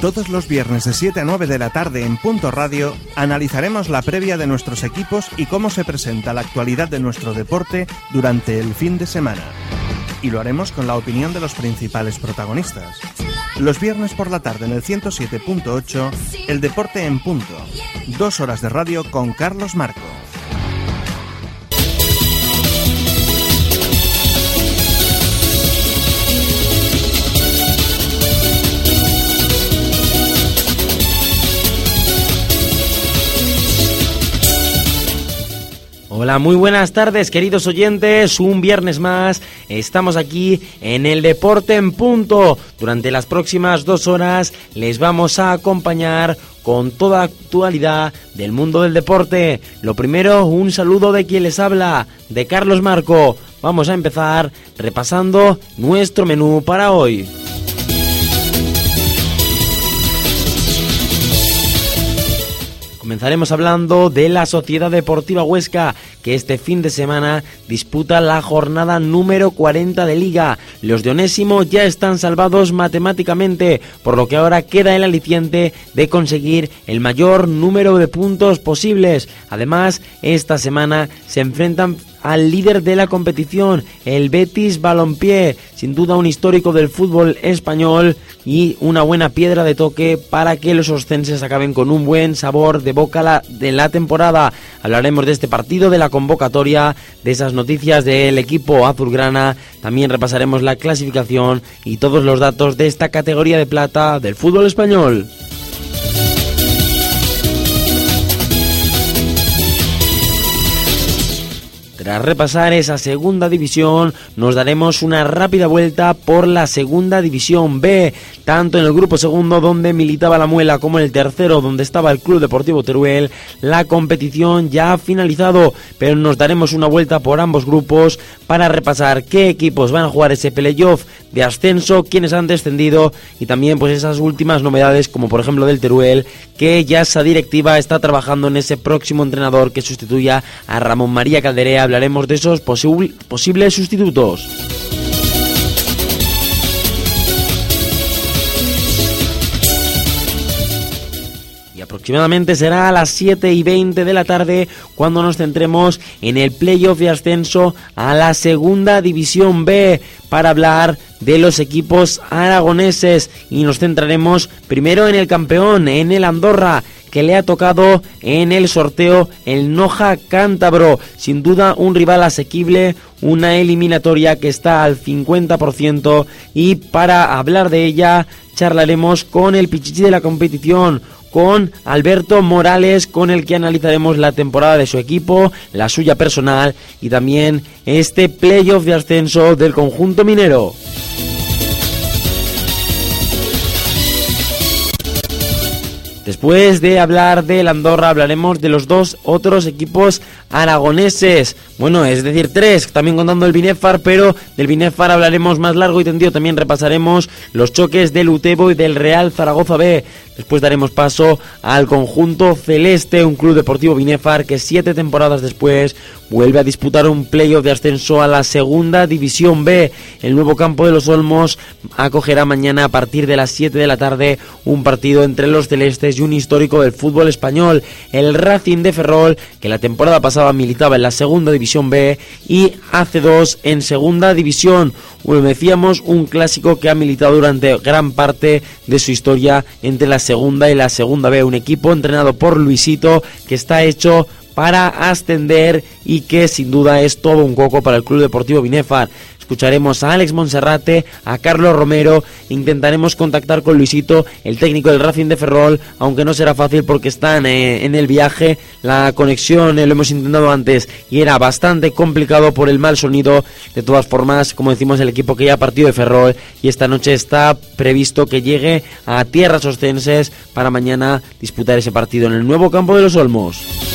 Todos los viernes de 7 a 9 de la tarde en Punto Radio analizaremos la previa de nuestros equipos y cómo se presenta la actualidad de nuestro deporte durante el fin de semana. Y lo haremos con la opinión de los principales protagonistas. Los viernes por la tarde en el 107.8, El Deporte en Punto. Dos horas de radio con Carlos Marco. Muy buenas tardes queridos oyentes, un viernes más, estamos aquí en el Deporte en Punto. Durante las próximas dos horas les vamos a acompañar con toda actualidad del mundo del deporte. Lo primero, un saludo de quien les habla, de Carlos Marco. Vamos a empezar repasando nuestro menú para hoy. Comenzaremos hablando de la Sociedad Deportiva Huesca, este fin de semana disputa la jornada número 40 de liga. Los de Onésimo ya están salvados matemáticamente, por lo que ahora queda el aliciente de conseguir el mayor número de puntos posibles. Además, esta semana se enfrentan al líder de la competición, el Betis Balompié, sin duda un histórico del fútbol español y una buena piedra de toque para que los oscenses acaben con un buen sabor de boca de la temporada. Hablaremos de este partido, de la convocatoria, de esas noticias del equipo azulgrana, también repasaremos la clasificación y todos los datos de esta categoría de plata del fútbol español. Tras repasar esa segunda división, nos daremos una rápida vuelta por la segunda división B, tanto en el grupo segundo donde militaba la Muela como en el tercero donde estaba el Club Deportivo Teruel. La competición ya ha finalizado, pero nos daremos una vuelta por ambos grupos para repasar qué equipos van a jugar ese playoff de ascenso, quiénes han descendido y también pues esas últimas novedades como por ejemplo del Teruel, que ya esa directiva está trabajando en ese próximo entrenador que sustituya a Ramón María Calderea hablaremos de esos posibles sustitutos. Aproximadamente será a las 7 y 20 de la tarde cuando nos centremos en el playoff de ascenso a la segunda división B para hablar de los equipos aragoneses y nos centraremos primero en el campeón, en el Andorra que le ha tocado en el sorteo el Noja Cántabro. Sin duda un rival asequible, una eliminatoria que está al 50% y para hablar de ella charlaremos con el pichichi de la competición, con Alberto Morales, con el que analizaremos la temporada de su equipo, la suya personal y también este playoff de ascenso del conjunto minero. Después de hablar del Andorra, hablaremos de los dos otros equipos aragoneses. Bueno, es decir, tres, también contando el Binefar, pero del Binefar hablaremos más largo y tendido. También repasaremos los choques del Utebo y del Real Zaragoza B. Después daremos paso al conjunto celeste, un club deportivo Binefar que siete temporadas después vuelve a disputar un playoff de ascenso a la segunda división B. El nuevo campo de los Olmos acogerá mañana a partir de las 7 de la tarde un partido entre los celestes y un histórico del fútbol español, el Racing de Ferrol, que la temporada pasada militaba en la segunda división B y hace dos en segunda división. Como decíamos, un clásico que ha militado durante gran parte de su historia entre la segunda y la segunda B. Un equipo entrenado por Luisito que está hecho para ascender y que sin duda es todo un coco para el Club Deportivo Binefar. Escucharemos a Alex Monserrate, a Carlos Romero, intentaremos contactar con Luisito, el técnico del Racing de Ferrol, aunque no será fácil porque están eh, en el viaje, la conexión eh, lo hemos intentado antes y era bastante complicado por el mal sonido. De todas formas, como decimos, el equipo que ya ha partido de Ferrol y esta noche está previsto que llegue a tierras ostenses para mañana disputar ese partido en el nuevo campo de los Olmos.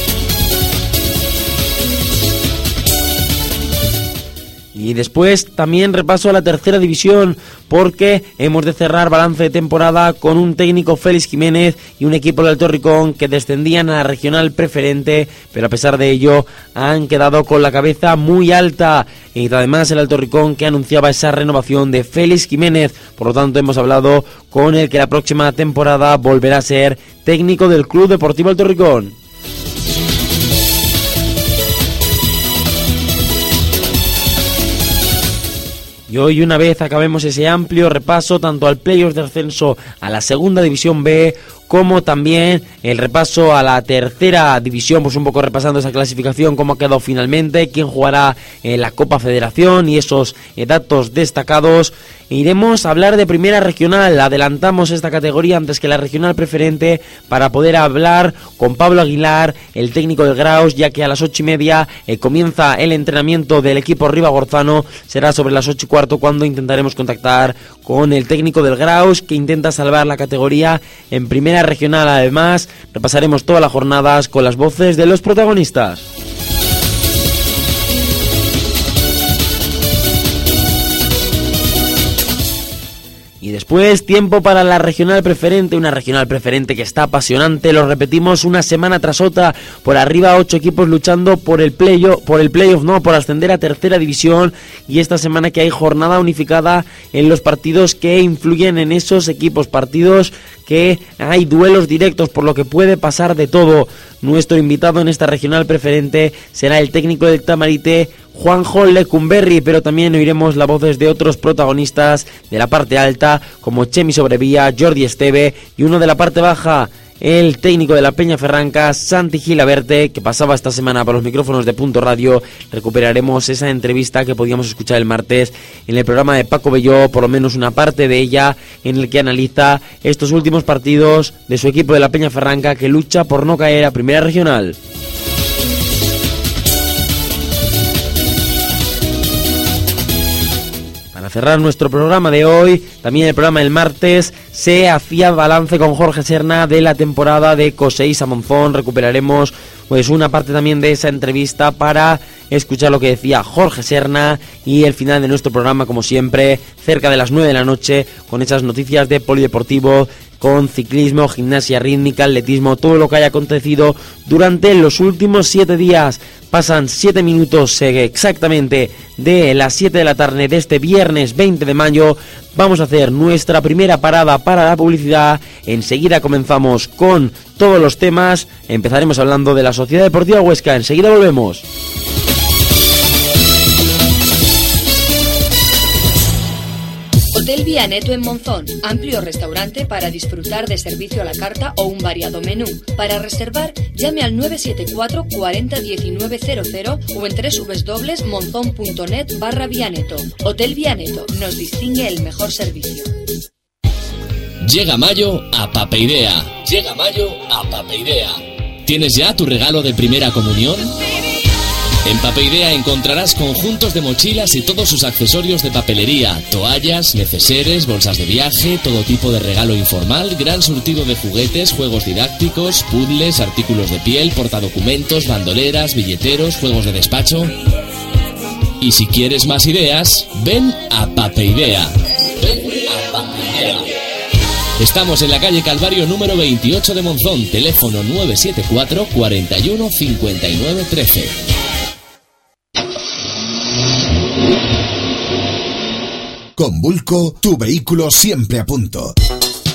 Y después también repaso a la tercera división porque hemos de cerrar balance de temporada con un técnico Félix Jiménez y un equipo del Torricón que descendían a la regional preferente, pero a pesar de ello han quedado con la cabeza muy alta. Y además el Alto Ricón que anunciaba esa renovación de Félix Jiménez. Por lo tanto hemos hablado con el que la próxima temporada volverá a ser técnico del Club Deportivo Alto Ricón. Y hoy, una vez acabemos ese amplio repaso tanto al playoff de ascenso a la segunda división B, como también el repaso a la tercera división, pues un poco repasando esa clasificación, cómo ha quedado finalmente, quién jugará en la Copa Federación y esos eh, datos destacados. Iremos a hablar de primera regional, adelantamos esta categoría antes que la regional preferente para poder hablar con Pablo Aguilar, el técnico del Graus, ya que a las ocho y media eh, comienza el entrenamiento del equipo Ribagorzano, será sobre las ocho y cuarto cuando intentaremos contactar con el técnico del Graus que intenta salvar la categoría en primera regional. Además, repasaremos todas las jornadas con las voces de los protagonistas. Y después, tiempo para la regional preferente, una regional preferente que está apasionante, lo repetimos una semana tras otra, por arriba ocho equipos luchando por el playoff, por el playoff, no, por ascender a tercera división y esta semana que hay jornada unificada en los partidos que influyen en esos equipos, partidos que hay duelos directos, por lo que puede pasar de todo. Nuestro invitado en esta regional preferente será el técnico del Tamarite, Juanjo Lecumberri, pero también oiremos las voces de otros protagonistas de la parte alta, como Chemi Sobrevía, Jordi Esteve y uno de la parte baja, el técnico de la Peña Ferranca, Santi Gilaberte, que pasaba esta semana por los micrófonos de Punto Radio. Recuperaremos esa entrevista que podíamos escuchar el martes en el programa de Paco Belló, por lo menos una parte de ella, en el que analiza estos últimos partidos de su equipo de la Peña Ferranca que lucha por no caer a Primera Regional. Cerrar nuestro programa de hoy, también el programa del martes, se hacía balance con Jorge Serna de la temporada de Coseis a Monzón. Recuperaremos pues una parte también de esa entrevista para escuchar lo que decía Jorge Serna y el final de nuestro programa, como siempre, cerca de las 9 de la noche, con esas noticias de polideportivo, con ciclismo, gimnasia rítmica, atletismo, todo lo que haya acontecido durante los últimos 7 días. Pasan 7 minutos exactamente de las 7 de la tarde de este viernes 20 de mayo. Vamos a hacer nuestra primera parada para la publicidad. Enseguida comenzamos con todos los temas. Empezaremos hablando de la Sociedad Deportiva Huesca. Enseguida volvemos. Hotel Vianeto en Monzón, amplio restaurante para disfrutar de servicio a la carta o un variado menú. Para reservar, llame al 974 40 1900 o en www.monzón.net barra Vianeto. Hotel Vianeto nos distingue el mejor servicio. Llega mayo a Papeidea. Llega mayo a Papeidea. ¿Tienes ya tu regalo de primera comunión? En Papeidea encontrarás conjuntos de mochilas y todos sus accesorios de papelería, toallas, neceseres, bolsas de viaje, todo tipo de regalo informal, gran surtido de juguetes, juegos didácticos, puzzles, artículos de piel, portadocumentos, bandoleras, billeteros, juegos de despacho. Y si quieres más ideas, ven a Papeidea. Ven a Papeidea. Estamos en la calle Calvario número 28 de Monzón, teléfono 974 41 59 13. Con Bulco, tu vehículo siempre a punto.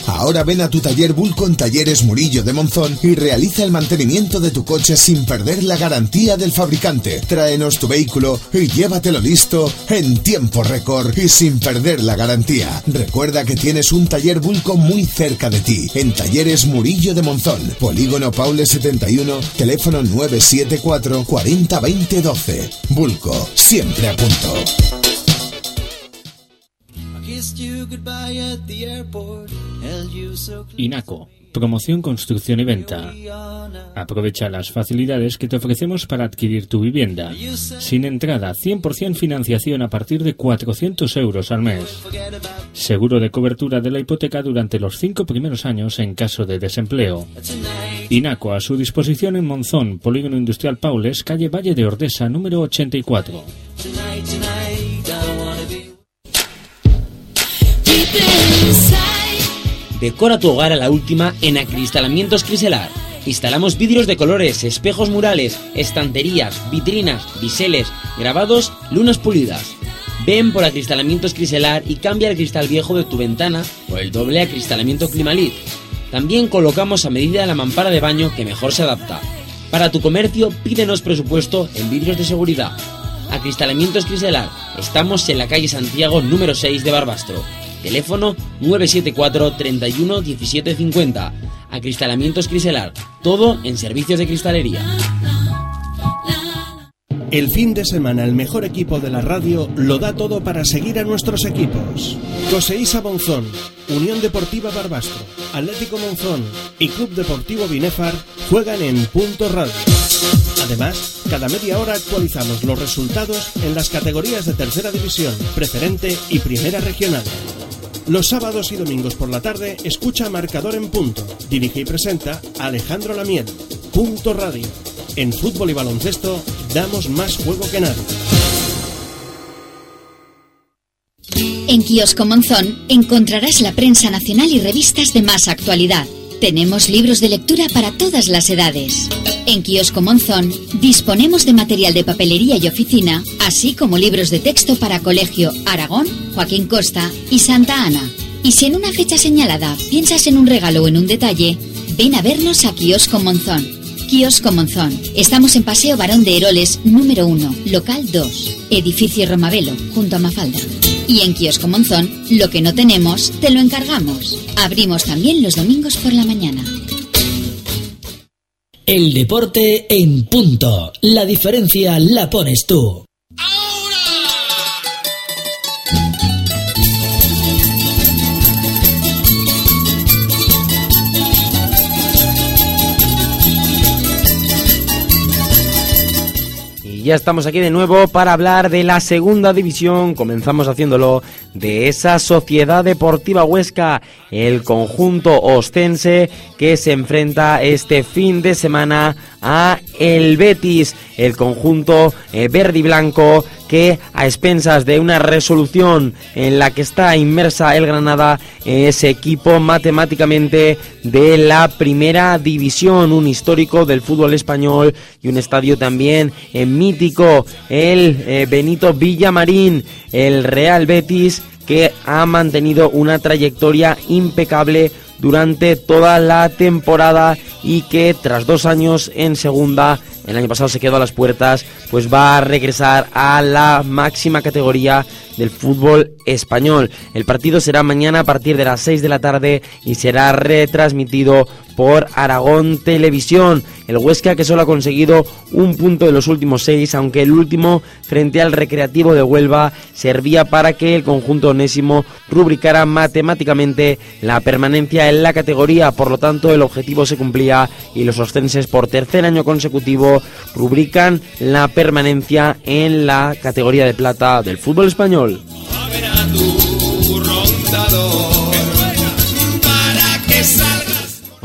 Ahora ven a tu taller Bulco en Talleres Murillo de Monzón y realiza el mantenimiento de tu coche sin perder la garantía del fabricante. Tráenos tu vehículo y llévatelo listo en tiempo récord y sin perder la garantía. Recuerda que tienes un taller Bulco muy cerca de ti, en Talleres Murillo de Monzón, Polígono Paule 71, teléfono 974 40 20 12. Bulco, siempre a punto. INACO, promoción, construcción y venta. Aprovecha las facilidades que te ofrecemos para adquirir tu vivienda. Sin entrada, 100% financiación a partir de 400 euros al mes. Seguro de cobertura de la hipoteca durante los cinco primeros años en caso de desempleo. INACO a su disposición en Monzón, Polígono Industrial Paules, calle Valle de Ordesa, número 84. Decora tu hogar a la última en Acristalamientos Criselar. Instalamos vidrios de colores, espejos murales, estanterías, vitrinas, biseles, grabados, lunas pulidas. Ven por Acristalamientos Criselar y cambia el cristal viejo de tu ventana por el doble acristalamiento Climalit. También colocamos a medida la mampara de baño que mejor se adapta. Para tu comercio, pídenos presupuesto en vidrios de seguridad. Acristalamientos Criselar. Estamos en la calle Santiago número 6 de Barbastro. Teléfono 974 31 17 50. Acristalamientos Criselar. Todo en servicios de cristalería. El fin de semana el mejor equipo de la radio lo da todo para seguir a nuestros equipos. Coseísa Monzón, Unión Deportiva Barbastro, Atlético Monzón y Club Deportivo Binefar juegan en Punto Radio. Además, cada media hora actualizamos los resultados en las categorías de Tercera División, Preferente y Primera Regional. Los sábados y domingos por la tarde escucha Marcador en Punto. Dirige y presenta Alejandro Lamiel. Punto Radio. En fútbol y baloncesto damos más juego que nadie. En Kiosco Monzón encontrarás la prensa nacional y revistas de más actualidad. Tenemos libros de lectura para todas las edades. En Kiosco Monzón disponemos de material de papelería y oficina, así como libros de texto para Colegio Aragón, Joaquín Costa y Santa Ana. Y si en una fecha señalada piensas en un regalo o en un detalle, ven a vernos a Kiosco Monzón. Kiosco Monzón. Estamos en Paseo Barón de Heroles, número 1, local 2, edificio Romavelo, junto a Mafalda. Y en Kiosco Monzón, lo que no tenemos, te lo encargamos. Abrimos también los domingos por la mañana. El deporte en punto. La diferencia la pones tú. Ya estamos aquí de nuevo para hablar de la segunda división. Comenzamos haciéndolo de esa Sociedad Deportiva Huesca, el conjunto ostense que se enfrenta este fin de semana a el Betis, el conjunto eh, verde y blanco que a expensas de una resolución en la que está inmersa el Granada, ese equipo matemáticamente de la primera división, un histórico del fútbol español y un estadio también eh, mítico, el eh, Benito Villamarín, el Real Betis que ha mantenido una trayectoria impecable durante toda la temporada y que tras dos años en segunda, el año pasado se quedó a las puertas, pues va a regresar a la máxima categoría del fútbol español. El partido será mañana a partir de las 6 de la tarde y será retransmitido por Aragón Televisión. El Huesca que solo ha conseguido un punto de los últimos seis, aunque el último frente al Recreativo de Huelva servía para que el conjunto onésimo rubricara matemáticamente la permanencia en la categoría. Por lo tanto, el objetivo se cumplía y los ostenses por tercer año consecutivo rubrican la permanencia en la categoría de plata del fútbol español.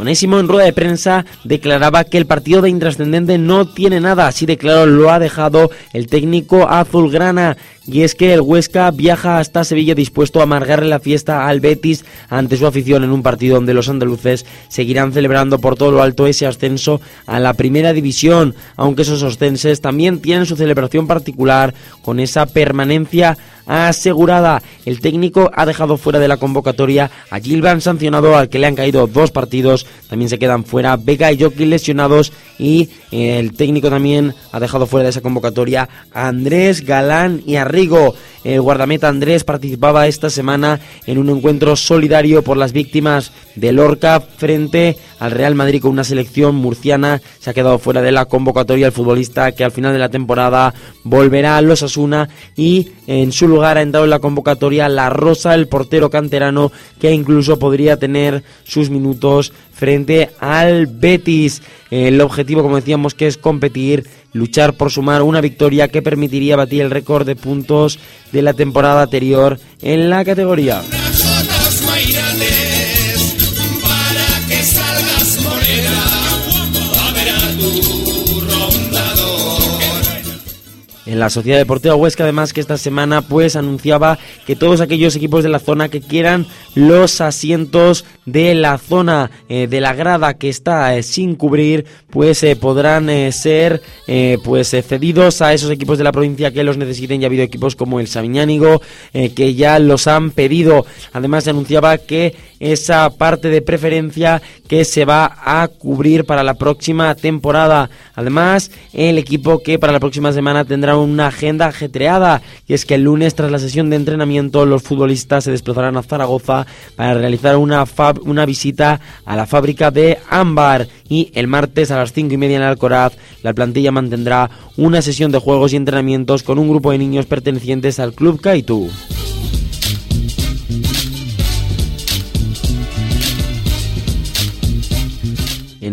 Onésimo en rueda de prensa declaraba que el partido de intrascendente no tiene nada, así de claro lo ha dejado el técnico azulgrana. Y es que el Huesca viaja hasta Sevilla dispuesto a amargarle la fiesta al Betis ante su afición en un partido donde los andaluces seguirán celebrando por todo lo alto ese ascenso a la primera división, aunque esos ostenses también tienen su celebración particular con esa permanencia asegurada. El técnico ha dejado fuera de la convocatoria a Gilvan sancionado al que le han caído dos partidos. También se quedan fuera Vega y Joaquín lesionados y eh, el técnico también ha dejado fuera de esa convocatoria a Andrés Galán y a Rigo. El guardameta Andrés participaba esta semana en un encuentro solidario por las víctimas de Lorca frente al Real Madrid con una selección murciana. Se ha quedado fuera de la convocatoria el futbolista que al final de la temporada volverá a los Asuna y en su lugar ha entrado en la convocatoria La Rosa, el portero canterano que incluso podría tener sus minutos frente al Betis. El objetivo, como decíamos, que es competir luchar por sumar una victoria que permitiría batir el récord de puntos de la temporada anterior en la categoría. En la Sociedad Deportiva Huesca, además que esta semana pues anunciaba que todos aquellos equipos de la zona que quieran los asientos de la zona eh, de la grada que está eh, sin cubrir, pues eh, podrán ser pues cedidos a esos equipos de la provincia que los necesiten. Ya ha habido equipos como el Sabiñánigo que ya los han pedido. Además se anunciaba que esa parte de preferencia que se va a cubrir para la próxima temporada. Además, el equipo que para la próxima semana tendrá una agenda ajetreada, y es que el lunes tras la sesión de entrenamiento los futbolistas se desplazarán a Zaragoza para realizar una, una visita a la fábrica de Ámbar y el martes a las 5 y media en Alcoraz la plantilla mantendrá una sesión de juegos y entrenamientos con un grupo de niños pertenecientes al Club Kaitu.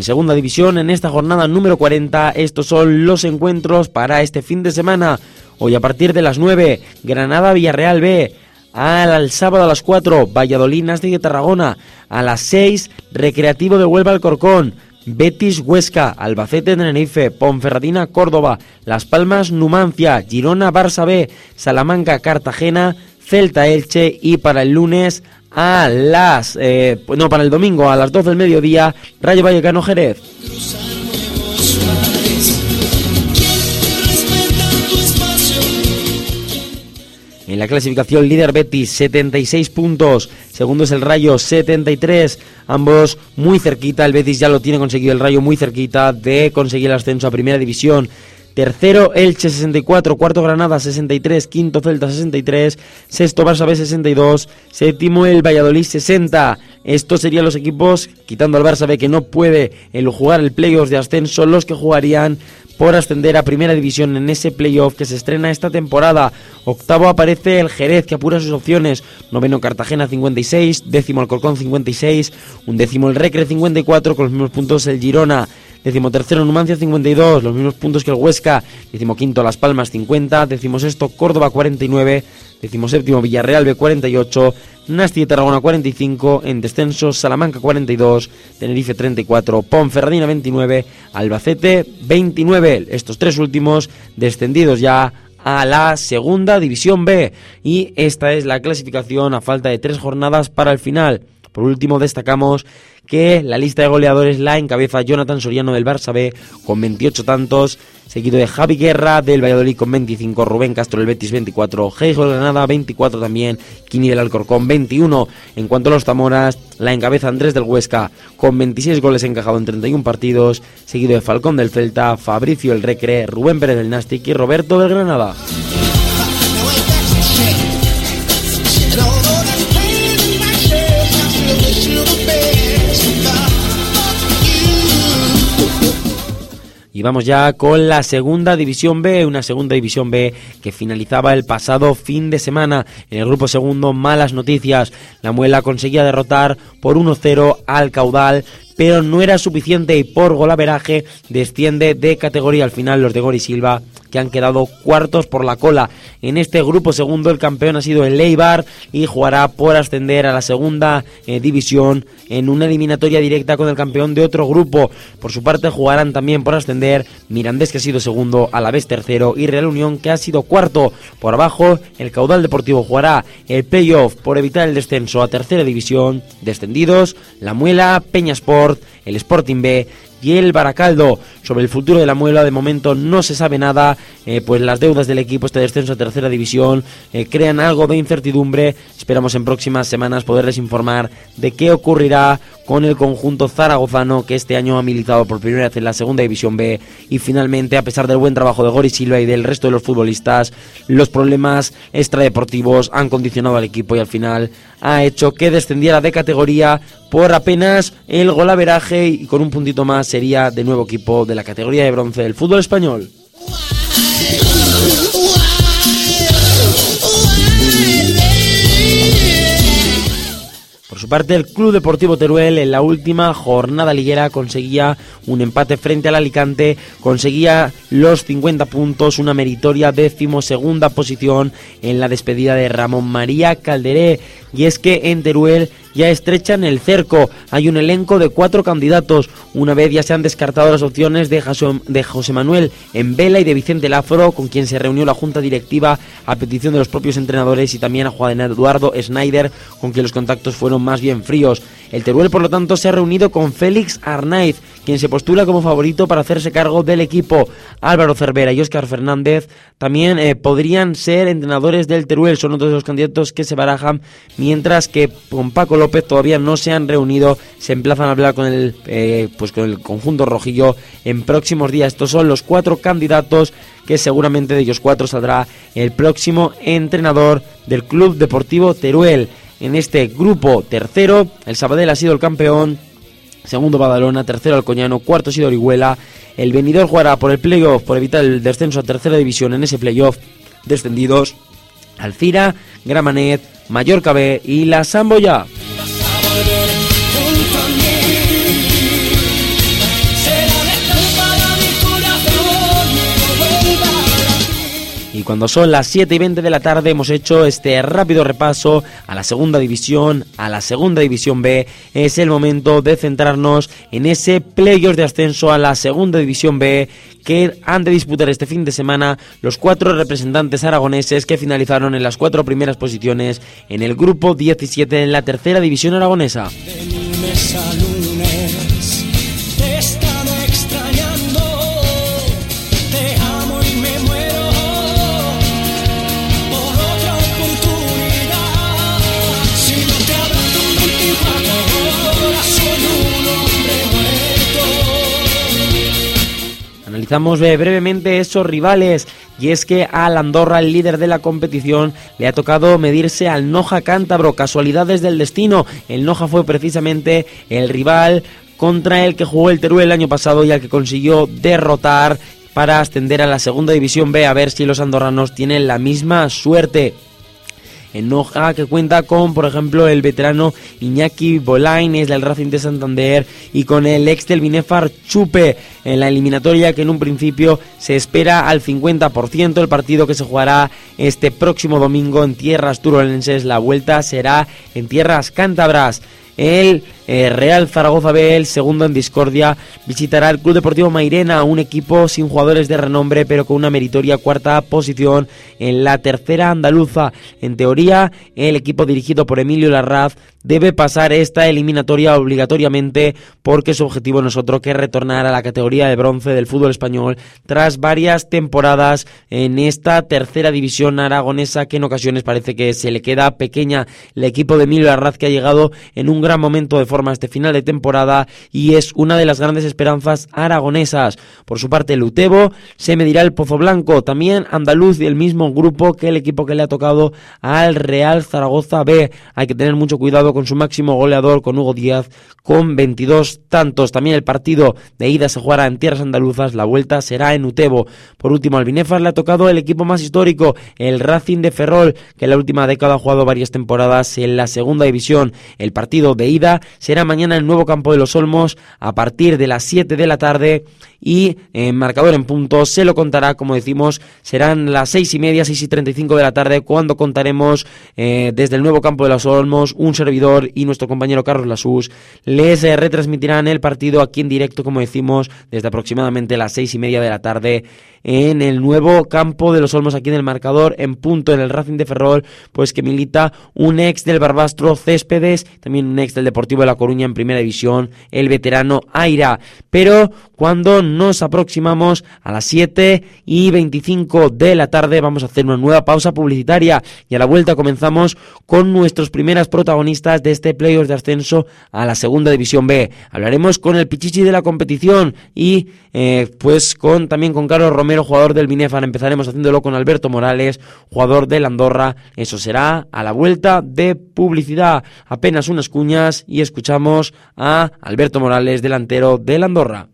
En segunda división, en esta jornada número 40, estos son los encuentros para este fin de semana. Hoy a partir de las 9, Granada-Villarreal B. Al, sábado a las 4, Valladolid Nastic de Tarragona. A las 6, Recreativo de Huelva Alcorcón. Betis Huesca, Albacete Tenerife, Ponferradina Córdoba, Las Palmas Numancia, Girona Barça B, Salamanca Cartagena, Celta Elche y para el lunes a las, eh, no, para el domingo a las 12 del mediodía, Rayo Vallecano Jerez. En la clasificación líder Betis 76 puntos, segundo es el Rayo 73, ambos muy cerquita, el Betis ya lo tiene conseguido el Rayo muy cerquita de conseguir el ascenso a Primera División. Tercero, Elche 64, cuarto Granada 63, quinto Celta 63, sexto Barça B 62, séptimo el Valladolid 60. Estos serían los equipos, quitando al Barça B que no puede el jugar el playoff de ascenso, los que jugarían por ascender a Primera División en ese playoff que se estrena esta temporada. Octavo aparece el Jerez que apura sus opciones. Noveno Cartagena 56, décimo Alcorcón 56, un décimo el Recre 54 con los mismos puntos el Girona. Decimotercero Numancia 52, los mismos puntos que el Huesca. Decimoquinto Las Palmas 50, decimosexto Córdoba 49, decimoséptimo Villarreal B 48, Nasti de Tarragona 45, en descenso Salamanca 42, Tenerife 34, Ponferradina 29, Albacete 29. Estos tres últimos descendidos ya a la segunda división B y esta es la clasificación a falta de tres jornadas para el final. Por último destacamos que la lista de goleadores la encabeza Jonathan Soriano del Barça B con 28 tantos, seguido de Javi Guerra del Valladolid con 25, Rubén Castro del Betis 24, Geijo del Granada 24 también, Kini del Alcorcón 21. En cuanto a los Zamoras, la encabeza Andrés del Huesca con 26 goles encajados en 31 partidos, seguido de Falcón del Celta, Fabricio el Recre, Rubén Pérez del Nastic y Roberto del Granada. Y vamos ya con la segunda división B, una segunda división B que finalizaba el pasado fin de semana. En el grupo segundo, malas noticias. La Muela conseguía derrotar por 1-0 al caudal pero no era suficiente y por golaveraje desciende de categoría al final los de Gori Silva que han quedado cuartos por la cola. En este grupo segundo el campeón ha sido el Leibar y jugará por ascender a la segunda eh, división en una eliminatoria directa con el campeón de otro grupo. Por su parte jugarán también por ascender Mirandés que ha sido segundo, a la vez tercero y Real Unión que ha sido cuarto. Por abajo el Caudal Deportivo jugará el playoff por evitar el descenso a tercera división. Descendidos La Muela, Peña El Sporting B y el Baracaldo. Sobre el futuro de la muela de momento no se sabe nada, eh, pues las deudas del equipo, este descenso a tercera división, eh, crean algo de incertidumbre. Esperamos en próximas semanas poderles informar de qué ocurrirá con el conjunto zaragozano que este año ha militado por primera vez en la segunda división B y finalmente a pesar del buen trabajo de Gori Silva y del resto de los futbolistas los problemas extradeportivos han condicionado al equipo y al final ha hecho que descendiera de categoría por apenas el golaveraje y con un puntito más sería de nuevo equipo de la categoría de bronce del fútbol español. Su parte, el Club Deportivo Teruel en la última jornada liguera conseguía un empate frente al Alicante, conseguía los 50 puntos, una meritoria decimosegunda posición en la despedida de Ramón María Calderé, y es que en Teruel ya estrechan el cerco. Hay un elenco de cuatro candidatos. Una vez ya se han descartado las opciones de, José Manuel en Vela y de Vicente Lafro, con quien se reunió la junta directiva a petición de los propios entrenadores y también a Juan Eduardo Schneider, con quien los contactos fueron más bien fríos. El Teruel, por lo tanto, se ha reunido con Félix Arnaiz, quien se postula como favorito para hacerse cargo del equipo. Álvaro Cervera y Óscar Fernández también eh, podrían ser entrenadores del Teruel, son otros de los candidatos que se barajan, mientras que con Paco López todavía no se han reunido, se emplazan a hablar con el, eh, pues con el conjunto rojillo en próximos días. Estos son los cuatro candidatos que seguramente de ellos cuatro saldrá el próximo entrenador del Club Deportivo Teruel. En este grupo tercero, el Sabadell ha sido el campeón, segundo Badalona, tercero Alcoñano, cuarto ha sido Orihuela. El venidor jugará por el playoff, por evitar el descenso a tercera división en ese playoff descendidos. Alcira, Gramanet, Mallorca B y la Samboya. Cuando son las 7 y 20 de la tarde hemos hecho este rápido repaso a la segunda división, a la segunda división B. Es el momento de centrarnos en ese playoff de ascenso a la segunda división B que han de disputar este fin de semana los cuatro representantes aragoneses que finalizaron en las cuatro primeras posiciones en el grupo 17 en la tercera división aragonesa. Analizamos brevemente esos rivales y es que al Andorra, el líder de la competición, le ha tocado medirse al Noja Cántabro. Casualidades del destino. El Noja fue precisamente el rival contra el que jugó el Teruel el año pasado y al que consiguió derrotar para ascender a la segunda división B a ver si los andorranos tienen la misma suerte en Noja, que cuenta con, por ejemplo, el veterano Iñaki Bolain, es del Racing de Santander, y con el ex del Binefar Chupe en la eliminatoria que en un principio se espera al 50%. El partido que se jugará este próximo domingo en tierras turolenses, la vuelta será en tierras cántabras. El eh, Real Zaragoza B, el segundo en discordia, visitará el Club Deportivo Mairena, un equipo sin jugadores de renombre, pero con una meritoria cuarta posición en la tercera andaluza. En teoría, el equipo dirigido por Emilio Larraz debe pasar esta eliminatoria obligatoriamente porque su objetivo no es otro que retornar a la categoría de bronce del fútbol español tras varias temporadas en esta tercera división aragonesa que en ocasiones parece que se le queda pequeña el equipo de Emilio Larraz que ha llegado en un gran momento de forma este final de temporada y es una de las grandes esperanzas aragonesas. Por su parte, el Utebo se medirá el Pozo Blanco, también andaluz y el mismo grupo que el equipo que le ha tocado al Real Zaragoza B. Hay que tener mucho cuidado con su máximo goleador, con Hugo Díaz, con 22 tantos. También el partido de ida se jugará en tierras andaluzas, la vuelta será en Utebo. Por último, al Binefar le ha tocado el equipo más histórico, el Racing de Ferrol, que en la última década ha jugado varias temporadas en la segunda división. El partido de ida será mañana el nuevo campo de los Olmos a partir de las 7 de la tarde y en marcador en puntos se lo contará, como decimos, serán las seis y media, seis y treinta y cinco de la tarde cuando contaremos eh, desde el nuevo campo de los Olmos, un servidor y nuestro compañero Carlos Lasús les eh, retransmitirán el partido aquí en directo, como decimos, desde aproximadamente las seis y media de la tarde en el nuevo campo de los Olmos aquí en el marcador en punto en el Racing de Ferrol pues que milita un ex del Barbastro Céspedes también un ex del Deportivo de La Coruña en primera división el veterano Aira. Pero cuando nos aproximamos a las 7 y 25 de la tarde vamos a hacer una nueva pausa publicitaria y a la vuelta comenzamos con nuestros primeras protagonistas de este playoff de ascenso a la segunda división B. Hablaremos con el Pichichi de la competición y eh, pues con también con Carlos Romero jugador del Binefan. Empezaremos haciéndolo con Alberto Morales, jugador del Andorra. Eso será a la vuelta de publicidad. Apenas unas cuñas y escuchamos a Alberto Morales, delantero del Andorra.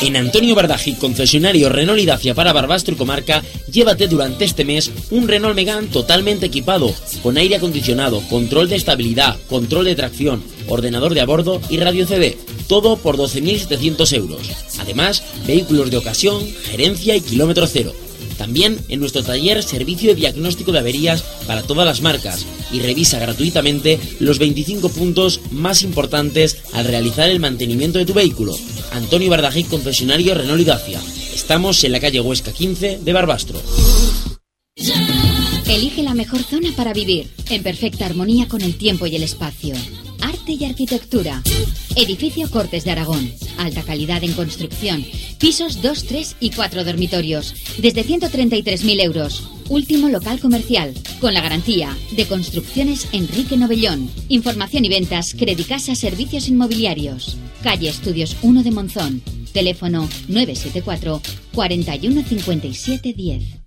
En Antonio Bardají, concesionario Renault y Dacia para Barbastro y Comarca, llévate durante este mes un Renault Megane totalmente equipado, con aire acondicionado, control de estabilidad, control de tracción, ordenador de a bordo y radio CD. Todo por 12.700 euros. Además, vehículos de ocasión, gerencia y kilómetro cero. También en nuestro taller servicio de diagnóstico de averías para todas las marcas y revisa gratuitamente los 25 puntos más importantes al realizar el mantenimiento de tu vehículo. Antonio Bardajic, concesionario Renault y Dacia. Estamos en la calle Huesca 15 de Barbastro. Elige la mejor zona para vivir, en perfecta armonía con el tiempo y el espacio. Y arquitectura. Edificio Cortes de Aragón. Alta calidad en construcción. Pisos 2, 3 y 4 dormitorios. Desde 133.000 euros. Último local comercial. Con la garantía de Construcciones Enrique Novellón. Información y ventas Credicasa Servicios Inmobiliarios. Calle Estudios 1 de Monzón. Teléfono 974 41 57 10.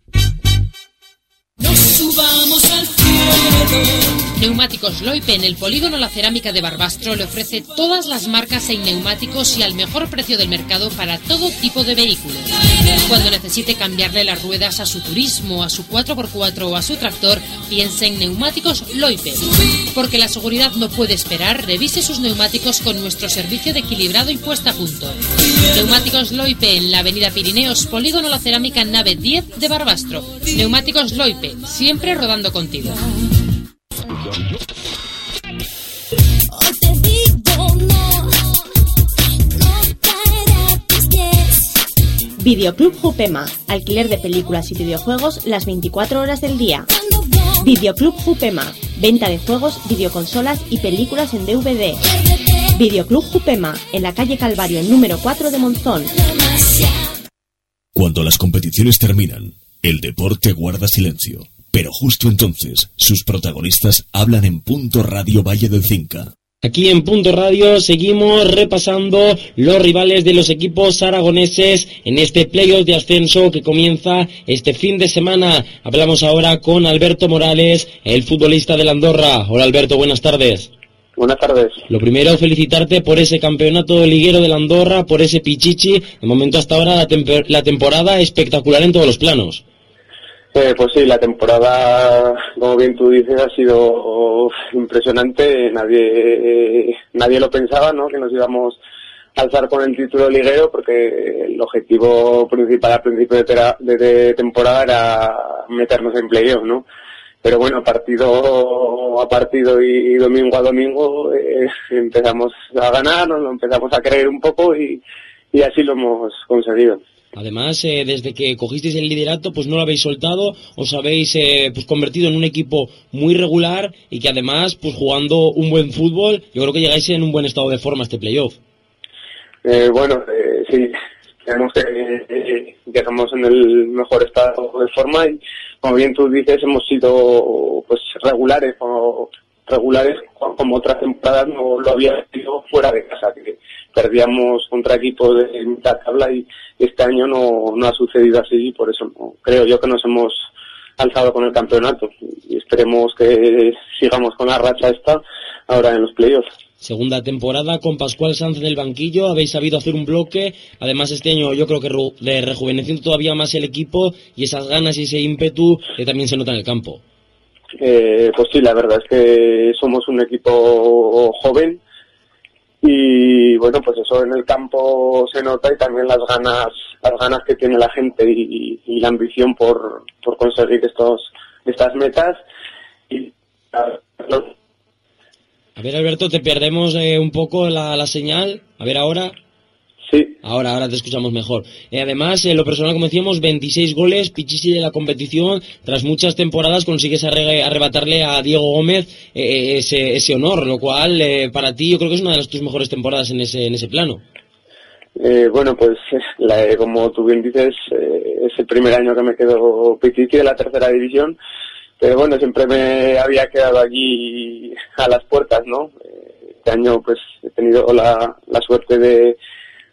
Subamos al cielo. Neumáticos Loipe en el polígono La Cerámica de Barbastro le ofrece todas las marcas en neumáticos y al mejor precio del mercado para todo tipo de vehículos. Cuando necesite cambiarle las ruedas a su turismo, a su 4x4 o a su tractor, piense en Neumáticos Loipe. Porque la seguridad no puede esperar, revise sus neumáticos con nuestro servicio de equilibrado y puesta a punto. Neumáticos Loipe en la Avenida Pirineos, polígono La Cerámica, nave 10 de Barbastro. Neumáticos Loipe, siempre rodando contigo. Videoclub Jupema, alquiler de películas y videojuegos las 24 horas del día. Videoclub Jupema, venta de juegos, videoconsolas y películas en DVD. Videoclub Jupema, en la calle Calvario número 4 de Monzón. Cuando las competiciones terminan, el deporte guarda silencio. Pero justo entonces, sus protagonistas hablan en Punto Radio Valle del Cinca. Aquí en Punto Radio seguimos repasando los rivales de los equipos aragoneses en este playoff de ascenso que comienza este fin de semana. Hablamos ahora con Alberto Morales, el futbolista de la Andorra. Hola Alberto, buenas tardes. Buenas tardes. Lo primero, felicitarte por ese campeonato liguero de la Andorra, por ese pichichi. De momento hasta ahora la, la temporada espectacular en todos los planos. Eh, pues sí, la temporada, como bien tú dices, ha sido impresionante. Nadie, nadie lo pensaba, ¿no? Que nos íbamos a alzar con el título liguero, porque el objetivo principal al principio de, temporada era meternos en playoff, ¿no? Pero bueno, partido a partido y, domingo a domingo eh, empezamos a ganar, nos empezamos a creer un poco y así lo hemos conseguido. Además, eh, desde que cogisteis el liderato, pues no lo habéis soltado, os habéis eh, pues convertido en un equipo muy regular y que además, pues jugando un buen fútbol, yo creo que llegáis en un buen estado de forma este playoff. Eh, bueno, eh, sí, tenemos que llegamos en el mejor estado de forma y, como bien tú dices, hemos sido pues regulares regulares como otras temporadas no lo había sido fuera de casa, que perdíamos contra equipos de mitad tabla y este año no, no ha sucedido así y por eso creo yo que nos hemos alzado con el campeonato y esperemos que sigamos con la racha esta ahora en los playoffs. Segunda temporada con Pascual Sanz en el banquillo, habéis sabido hacer un bloque, además este año yo creo que rejuveneciendo todavía más el equipo y esas ganas y ese ímpetu que también se nota en el campo. Eh, pues sí, la verdad es que somos un equipo joven y bueno, pues eso en el campo se nota y también las ganas, las ganas que tiene la gente y, la ambición por, por conseguir estos, estas metas. Y, a ver, Alberto, te perdemos eh, un poco la, la señal. A ver ahora. Sí. Ahora, ahora te escuchamos mejor. Eh, además, en lo personal, como decíamos, 26 goles, Pichichi de la competición. Tras muchas temporadas consigues arrebatarle a Diego Gómez eh, ese, ese, honor, lo cual eh, para ti yo creo que es una de las tus mejores temporadas en ese, en ese plano. bueno, pues como tú bien dices, es el primer año que me quedo Pichichi de la tercera división. Pero bueno, siempre me había quedado allí a las puertas, ¿no? Este año pues he tenido la, la suerte de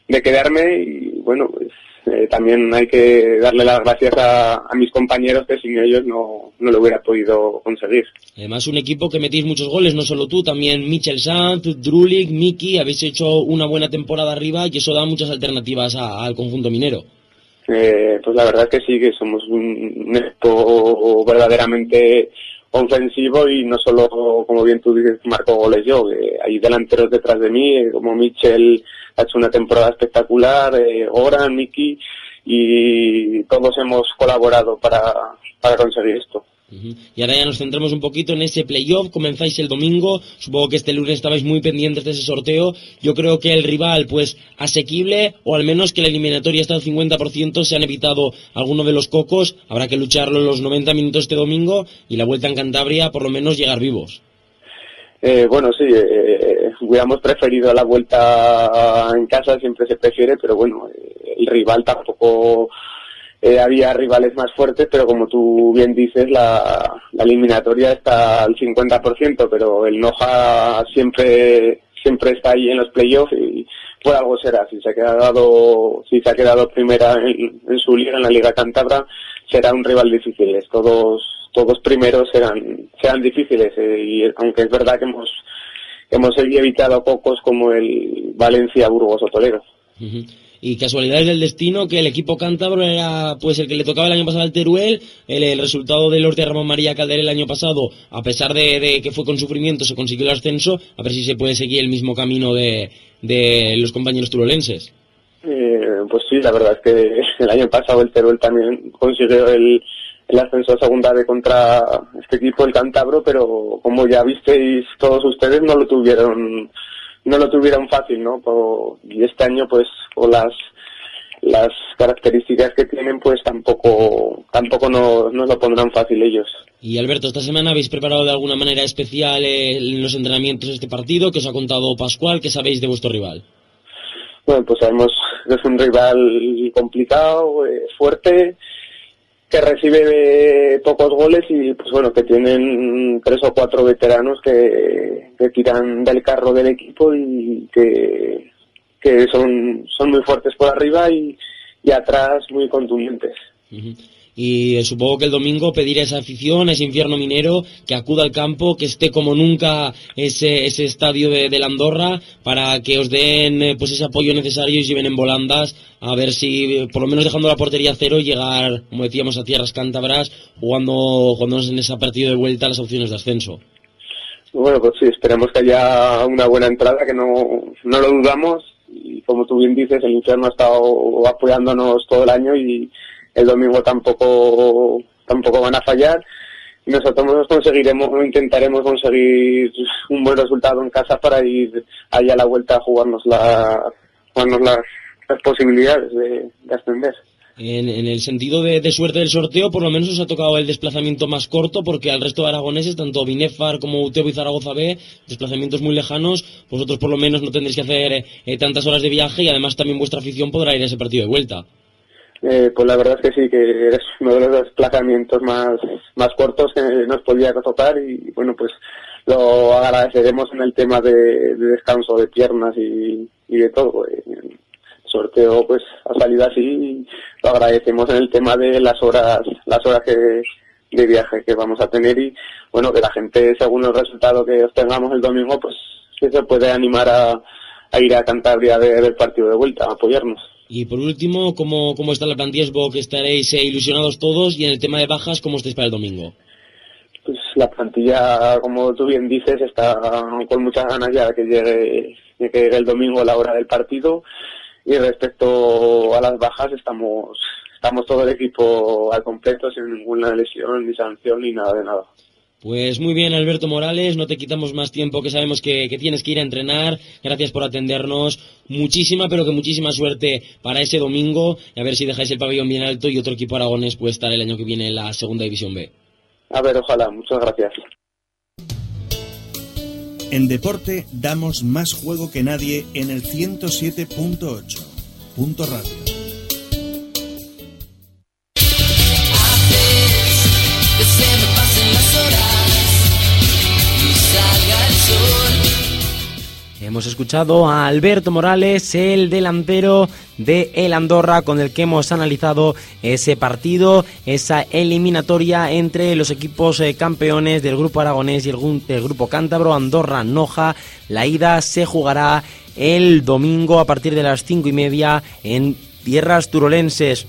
de quedarme y bueno, pues eh, también hay que darle las gracias a, mis compañeros que sin ellos no, no lo hubiera podido conseguir. Además, un equipo que metís muchos goles, no solo tú, también Michel Sanz, Drulik, Miki, habéis hecho una buena temporada arriba y eso da muchas alternativas al conjunto minero. Eh, pues la verdad es que sí, que somos un, equipo verdaderamente ofensivo y no solo, como bien tú dices, marco goles yo, que hay delanteros detrás de mí, eh, como Michel ha hecho una temporada espectacular, eh, Oran, Miki, y todos hemos colaborado para, para conseguir esto. Y ahora ya nos centramos un poquito en ese playoff. Comenzáis el domingo. Supongo que este lunes estabais muy pendientes de ese sorteo. Yo creo que el rival, pues, asequible, o al menos que la eliminatoria está al 50%, se han evitado algunos de los cocos. Habrá que lucharlo en los 90 minutos este domingo y la vuelta en Cantabria, por lo menos, llegar vivos. Eh, bueno, sí, eh, eh, hubiéramos preferido la vuelta en casa, siempre se prefiere, pero bueno, el rival tampoco eh, había rivales más fuertes, pero como tú bien dices, la, eliminatoria está al 50%, pero el Noja siempre siempre está ahí en los playoffs y por algo será. Si se ha quedado, si se ha quedado primera en, su liga, en la Liga Cantabra, será un rival difícil. Todos, todos primeros serán, serán difíciles. Eh, y aunque es verdad que hemos, hemos evitado pocos como el Valencia, Burgos o Toledo y casualidades del destino que el equipo cántabro era pues el que le tocaba el año pasado al Teruel, el, resultado del norte de Ramón María Calderé el año pasado, a pesar de, que fue con sufrimiento, se consiguió el ascenso, a ver si se puede seguir el mismo camino de, de los compañeros turolenses. Eh, pues sí, la verdad es que el año pasado el Teruel también consiguió el, el ascenso a segunda de contra este equipo, el Cántabro, pero como ya visteis todos ustedes, no lo tuvieron no lo tuvieron fácil, ¿no? y este año, pues, con las las características que tienen, pues tampoco tampoco nos no lo pondrán fácil ellos. Y Alberto, esta semana habéis preparado de alguna manera especial en los entrenamientos este partido, que os ha contado Pascual, ¿qué sabéis de vuestro rival? Bueno, pues sabemos que es un rival complicado, eh, fuerte, que recibe pocos goles y pues bueno que tienen tres o cuatro veteranos que, que tiran del carro del equipo y que, que son, son muy fuertes por arriba y, y atrás muy contundentes. Y supongo que el domingo pedir a esa afición, a ese infierno minero, que acuda al campo, que esté como nunca ese, ese estadio de, de la Andorra, para que os den eh, pues ese apoyo necesario y lleven en volandas, a ver si, por lo menos dejando la portería cero, llegar, como decíamos, a tierras cántabras, jugando, jugando en ese partido de vuelta las opciones de ascenso. Bueno, pues sí, esperemos que haya una buena entrada, que no, no lo dudamos. Y como tú bien dices, el infierno ha estado apoyándonos todo el año y el domingo tampoco tampoco van a fallar y nosotros conseguiremos intentaremos conseguir un buen resultado en casa para ir allá a la vuelta a jugarnos la jugarnos las, posibilidades de, ascender en, el sentido de, suerte del sorteo, por lo menos os ha tocado el desplazamiento más corto, porque al resto de aragoneses, tanto Binefar como Utebo y Zaragoza B, desplazamientos muy lejanos, vosotros por lo menos no tendréis que hacer eh, tantas horas de viaje y además también vuestra afición podrá ir a ese partido de vuelta. Eh, pues la verdad es que sí, que es uno de los desplazamientos más, más cortos que nos podía tocar y bueno, pues lo agradeceremos en el tema de, descanso de piernas y, de todo. El sorteo pues ha salido así y lo agradecemos en el tema de las horas, las horas que, de viaje que vamos a tener y bueno, que la gente según el resultado que obtengamos el domingo pues se puede animar a, ir a Cantabria a ver partido de vuelta, a apoyarnos. Y por último, ¿cómo, cómo está la plantilla? que estaréis eh, ilusionados todos y en el tema de bajas, ¿cómo estáis para el domingo? Pues la plantilla, como tú bien dices, está con muchas ganas ya que llegue, que llegue el domingo a la hora del partido. Y respecto a las bajas, estamos, estamos todo el equipo al completo, sin ninguna lesión, ni sanción, ni nada de nada. Pues muy bien, Alberto Morales, no te quitamos más tiempo, que sabemos que, tienes que ir a entrenar. Gracias por atendernos. Muchísima, pero que muchísima suerte para ese domingo. Y a ver si dejáis el pabellón bien alto y otro equipo aragonés puede estar el año que viene en la Segunda División B. A ver, ojalá. Muchas gracias. En deporte damos más juego que nadie en el 107.8. Punto radio. Hemos escuchado a Alberto Morales, el delantero de El Andorra, con el que hemos analizado ese partido, esa eliminatoria entre los equipos eh, campeones del grupo aragonés y el, grupo cántabro, Andorra Noja. La ida se jugará el domingo a partir de las cinco y media en tierras turolenses.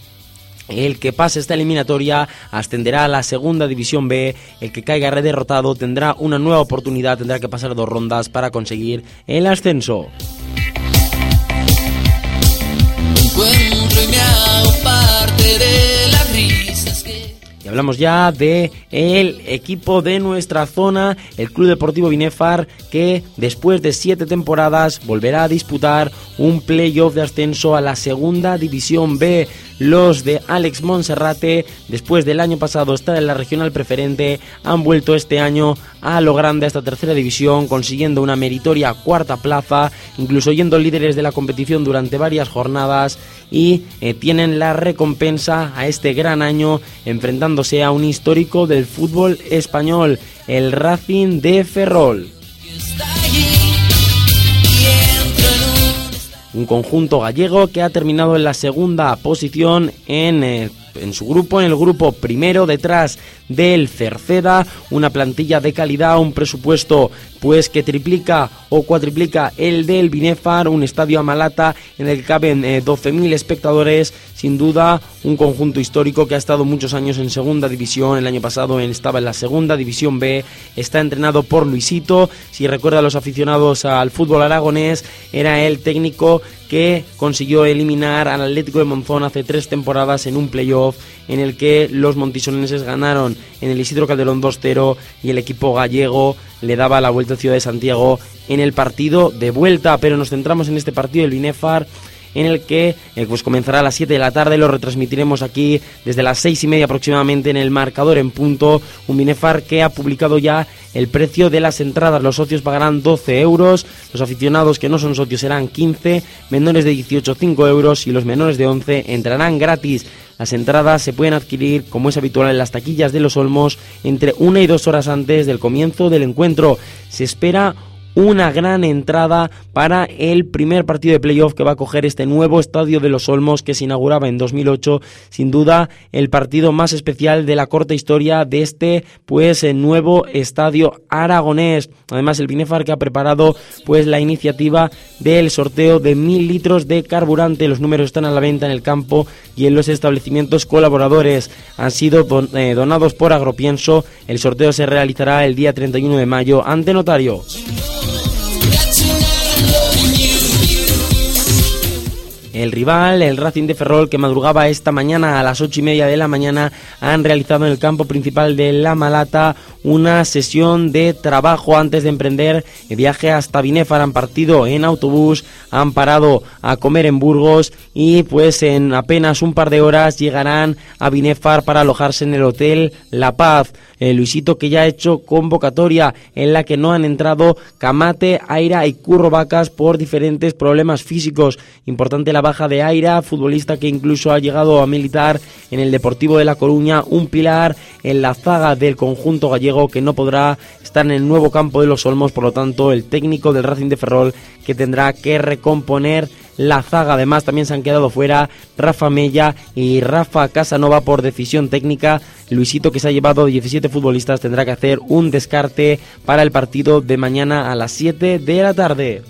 El que pase esta eliminatoria ascenderá a la segunda división B. El que caiga derrotado tendrá una nueva oportunidad, tendrá que pasar dos rondas para conseguir el ascenso. de las risas que y hablamos ya de el equipo de nuestra zona, el Club Deportivo Binefar, que después de siete temporadas volverá a disputar un playoff de ascenso a la segunda división B. Los de Alex Monserrate, después del año pasado estar en la regional preferente, han vuelto este año a lo grande a esta tercera división, consiguiendo una meritoria cuarta plaza, incluso yendo líderes de la competición durante varias jornadas y eh, tienen la recompensa a este gran año enfrentándose a un histórico del fútbol español, el Racing de Ferrol. Un conjunto gallego que ha terminado en la segunda posición en eh, en su grupo, en el grupo primero, detrás del Cerceda, una plantilla de calidad, un presupuesto pues que triplica o cuatriplica el del Binefar, un estadio a Malata en el que caben 12.000 eh, espectadores, sin duda un conjunto histórico que ha estado muchos años en segunda división, el año pasado estaba en la segunda división B, está entrenado por Luisito, si recuerda a los aficionados al fútbol aragonés, era el técnico que consiguió eliminar al Atlético de Monzón hace tres temporadas en un playoff en el que los montisonenses ganaron en el Isidro Calderón 2-0 y el equipo gallego le daba la vuelta a Ciudad de Santiago en el partido de vuelta. Pero nos centramos en este partido del Binefar en el que eh, pues comenzará a las 7 de la tarde, lo retransmitiremos aquí desde las 6 y media aproximadamente en el marcador en punto, un Binefar que ha publicado ya el precio de las entradas, los socios pagarán 12 euros, los aficionados que no son socios serán 15, menores de 18 5 euros y los menores de 11 entrarán gratis. Las entradas se pueden adquirir, como es habitual en las taquillas de los Olmos, entre una y dos horas antes del comienzo del encuentro. Se espera una gran entrada para el primer partido de playoff que va a coger este nuevo estadio de los Olmos que se inauguraba en 2008, sin duda el partido más especial de la corta historia de este pues nuevo estadio aragonés. Además el Binefar que ha preparado pues la iniciativa del sorteo de mil litros de carburante. Los números están a la venta en el campo y en los establecimientos colaboradores. Han sido eh, donados por Agropienso. El sorteo se realizará el día 31 de mayo ante notario. El rival, el Racing de Ferrol, que madrugaba esta mañana a las ocho y media de la mañana, han realizado en el campo principal de La Malata una sesión de trabajo antes de emprender el viaje hasta Binefar. Han partido en autobús, han parado a comer en Burgos y pues en apenas un par de horas llegarán a Binefar para alojarse en el Hotel La Paz. Eh, Luisito que ya ha hecho convocatoria en la que no han entrado Camate, Aira y Curro Vacas por diferentes problemas físicos. Importante la baja de Aira, futbolista que incluso ha llegado a militar en el Deportivo de La Coruña, un pilar en la zaga del conjunto gallego que no podrá estar en el nuevo campo de los Olmos, por lo tanto el técnico del Racing de Ferrol que tendrá que recomponer la zaga. Además, también se han quedado fuera Rafa Mella y Rafa Casanova por decisión técnica. Luisito, que se ha llevado 17 futbolistas, tendrá que hacer un descarte para el partido de mañana a las 7 de la tarde.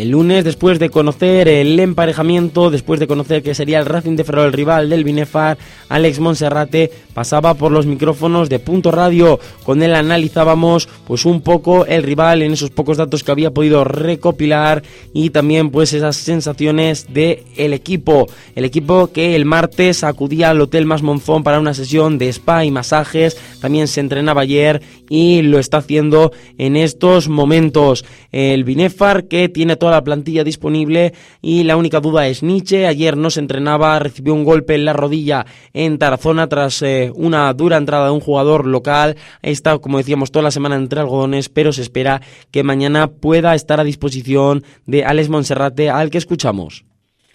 El lunes, después de conocer el emparejamiento, después de conocer que sería el Racing de Ferrol el rival del Binefar, Alex Monserrate pasaba por los micrófonos de Punto Radio. Con él analizábamos pues un poco el rival en esos pocos datos que había podido recopilar y también pues esas sensaciones de el equipo. El equipo que el martes acudía al Hotel Más Monzón para una sesión de spa y masajes. También se entrenaba ayer y lo está haciendo en estos momentos. El Binefar que tiene toda la plantilla disponible y la única duda es Nietzsche. Ayer no se entrenaba, recibió un golpe en la rodilla en Tarazona tras eh, una dura entrada de un jugador local. Está, como decíamos, toda la semana entre algodones, pero se espera que mañana pueda estar a disposición de Alex Monserrate, al que escuchamos.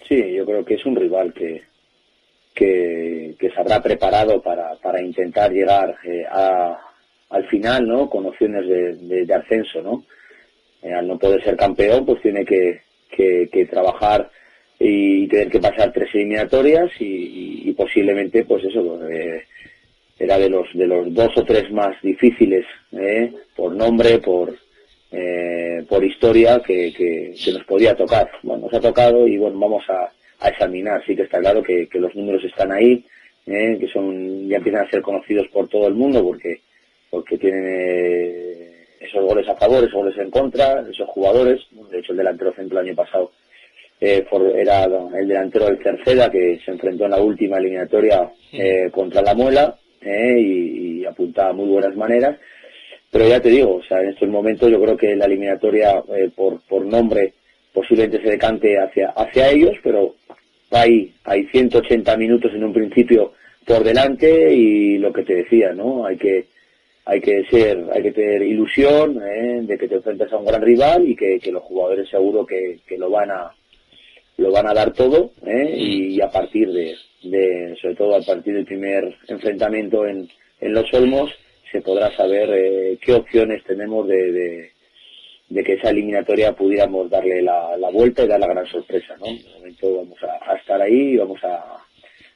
Sí, yo creo que es un rival que, que, se habrá preparado para, para intentar llegar eh, a, al final, ¿no? Con opciones de, de ascenso, ¿no? Eh, al no poder ser campeón, pues tiene que, que, trabajar y tener que pasar tres eliminatorias y, posiblemente, pues eso, eh, era de los de los dos o tres más difíciles eh, por nombre, por por historia que, que, nos podía tocar. Bueno, nos ha tocado y bueno, vamos a, a examinar. Sí que está claro que, que los números están ahí, que son ya empiezan a ser conocidos por todo el mundo porque porque tienen esos goles a favor, esos goles en contra, esos jugadores. De hecho, el delantero centro el año pasado eh, era el delantero del Cerceda que se enfrentó en la última eliminatoria eh, contra la Muela eh, y, apuntaba muy buenas maneras. Pero ya te digo, o sea, en estos momentos yo creo que la eliminatoria por, por nombre posiblemente se decante hacia, hacia ellos, pero hay, hay 180 minutos en un principio por delante y lo que te decía, ¿no? Hay que hay que ser, hay que tener ilusión de que te enfrentas a un gran rival y que, los jugadores seguro que, que, lo van a lo van a dar todo ¿eh? y a partir de, de, sobre todo a partir del primer enfrentamiento en, en Los Olmos, se podrá saber eh, qué opciones tenemos de, de, que esa eliminatoria pudiéramos darle la, la, vuelta y dar la gran sorpresa. ¿no? De momento vamos a, estar ahí y vamos a,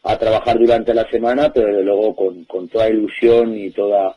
a, trabajar durante la semana, pero desde luego con, con toda ilusión y toda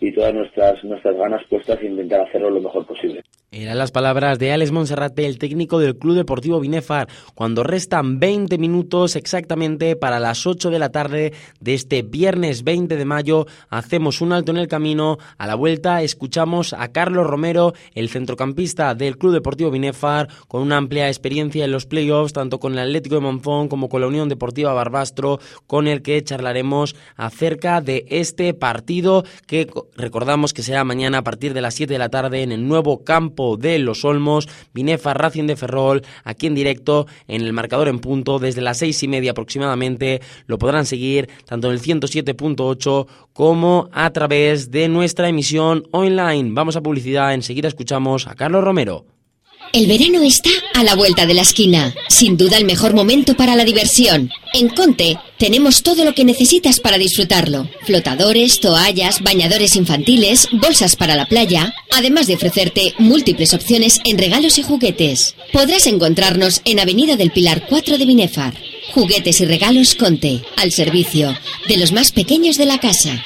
y todas nuestras nuestras ganas puestas en intentar hacerlo lo mejor posible. Eran las palabras de Alex Monserrate, el técnico del Club Deportivo Binefar, cuando restan 20 minutos exactamente para las 8 de la tarde de este viernes 20 de mayo. Hacemos un alto en el camino. A la vuelta escuchamos a Carlos Romero, el centrocampista del Club Deportivo Binefar, con una amplia experiencia en los playoffs, tanto con el Atlético de Monzón como con la Unión Deportiva Barbastro, con el que charlaremos acerca de este partido que recordamos que será mañana a partir de las 7 de la tarde en el nuevo campo de Los Olmos, Binefa Racing de Ferrol, aquí en directo en el marcador en punto desde las seis y media aproximadamente. Lo podrán seguir tanto en el 107.8 como a través de nuestra emisión online. Vamos a publicidad, enseguida escuchamos a Carlos Romero. El verano está a la vuelta de la esquina. Sin duda el mejor momento para la diversión. En Conte tenemos todo lo que necesitas para disfrutarlo. Flotadores, toallas, bañadores infantiles, bolsas para la playa, además de ofrecerte múltiples opciones en regalos y juguetes. Podrás encontrarnos en Avenida del Pilar 4 de Binefar. Juguetes y regalos Conte, al servicio de los más pequeños de la casa.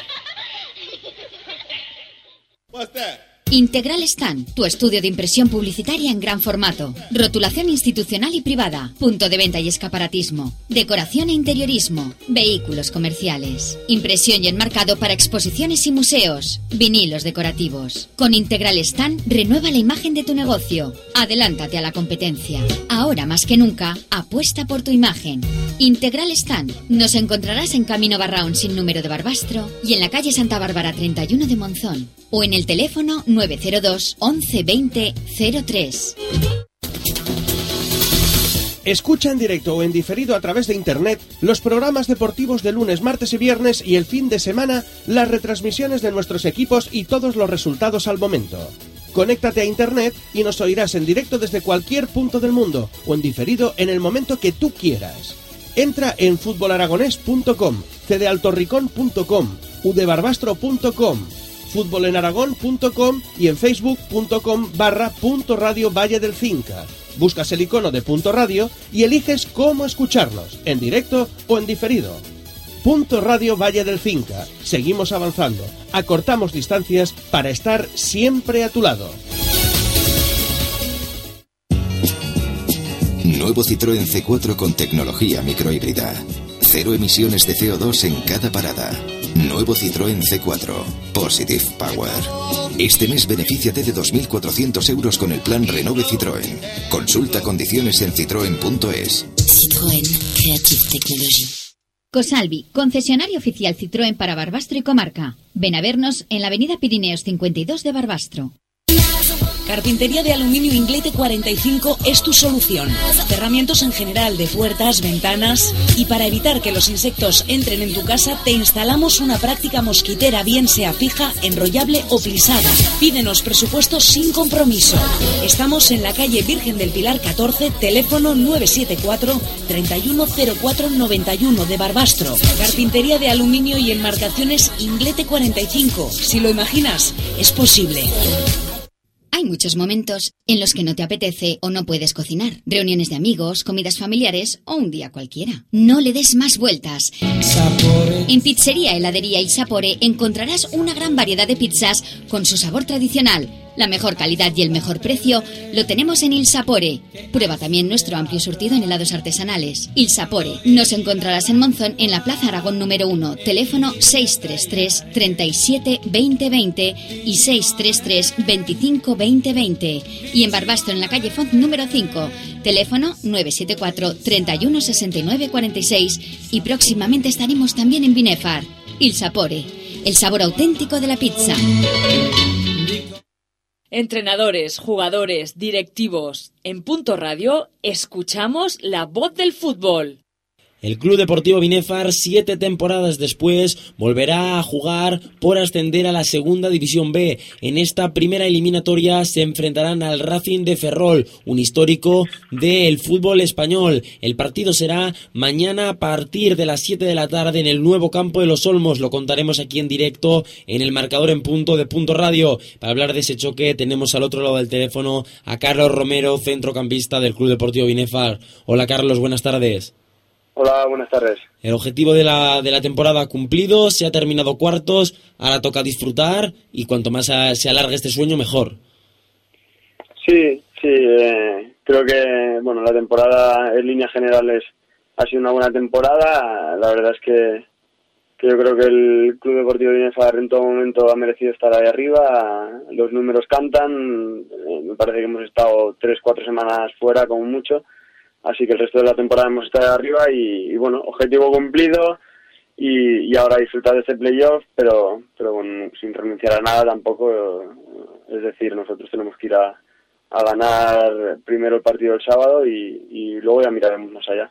Integral Stan, tu estudio de impresión publicitaria en gran formato. Rotulación institucional y privada. Punto de venta y escaparatismo. Decoración e interiorismo. Vehículos comerciales. Impresión y enmarcado para exposiciones y museos. Vinilos decorativos. Con Integral Stan, renueva la imagen de tu negocio. Adelántate a la competencia. Ahora más que nunca, apuesta por tu imagen. Integral Stan. Nos encontrarás en Camino Barraón sin número de Barbastro y en la calle Santa Bárbara 31 de Monzón. O en el teléfono 902 11 20 03. Escucha en directo o en diferido a través de internet los programas deportivos de lunes, martes y viernes y el fin de semana las retransmisiones de nuestros equipos y todos los resultados al momento. Conéctate a internet y nos oirás en directo desde cualquier punto del mundo o en diferido en el momento que tú quieras. Entra en futbolaragonés.com, cedealtorricón.com, udebarbastro.com futbolenaragón.com y en facebook.com barra punto radio Valle del Cinca. Buscas el icono de punto radio y eliges cómo escucharnos, en directo o en diferido. Punto Radio Valle del Cinca. Seguimos avanzando. Acortamos distancias para estar siempre a tu lado. Nuevo Citroën C4 con tecnología microhíbrida. Cero emisiones de CO2 en cada parada. Nuevo Citroën C4. Positive Power. Este mes benefíciate de 2.400 euros con el plan Renove Citroën. Consulta condiciones en citroen.es. Citroën Creative Technology. Cosalvi, concesionario oficial Citroën para Barbastro y Comarca. Ven a vernos en la avenida Pirineos 52 de Barbastro. Carpintería de aluminio Inglete 45 es tu solución. Cerramientos en general de puertas, ventanas y para evitar que los insectos entren en tu casa te instalamos una práctica mosquitera bien sea fija, enrollable o plisada. Pídenos presupuestos sin compromiso. Estamos en la calle Virgen del Pilar 14, teléfono 974 310491 de Barbastro. Carpintería de aluminio y enmarcaciones Inglete 45. Si lo imaginas, es posible. Hay muchos momentos en los que no te apetece o no puedes cocinar. Reuniones de amigos, comidas familiares o un día cualquiera. No le des más vueltas. En Pizzería, Heladería y Sapore encontrarás una gran variedad de pizzas con su sabor tradicional La mejor calidad y el mejor precio lo tenemos en Il Sapore. Prueba también nuestro amplio surtido en helados artesanales. Il Sapore. Nos encontrarás en Monzón en la Plaza Aragón número 1, teléfono 633 37 2020 y 633 25 2020 y en Barbastro en la calle Font número 5, teléfono 974 31 69 46 y próximamente estaremos también en Binefar. Il Sapore, el sabor auténtico de la pizza. Entrenadores, jugadores, directivos, en Punto Radio escuchamos la voz del fútbol. El Club Deportivo Binefar, siete temporadas después, volverá a jugar por ascender a la Segunda División B. En esta primera eliminatoria se enfrentarán al Racing de Ferrol, un histórico del fútbol español. El partido será mañana a partir de las 7 de la tarde en el nuevo campo de los Olmos. Lo contaremos aquí en directo en el marcador en punto de Punto Radio. Para hablar de ese choque tenemos al otro lado del teléfono a Carlos Romero, centrocampista del Club Deportivo Binefar. Hola Carlos, buenas tardes. Hola, buenas tardes. El objetivo de la, de la temporada cumplido, se ha terminado cuartos, ahora toca disfrutar y cuanto más se alargue este sueño, mejor. Sí, sí, eh, creo que bueno la temporada en líneas generales ha sido una buena temporada. La verdad es que, que yo creo que el Club Deportivo de Inefar en todo momento ha merecido estar ahí arriba. Los números cantan. Eh, me parece que hemos estado tres, cuatro semanas fuera como mucho Así que el resto de la temporada hemos estado arriba y, bueno, objetivo cumplido y, ahora disfrutar de este playoff, pero, pero sin renunciar a nada tampoco. Es decir, nosotros tenemos que ir a, ganar primero el partido del sábado y, luego ya miraremos más allá.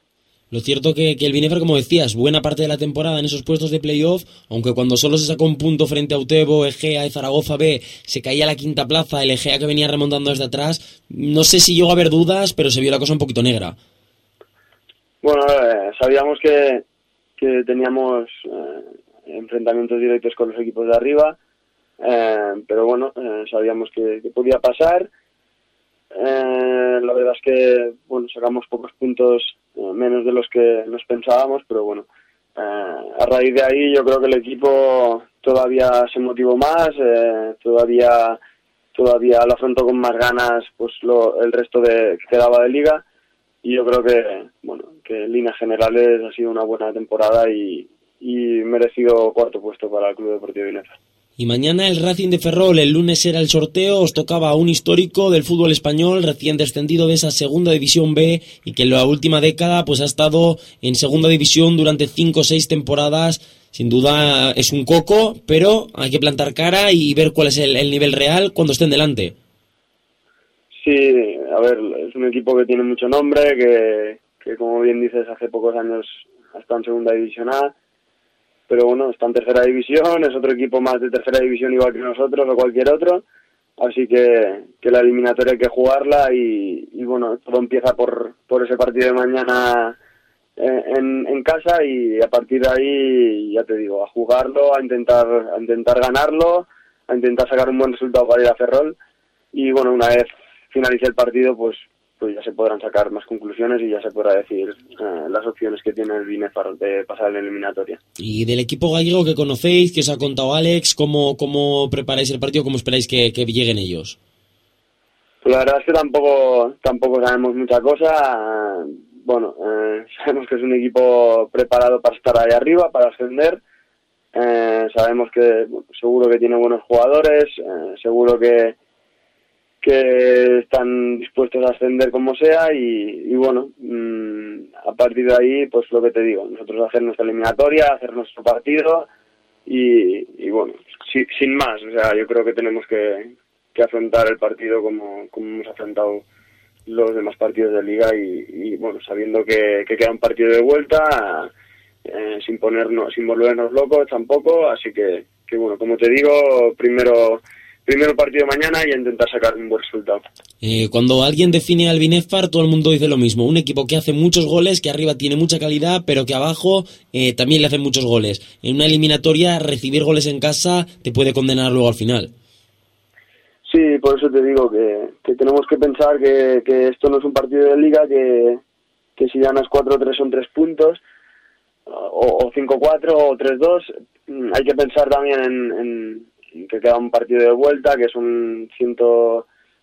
Lo cierto que, que el Binefar, como decías, buena parte de la temporada en esos puestos de playoff, aunque cuando solo se sacó un punto frente a Utebo, Egea y Zaragoza B, se caía a la quinta plaza, el Egea que venía remontando desde atrás, no sé si llegó a haber dudas, pero se vio la cosa un poquito negra. Bueno, eh, sabíamos que, que teníamos eh, enfrentamientos directos con los equipos de arriba, eh, pero bueno, sabíamos que, que, podía pasar. La verdad es que bueno sacamos pocos puntos eh, menos de los que nos pensábamos, pero bueno, eh, a raíz de ahí yo creo que el equipo todavía se motivó más, eh, todavía todavía lo afrontó con más ganas pues lo, el resto de que quedaba de liga y yo creo que bueno que en líneas generales ha sido una buena temporada y, y merecido cuarto puesto para el Club Deportivo Ineza. Y mañana el Racing de Ferrol, el lunes era el sorteo, os tocaba un histórico del fútbol español recién descendido de esa segunda división B y que en la última década pues ha estado en segunda división durante cinco o seis temporadas. Sin duda es un coco, pero hay que plantar cara y ver cuál es el, nivel real cuando estén delante. Sí, a ver, es un equipo que tiene mucho nombre, que, que como bien dices hace pocos años ha estado en segunda división A pero bueno, está en tercera división, es otro equipo más de tercera división igual que nosotros o cualquier otro, así que, que la eliminatoria hay que jugarla y, bueno, todo empieza por, por ese partido de mañana en, en casa y a partir de ahí, ya te digo, a jugarlo, a intentar, a intentar ganarlo, a intentar sacar un buen resultado para ir a Ferrol. Y bueno, una vez finalice el partido, pues pues ya se podrán sacar más conclusiones y ya se podrá decir eh, las opciones que tiene el Binefar de pasar la eliminatoria. Y del equipo gallego que conocéis, que os ha contado Alex, ¿cómo, cómo preparáis el partido? ¿Cómo esperáis que, lleguen ellos? Pues la verdad es que tampoco, tampoco sabemos mucha cosa. Bueno, eh, sabemos que es un equipo preparado para estar ahí arriba, para ascender. Eh, sabemos que seguro que tiene buenos jugadores, seguro que, que están dispuestos a ascender como sea y, bueno, mm, a partir de ahí, pues lo que te digo, nosotros hacer nuestra eliminatoria, hacer nuestro partido y, bueno, sin más, o sea, yo creo que tenemos que, afrontar el partido como, como hemos afrontado los demás partidos de liga y, bueno, sabiendo que, queda un partido de vuelta, eh, sin ponernos, sin volvernos locos tampoco, así que, que bueno, como te digo, primero primero partido mañana y a intentar sacar un buen resultado. Eh, cuando alguien define al Binefar, todo el mundo dice lo mismo. Un equipo que hace muchos goles, que arriba tiene mucha calidad, pero que abajo eh, también le hacen muchos goles. En una eliminatoria, recibir goles en casa te puede condenar luego al final. Sí, por eso te digo que, tenemos que pensar que, esto no es un partido de liga, que, que si ganas 4-3 son 3 puntos, o, 5-4 o 3-2. Mm, hay que pensar también en que queda un partido de vuelta, que es un 100,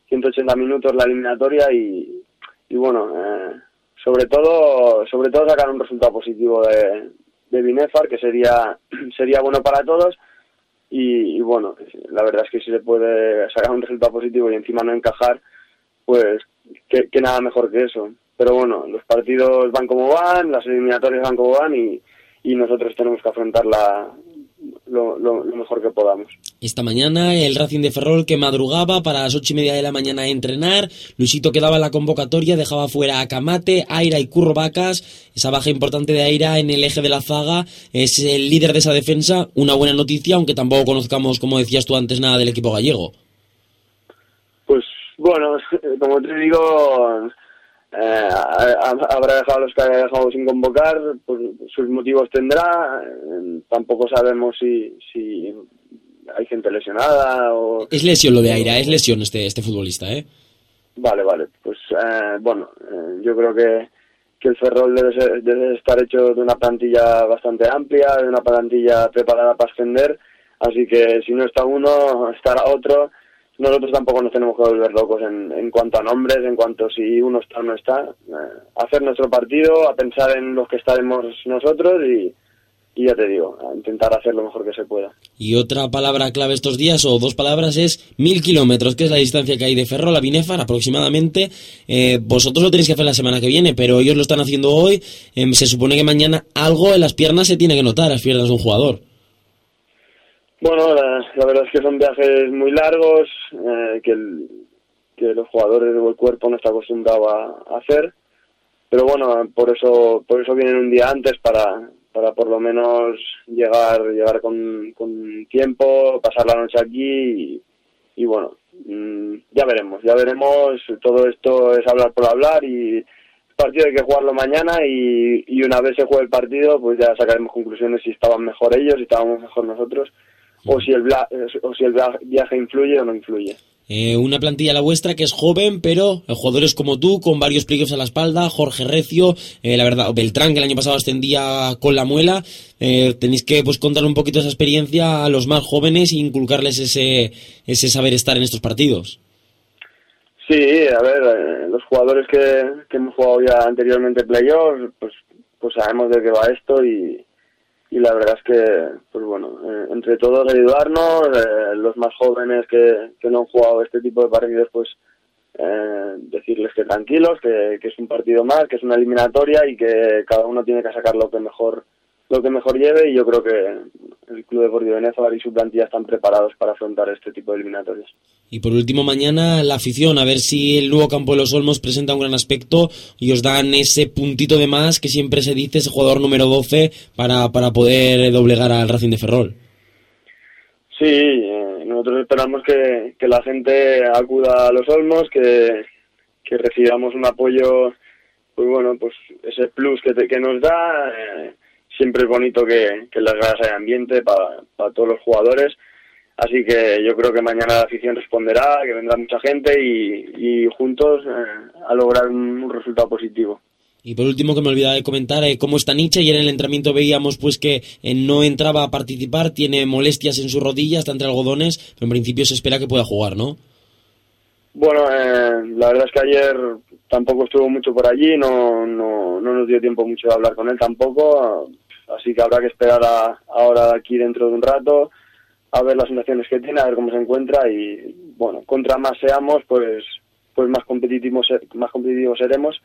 180 minutos la eliminatoria y, y bueno, eh, sobre todo sobre todo sacar un resultado positivo de, de Binefar, que sería sería bueno para todos y, bueno, la verdad es que si se puede sacar un resultado positivo y encima no encajar, pues que, que nada mejor que eso. Pero bueno, los partidos van como van, las eliminatorias van como van y, y nosotros tenemos que afrontar la, lo, lo, mejor que podamos. Esta mañana el Racing de Ferrol que madrugaba para las ocho y media de la mañana a entrenar, Luisito quedaba en la convocatoria, dejaba fuera a Camate, Aira y Curro Vacas, esa baja importante de Aira en el eje de la zaga, es el líder de esa defensa, una buena noticia, aunque tampoco conozcamos, como decías tú antes, nada del equipo gallego. Pues bueno, como te digo, eh, habrá dejado a los que haya dejado sin convocar, pues sus motivos tendrá. Eh, tampoco sabemos si, si hay gente lesionada o... Es lesión lo de Aira, es lesión este, este futbolista, ¿eh? Vale, vale. Pues eh, bueno, eh, yo creo que, que el Ferrol debe, debe estar hecho de una plantilla bastante amplia, de una plantilla preparada para ascender. Así que si no está uno, estará otro nosotros tampoco nos tenemos que volver locos en, en cuanto a nombres, en cuanto si uno está o no está. Eh, hacer nuestro partido, a pensar en los que estaremos nosotros y, y ya te digo, a intentar hacer lo mejor que se pueda. Y otra palabra clave estos días, o dos palabras, es mil kilómetros, que es la distancia que hay de Ferrol a Binefar aproximadamente. Eh, vosotros lo tenéis que hacer la semana que viene, pero ellos lo están haciendo hoy. Eh, se supone que mañana algo en las piernas se tiene que notar, las piernas de un jugador. Bueno, la, verdad es que son viajes muy largos eh, que, que los jugadores del cuerpo no está acostumbrado a, hacer, pero bueno, por eso por eso vienen un día antes para, para por lo menos llegar llegar con, con tiempo, pasar la noche aquí y, bueno, mm, ya veremos, ya veremos, todo esto es hablar por hablar y el partido hay que jugarlo mañana y, y una vez se juegue el partido pues ya sacaremos conclusiones si estaban mejor ellos, si estábamos mejor nosotros o si el, o si el viaje influye o no influye. Eh, una plantilla la vuestra que es joven, pero jugadores como tú, con varios pliegos a la espalda, Jorge Recio, eh, la verdad, Beltrán, que el año pasado ascendía con la muela, eh, tenéis que pues contar un poquito esa experiencia a los más jóvenes e inculcarles ese, ese saber estar en estos partidos. Sí, a ver, los jugadores que, que hemos jugado ya anteriormente playoffs, pues, pues sabemos de qué va esto y, y la verdad es que, pues bueno, eh, entre todos ayudarnos, eh, los más jóvenes que, que no han jugado este tipo de partidos, pues eh, decirles que tranquilos, que, que, es un partido más, que es una eliminatoria y que cada uno tiene que sacar lo que mejor lo que mejor lleve y yo creo que el Club Deportivo de Nézar y su plantilla están preparados para afrontar este tipo de eliminatorias. Y por último, mañana la afición, a ver si el nuevo campo de los Olmos presenta un gran aspecto y os dan ese puntito de más que siempre se dice, ese jugador número 12, para, para poder doblegar al Racing de Ferrol. Sí, eh, nosotros esperamos que, que, la gente acuda a los Olmos, que, que recibamos un apoyo, pues bueno, pues ese plus que, que nos da. Eh, siempre es bonito que, que en las gradas haya ambiente para, para todos los jugadores. Así que yo creo que mañana la afición responderá, que vendrá mucha gente y, y juntos eh, a lograr un, resultado positivo. Y por último, que me olvidaba de comentar eh, cómo está Nietzsche. Ayer en el entrenamiento veíamos pues que eh, no entraba a participar, tiene molestias en su rodilla, está entre algodones, pero en principio se espera que pueda jugar, ¿no? Bueno, la verdad es que ayer tampoco estuvo mucho por allí, no, no, no nos dio tiempo mucho de hablar con él tampoco así que habrá que esperar a, ahora aquí dentro de un rato a ver las sensaciones que tiene, a ver cómo se encuentra y bueno, contra más seamos, pues pues más competitivos más competitivos seremos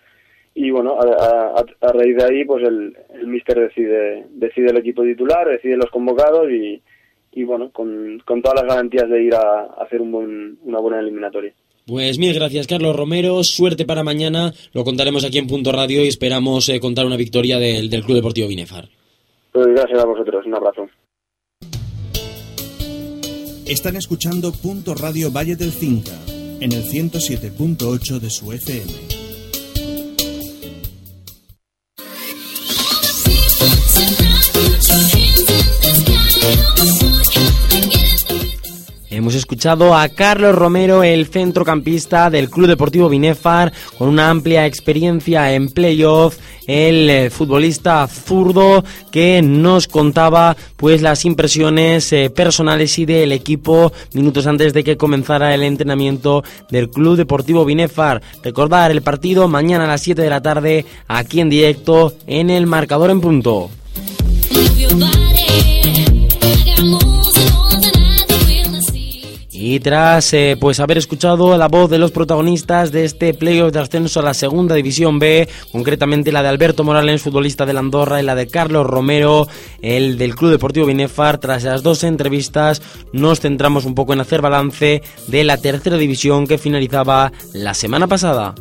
y bueno, a, raíz de ahí pues el, el míster decide decide el equipo titular, decide los convocados y, y bueno, con, con todas las garantías de ir a, hacer un buen, una buena eliminatoria. Pues mil gracias, Carlos Romero. Suerte para mañana. Lo contaremos aquí en Punto Radio y esperamos eh, contar una victoria del, del Club Deportivo Binefar. Pues gracias a vosotros, un abrazo. Están escuchando Punto Radio Valle del Cinca en el 107.8 de su FM. Hemos escuchado a Carlos Romero, el centrocampista del Club Deportivo Binefar, con una amplia experiencia en playoff, el eh, futbolista zurdo que nos contaba pues las impresiones eh, personales y del equipo minutos antes de que comenzara el entrenamiento del Club Deportivo Binefar. Recordar el partido mañana a las 7 de la tarde aquí en directo en el marcador en punto. Y tras eh, pues haber escuchado la voz de los protagonistas de este playoff de ascenso a la segunda división B, concretamente la de Alberto Morales, futbolista de Andorra, y la de Carlos Romero, el del Club Deportivo Binefar, tras las dos entrevistas nos centramos un poco en hacer balance de la tercera división que finalizaba la semana pasada.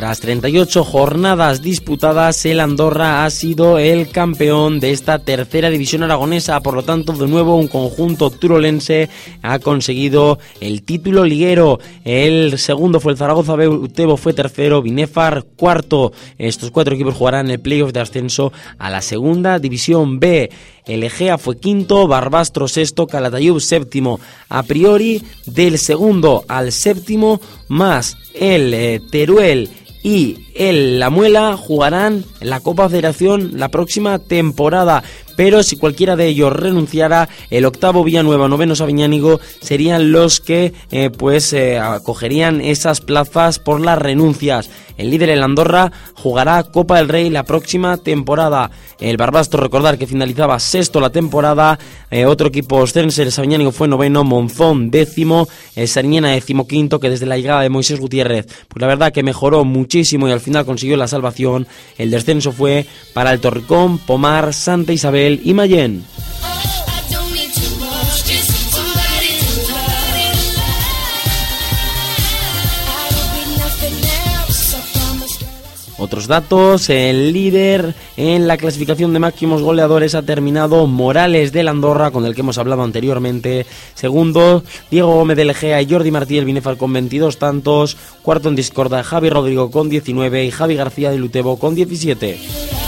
Tras 38 jornadas disputadas, el Andorra ha sido el campeón de esta tercera división aragonesa. Por lo tanto, de nuevo, un conjunto turolense ha conseguido el título liguero. El segundo fue el Zaragoza Utebo fue tercero, Binefar cuarto. Estos cuatro equipos jugarán el playoff de ascenso a la segunda división B. El Egea fue quinto, Barbastro sexto, Calatayud séptimo. A priori, del segundo al séptimo, más el eh, Teruel y el La Muela jugarán la Copa Federación la próxima temporada. Pero si cualquiera de ellos renunciara, el octavo Villanueva, noveno Sabiñánigo serían los que eh, pues eh, acogerían esas plazas por las renuncias. El líder, el Andorra, jugará Copa del Rey la próxima temporada. El Barbastro, recordar que finalizaba sexto la temporada. Eh, otro equipo ostense, el Sabiñánigo, fue noveno. Monzón, décimo. El Sariñena, decimoquinto, que desde la llegada de Moisés Gutiérrez, pues la verdad que mejoró muchísimo y al final consiguió la salvación. El descenso fue para el Torricón, Pomar, Santa Isabel y Mayén. Otros datos, el líder en la clasificación de máximos goleadores ha terminado Morales de Andorra, con el que hemos hablado anteriormente. Segundo, Diego Gómez de Legea y Jordi Martí del Binefar con 22 tantos. Cuarto en discorda, Javi Rodrigo con 19 y Javi García de Lutebo con 17.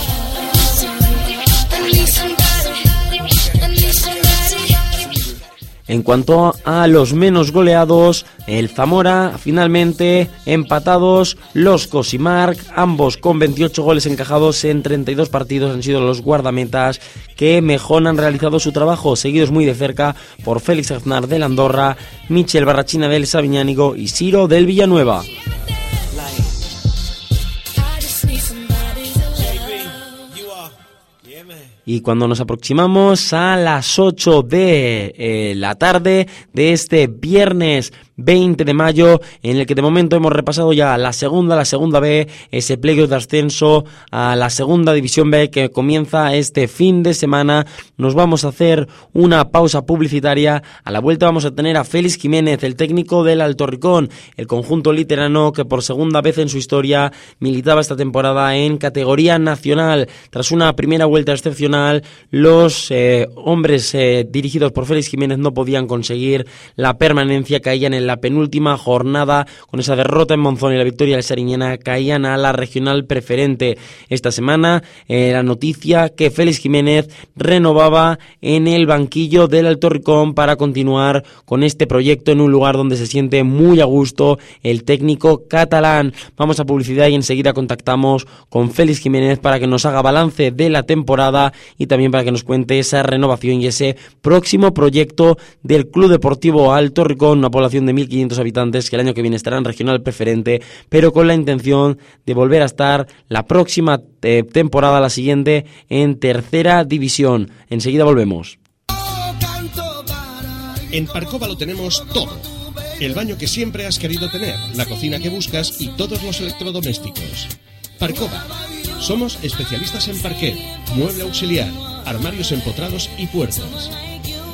En cuanto a los menos goleados, el Zamora finalmente empatados, los Cosimarc, ambos con 28 goles encajados en 32 partidos han sido los guardametas que mejor han realizado su trabajo, seguidos muy de cerca por Félix Aznar del Andorra, Michel Barrachina del Sabiñánigo y Ciro del Villanueva. Y cuando nos aproximamos a las 8 de eh, la tarde de este viernes 20 de mayo, en el que de momento hemos repasado ya la segunda, la segunda B, ese playoff de ascenso a la segunda división B que comienza este fin de semana. Nos vamos a hacer una pausa publicitaria. A la vuelta vamos a tener a Félix Jiménez, el técnico del Alto Ricón, el conjunto literano que por segunda vez en su historia militaba esta temporada en categoría nacional. Tras una primera vuelta excepcional, los eh, hombres eh, dirigidos por Félix Jiménez no podían conseguir la permanencia, caían en la penúltima jornada con esa derrota en Monzón y la victoria del Sariñena caían a la regional preferente. Esta semana eh, la noticia que Félix Jiménez renovaba en el banquillo del Alto Ricón para continuar con este proyecto en un lugar donde se siente muy a gusto el técnico catalán. Vamos a publicidad y enseguida contactamos con Félix Jiménez para que nos haga balance de la temporada y también para que nos cuente esa renovación y ese próximo proyecto del Club Deportivo Alto Ricón, una población de 1.500 habitantes que el año que viene estarán regional preferente, pero con la intención de volver a estar la próxima eh, temporada, la siguiente, en tercera división. Enseguida volvemos. En Parcova lo tenemos todo. El baño que siempre has querido tener, la cocina que buscas y todos los electrodomésticos. Parcova. Somos especialistas en parquet, mueble auxiliar, armarios empotrados y puertas.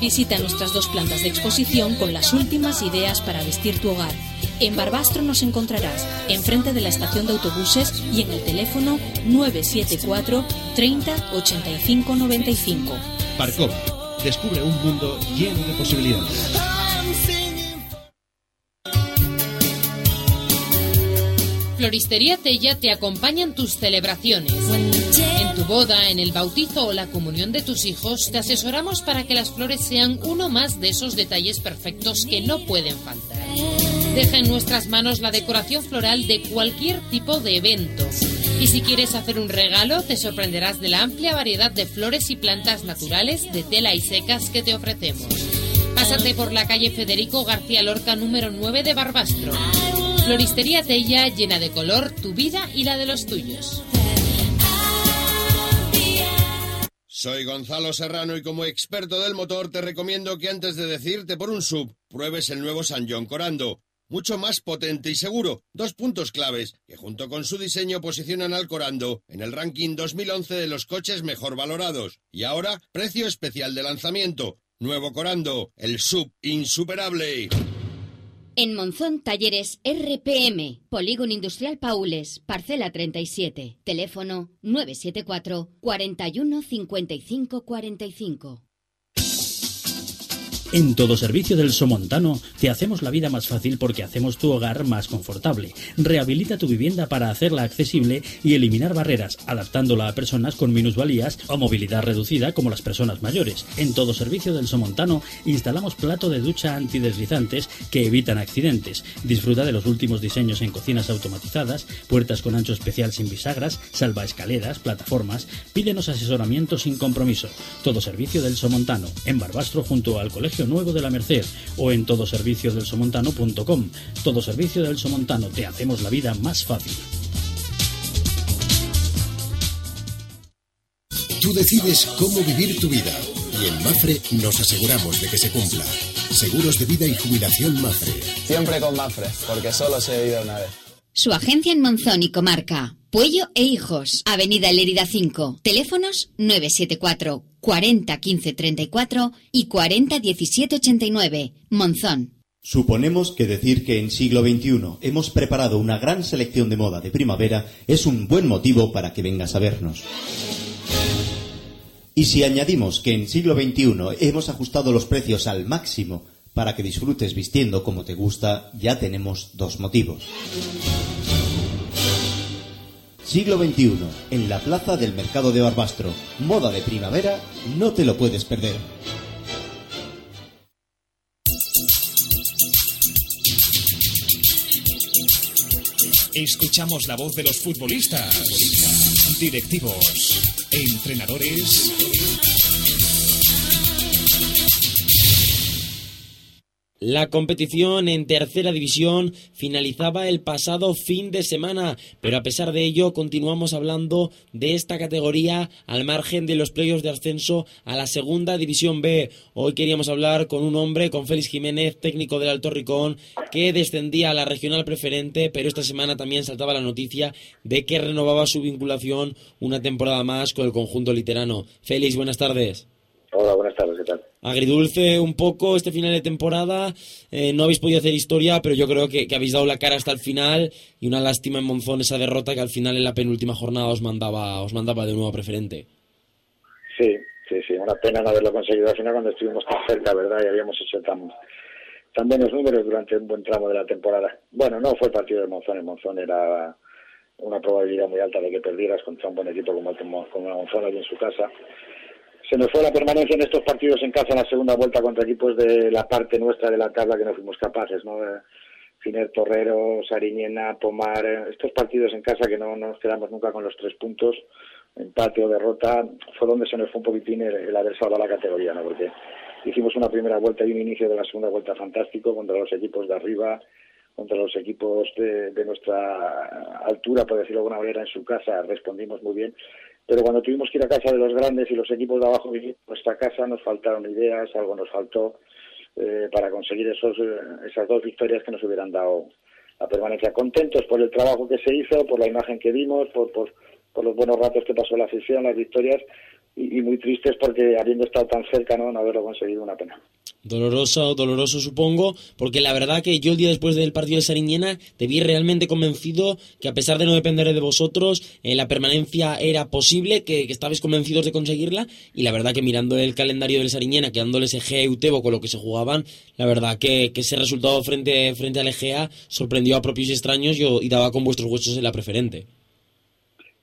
Visita nuestras dos plantas de exposición con las últimas ideas para vestir tu hogar. En Barbastro nos encontrarás enfrente de la estación de autobuses y en el teléfono 974 30 85 95. Parcova. Descubre un mundo lleno de posibilidades. Floristería Tella te acompaña en tus celebraciones. En tu boda, en el bautizo o la comunión de tus hijos, te asesoramos para que las flores sean uno más de esos detalles perfectos que no pueden faltar. Deja en nuestras manos la decoración floral de cualquier tipo de evento. Y si quieres hacer un regalo, te sorprenderás de la amplia variedad de flores y plantas naturales, de tela y secas que te ofrecemos. Pásate por la calle Federico García Lorca número 9 de Barbastro. Floristería Tella llena de color tu vida y la de los tuyos. Soy Gonzalo Serrano y como experto del motor te recomiendo que antes de decirte por un sub, pruebes el nuevo San John Corando. Mucho más potente y seguro. Dos puntos claves que junto con su diseño posicionan al Corando en el ranking 2011 de los coches mejor valorados. Y ahora, precio especial de lanzamiento. Nuevo Corando, el sub insuperable. En Monzón, talleres RPM, Polígono Industrial Paules, parcela 37, teléfono 974 41 55 45. En todo servicio del Somontano te hacemos la vida más fácil porque hacemos tu hogar más confortable. Rehabilita tu vivienda para hacerla accesible y eliminar barreras, adaptándola a personas con minusvalías o movilidad reducida como las personas mayores. En todo servicio del Somontano instalamos plato de ducha antideslizantes que evitan accidentes. Disfruta de los últimos diseños en cocinas automatizadas, puertas con ancho especial sin bisagras, salvaescaleras, plataformas. Pídenos asesoramiento sin compromiso. Todo servicio del Somontano, en Barbastro junto al Colegio Nuevo de la Merced o en todoserviciosdelsomontano.com. Todo Servicio del Somontano, te hacemos la vida más fácil. Tú decides cómo vivir tu vida y en Mafre nos aseguramos de que se cumpla. Seguros de vida y jubilación Mafre. Siempre con Mafre, porque solo se vive una vez. Su agencia en Monzón y Comarca. Puello e Hijos, Avenida Lerida 5. Teléfonos 974 40 15 34 y 40 17 89. Monzón. Suponemos que decir que en siglo XXI hemos preparado una gran selección de moda de primavera es un buen motivo para que vengas a vernos. Y si añadimos que en siglo XXI hemos ajustado los precios al máximo para que disfrutes vistiendo como te gusta, ya tenemos dos motivos. Siglo XXI, en la plaza del Mercado de Barbastro. Moda de primavera, no te lo puedes perder. Escuchamos la voz de los futbolistas, directivos, entrenadores. La competición en tercera división finalizaba el pasado fin de semana, pero a pesar de ello continuamos hablando de esta categoría al margen de los playoffs de ascenso a la segunda división B. Hoy queríamos hablar con un hombre, con Félix Jiménez, técnico del Alto Ricón, que descendía a la regional preferente, pero esta semana también saltaba la noticia de que renovaba su vinculación una temporada más con el conjunto literano. Félix, buenas tardes. Hola, buenas tardes, ¿qué tal? Agridulce un poco este final de temporada, eh, no habéis podido hacer historia, pero yo creo que, que, habéis dado la cara hasta el final y una lástima en Monzón esa derrota que al final en la penúltima jornada os mandaba, os mandaba de nuevo a preferente. Sí, sí, sí, una pena no haberlo conseguido al final cuando estuvimos tan cerca, ¿verdad? Y habíamos hecho tan, tan buenos números durante un buen tramo de la temporada. Bueno, no fue el partido de Monzón, en Monzón era una probabilidad muy alta de que perdieras contra un buen equipo como el como el Monzón allí en su casa se nos fue la permanencia en estos partidos en casa en la segunda vuelta contra equipos de la parte nuestra de la tabla que no fuimos capaces, ¿no? Finer Torrero, Sariñena, Pomar, estos partidos en casa que no, no, nos quedamos nunca con los tres puntos, empate o derrota, fue donde se nos fue un poquitín el, el haber salvado la categoría, ¿no? Porque hicimos una primera vuelta y un inicio de la segunda vuelta fantástico contra los equipos de arriba, contra los equipos de, de nuestra altura, por decirlo de alguna manera, en su casa, respondimos muy bien pero cuando tuvimos que ir a casa de los grandes y los equipos de abajo nuestra casa, nos faltaron ideas, algo nos faltó eh, para conseguir esos, eh, esas dos victorias que nos hubieran dado la permanencia. Contentos por el trabajo que se hizo, por la imagen que dimos, por, por, los buenos ratos que pasó la sesión, las victorias, y, y, muy tristes porque habiendo estado tan cerca, ¿no? no haberlo conseguido, una pena. Doloroso, doloroso supongo, porque la verdad que yo el día después del partido de Sariñena te vi realmente convencido que a pesar de no depender de vosotros, eh, la permanencia era posible, que, que, estabais convencidos de conseguirla, y la verdad que mirando el calendario del Sariñena, quedándoles Egea y Utebo con lo que se jugaban, la verdad que, que ese resultado frente, frente al Egea sorprendió a propios extraños y, y daba con vuestros huesos en la preferente.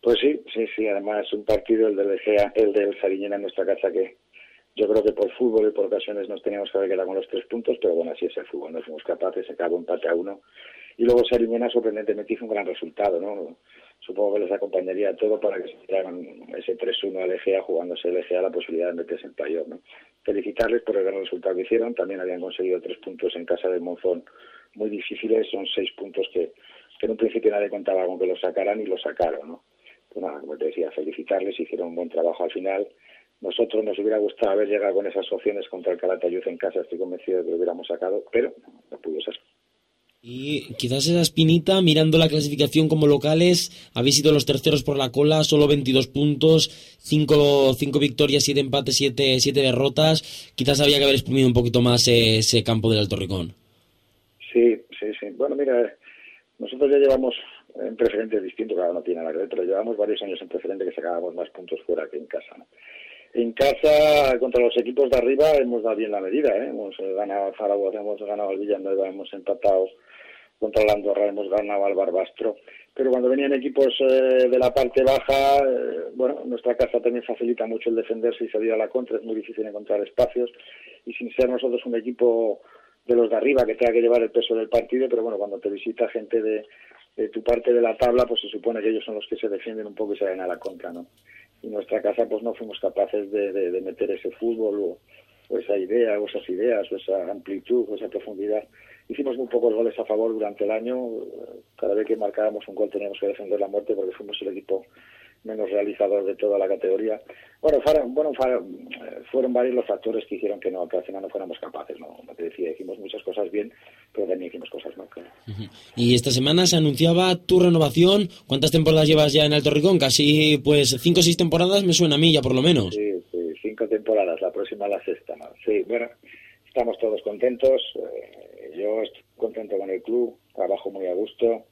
Pues sí, sí, sí, además un partido, el del Egea, el del Sariñena en nuestra casa que yo creo que por fútbol y por ocasiones nos teníamos que haber quedado con los tres puntos, pero bueno, así es el fútbol, no fuimos capaces, acabó empate a uno. Y luego Sariñena sorprendentemente hizo un gran resultado, ¿no? Supongo que les acompañaría todo para que se tiraran ese 3-1 al Egea, jugándose el Egea la posibilidad de meterse en playoff, ¿no? Felicitarles por el gran resultado que hicieron, también habían conseguido tres puntos en casa de Monzón muy difíciles, son seis puntos que, que en un principio nadie contaba con que los sacaran y los sacaron, ¿no? Pues nada, como te decía, felicitarles, hicieron un buen trabajo al final nosotros nos hubiera gustado haber llegado con esas opciones contra el Calatayud en casa, estoy convencido de que lo hubiéramos sacado, pero no pudo ser. Y quizás esa espinita, mirando la clasificación como locales, habéis sido los terceros por la cola, solo 22 puntos, 5, cinco victorias, 7 empates, 7, siete derrotas. Quizás había que haber exprimido un poquito más ese campo del Alto Ricón. Sí, sí, sí. Bueno, mira, nosotros ya llevamos en preferente distinto, cada uno tiene la red, pero llevamos varios años en preferente que sacábamos más puntos fuera que en casa. ¿no? En casa, contra los equipos de arriba, hemos dado bien la medida. ¿eh? Hemos ganado a Zaragoza, hemos ganado al Villanueva, hemos empatado contra la Andorra, hemos ganado al Barbastro. Pero cuando venían equipos eh, de la parte baja, eh, bueno, nuestra casa también facilita mucho el defenderse y salir a la contra. Es muy difícil encontrar espacios. Y sin ser nosotros un equipo de los de arriba que tenga que llevar el peso del partido, pero bueno, cuando te visita gente de, de tu parte de la tabla, pues se supone que ellos son los que se defienden un poco y se ven a la contra, ¿no? Y nuestra casa pues no fuimos capaces de, de, meter ese fútbol o, o, esa idea o esas ideas o esa amplitud o esa profundidad. Hicimos muy pocos goles a favor durante el año. Cada vez que marcábamos un gol teníamos que defender la muerte porque fuimos el equipo menos realizador de toda la categoría. Bueno, fueron, bueno, fueron varios los factores que hicieron que, no, que al final no fuéramos capaces. ¿no? Como te decía, hicimos muchas cosas bien, pero también hicimos cosas mal. Y esta semana se anunciaba tu renovación. ¿Cuántas temporadas llevas ya en Alto Ricón? Casi, pues, cinco o seis temporadas me suena a mí ya por lo menos. Sí, sí, cinco temporadas, la próxima la sexta. ¿no? Sí, bueno, estamos todos contentos. Eh, yo estoy contento con el club, trabajo muy a gusto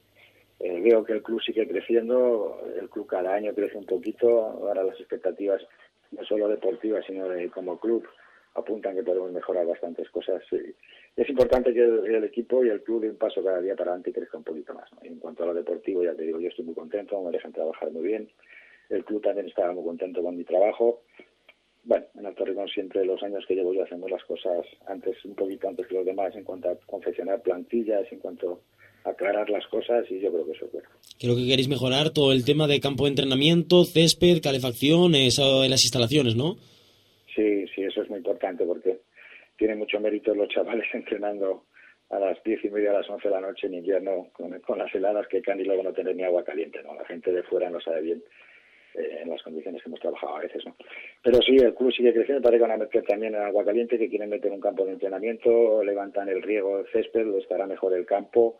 eh, veo que el club sigue creciendo, el club cada año crece un poquito, ahora las expectativas no solo deportivas, sino de como club apuntan que podemos mejorar bastantes cosas. Es importante que el, el, equipo y el club dé un paso cada día para adelante y crezca un poquito más. ¿no? En cuanto a lo deportivo, ya te digo, yo estoy muy contento, me dejan trabajar muy bien. El club también está muy contento con mi trabajo. Bueno, en Alto Rincón siempre los años que llevo yo hacemos las cosas antes, un poquito antes que los demás en cuanto a confeccionar plantillas, en cuanto aclarar las cosas y yo creo que eso es bueno. Creo que queréis mejorar todo el tema de campo de entrenamiento, césped, calefacción, eso de las instalaciones, ¿no? Sí, sí, eso es muy importante porque tiene mucho mérito los chavales entrenando a las diez y media, a las once de la noche en invierno con, con las heladas que can y luego no tener ni agua caliente, ¿no? La gente de fuera no sabe bien eh, en las condiciones que hemos trabajado a veces, ¿no? Pero sí, el club sigue creciendo, parece que van a meter también en agua caliente, que quieren meter un campo de entrenamiento, levantan el riego del césped, lo estará mejor el campo,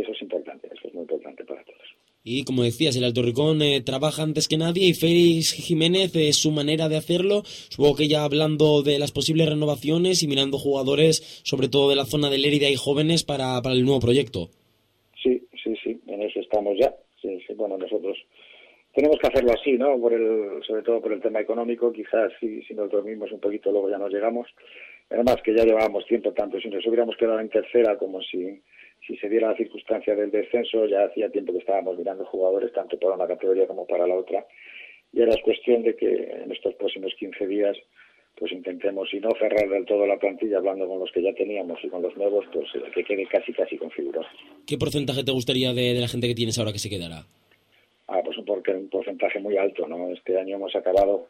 eso es importante, eso es muy importante para todos. Y como decías, el Alto Ricón eh, trabaja antes que nadie y Félix Jiménez es eh, su manera de hacerlo. Supongo que ya hablando de las posibles renovaciones y mirando jugadores, sobre todo de la zona de Lérida y jóvenes, para, para el nuevo proyecto. Sí, sí, sí, en eso estamos ya. Sí, sí, bueno, nosotros tenemos que hacerlo así, ¿no? Por el, sobre todo por el tema económico, quizás si, si nos dormimos un poquito luego ya nos llegamos. Además que ya llevábamos tiempo tanto, si nos hubiéramos quedado en tercera como si si se diera la circunstancia del descenso, ya hacía tiempo que estábamos mirando jugadores tanto para una categoría como para la otra. Y ahora es cuestión de que en estos próximos 15 días pues intentemos, si no cerrar del todo la plantilla, hablando con los que ya teníamos y con los nuevos, pues que quede casi casi configurado. ¿Qué porcentaje te gustaría de, de la gente que tienes ahora que se quedará? Ah, pues un, un porcentaje muy alto, ¿no? Este año hemos acabado,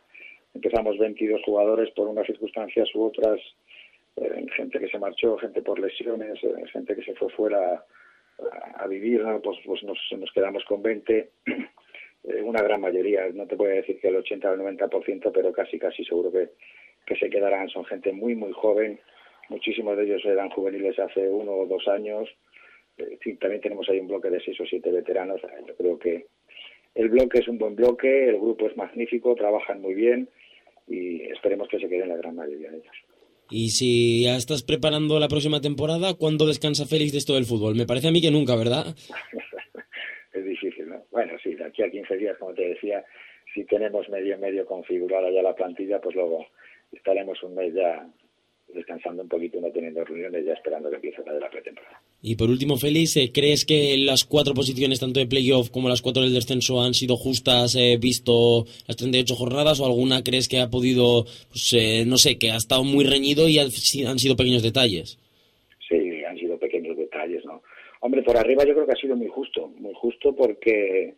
empezamos 22 jugadores por unas circunstancias u otras, eh, gente que se marchó, gente por lesiones, eh, gente que se fue fuera a, a vivir, ¿no? pues, pues nos, quedamos con 20, eh, una gran mayoría, no te puedo decir que el 80 o el 90%, pero casi casi seguro que, que se quedarán, son gente muy muy joven, muchísimos de ellos eran juveniles hace uno o dos años, también tenemos ahí un bloque de seis o siete veteranos, yo creo que el bloque es un buen bloque, el grupo es magnífico, trabajan muy bien y esperemos que se queden la gran mayoría de ellos. Y si ya estás preparando la próxima temporada, ¿cuándo descansa Félix de esto del fútbol? Me parece a mí que nunca, ¿verdad? es difícil, ¿no? Bueno, sí, de aquí a 15 días, como te decía, si tenemos medio medio configurada ya la plantilla, pues luego estaremos un mes ya descansando un poquito, no teniendo reuniones, ya esperando que empiece la de la pretemporada. Y por último, Félix, eh, ¿crees que las cuatro posiciones, tanto de playoff como las cuatro del descenso, han sido justas, eh, visto las 38 jornadas, o alguna crees que ha podido, pues, eh, no sé, que ha estado muy reñido y han sido pequeños detalles? Sí, han sido pequeños detalles, ¿no? Hombre, por arriba yo creo que ha sido muy justo, muy justo porque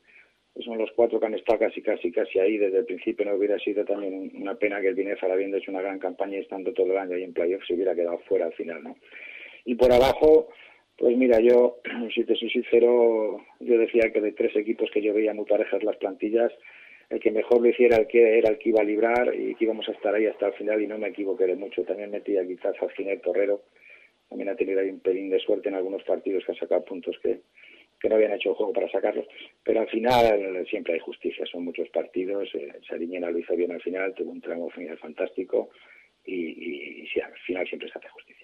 son los cuatro que han estado casi, casi, casi ahí desde el principio. No hubiera sido también una pena que el Binefar, habiendo hecho una gran campaña y estando todo el año ahí en playoff, se hubiera quedado fuera al final, ¿no? Y por abajo, pues mira, yo, si te soy sincero, yo decía que de tres equipos que yo veía muy parejas las plantillas, el que mejor lo hiciera el que era el que iba a librar y que íbamos a estar ahí hasta el final y no me equivoqué de mucho. También metía quizás al final Torrero, también ha tenido ahí un pelín de suerte en algunos partidos que ha sacado puntos que, que no habían hecho juego para sacarlos. Pero al final siempre hay justicia, son muchos partidos. Eh, Sariñena lo hizo bien al final, tuvo un tramo final fantástico y al final siempre se hace justicia.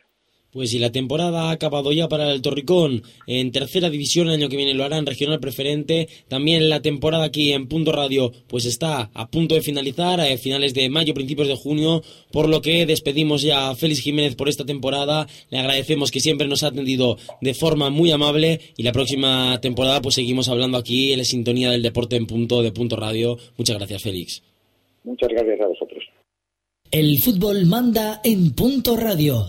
Pues si la temporada ha acabado ya para el Torricón en tercera división, el año que viene lo hará en regional preferente. También la temporada aquí en Punto Radio pues está a punto de finalizar, a finales de mayo, principios de junio, por lo que despedimos ya a Félix Jiménez por esta temporada. Le agradecemos que siempre nos ha atendido de forma muy amable y la próxima temporada pues seguimos hablando aquí en la sintonía del deporte en punto de Punto Radio. Muchas gracias, Félix. Muchas gracias a vosotros. El fútbol manda en Punto Radio.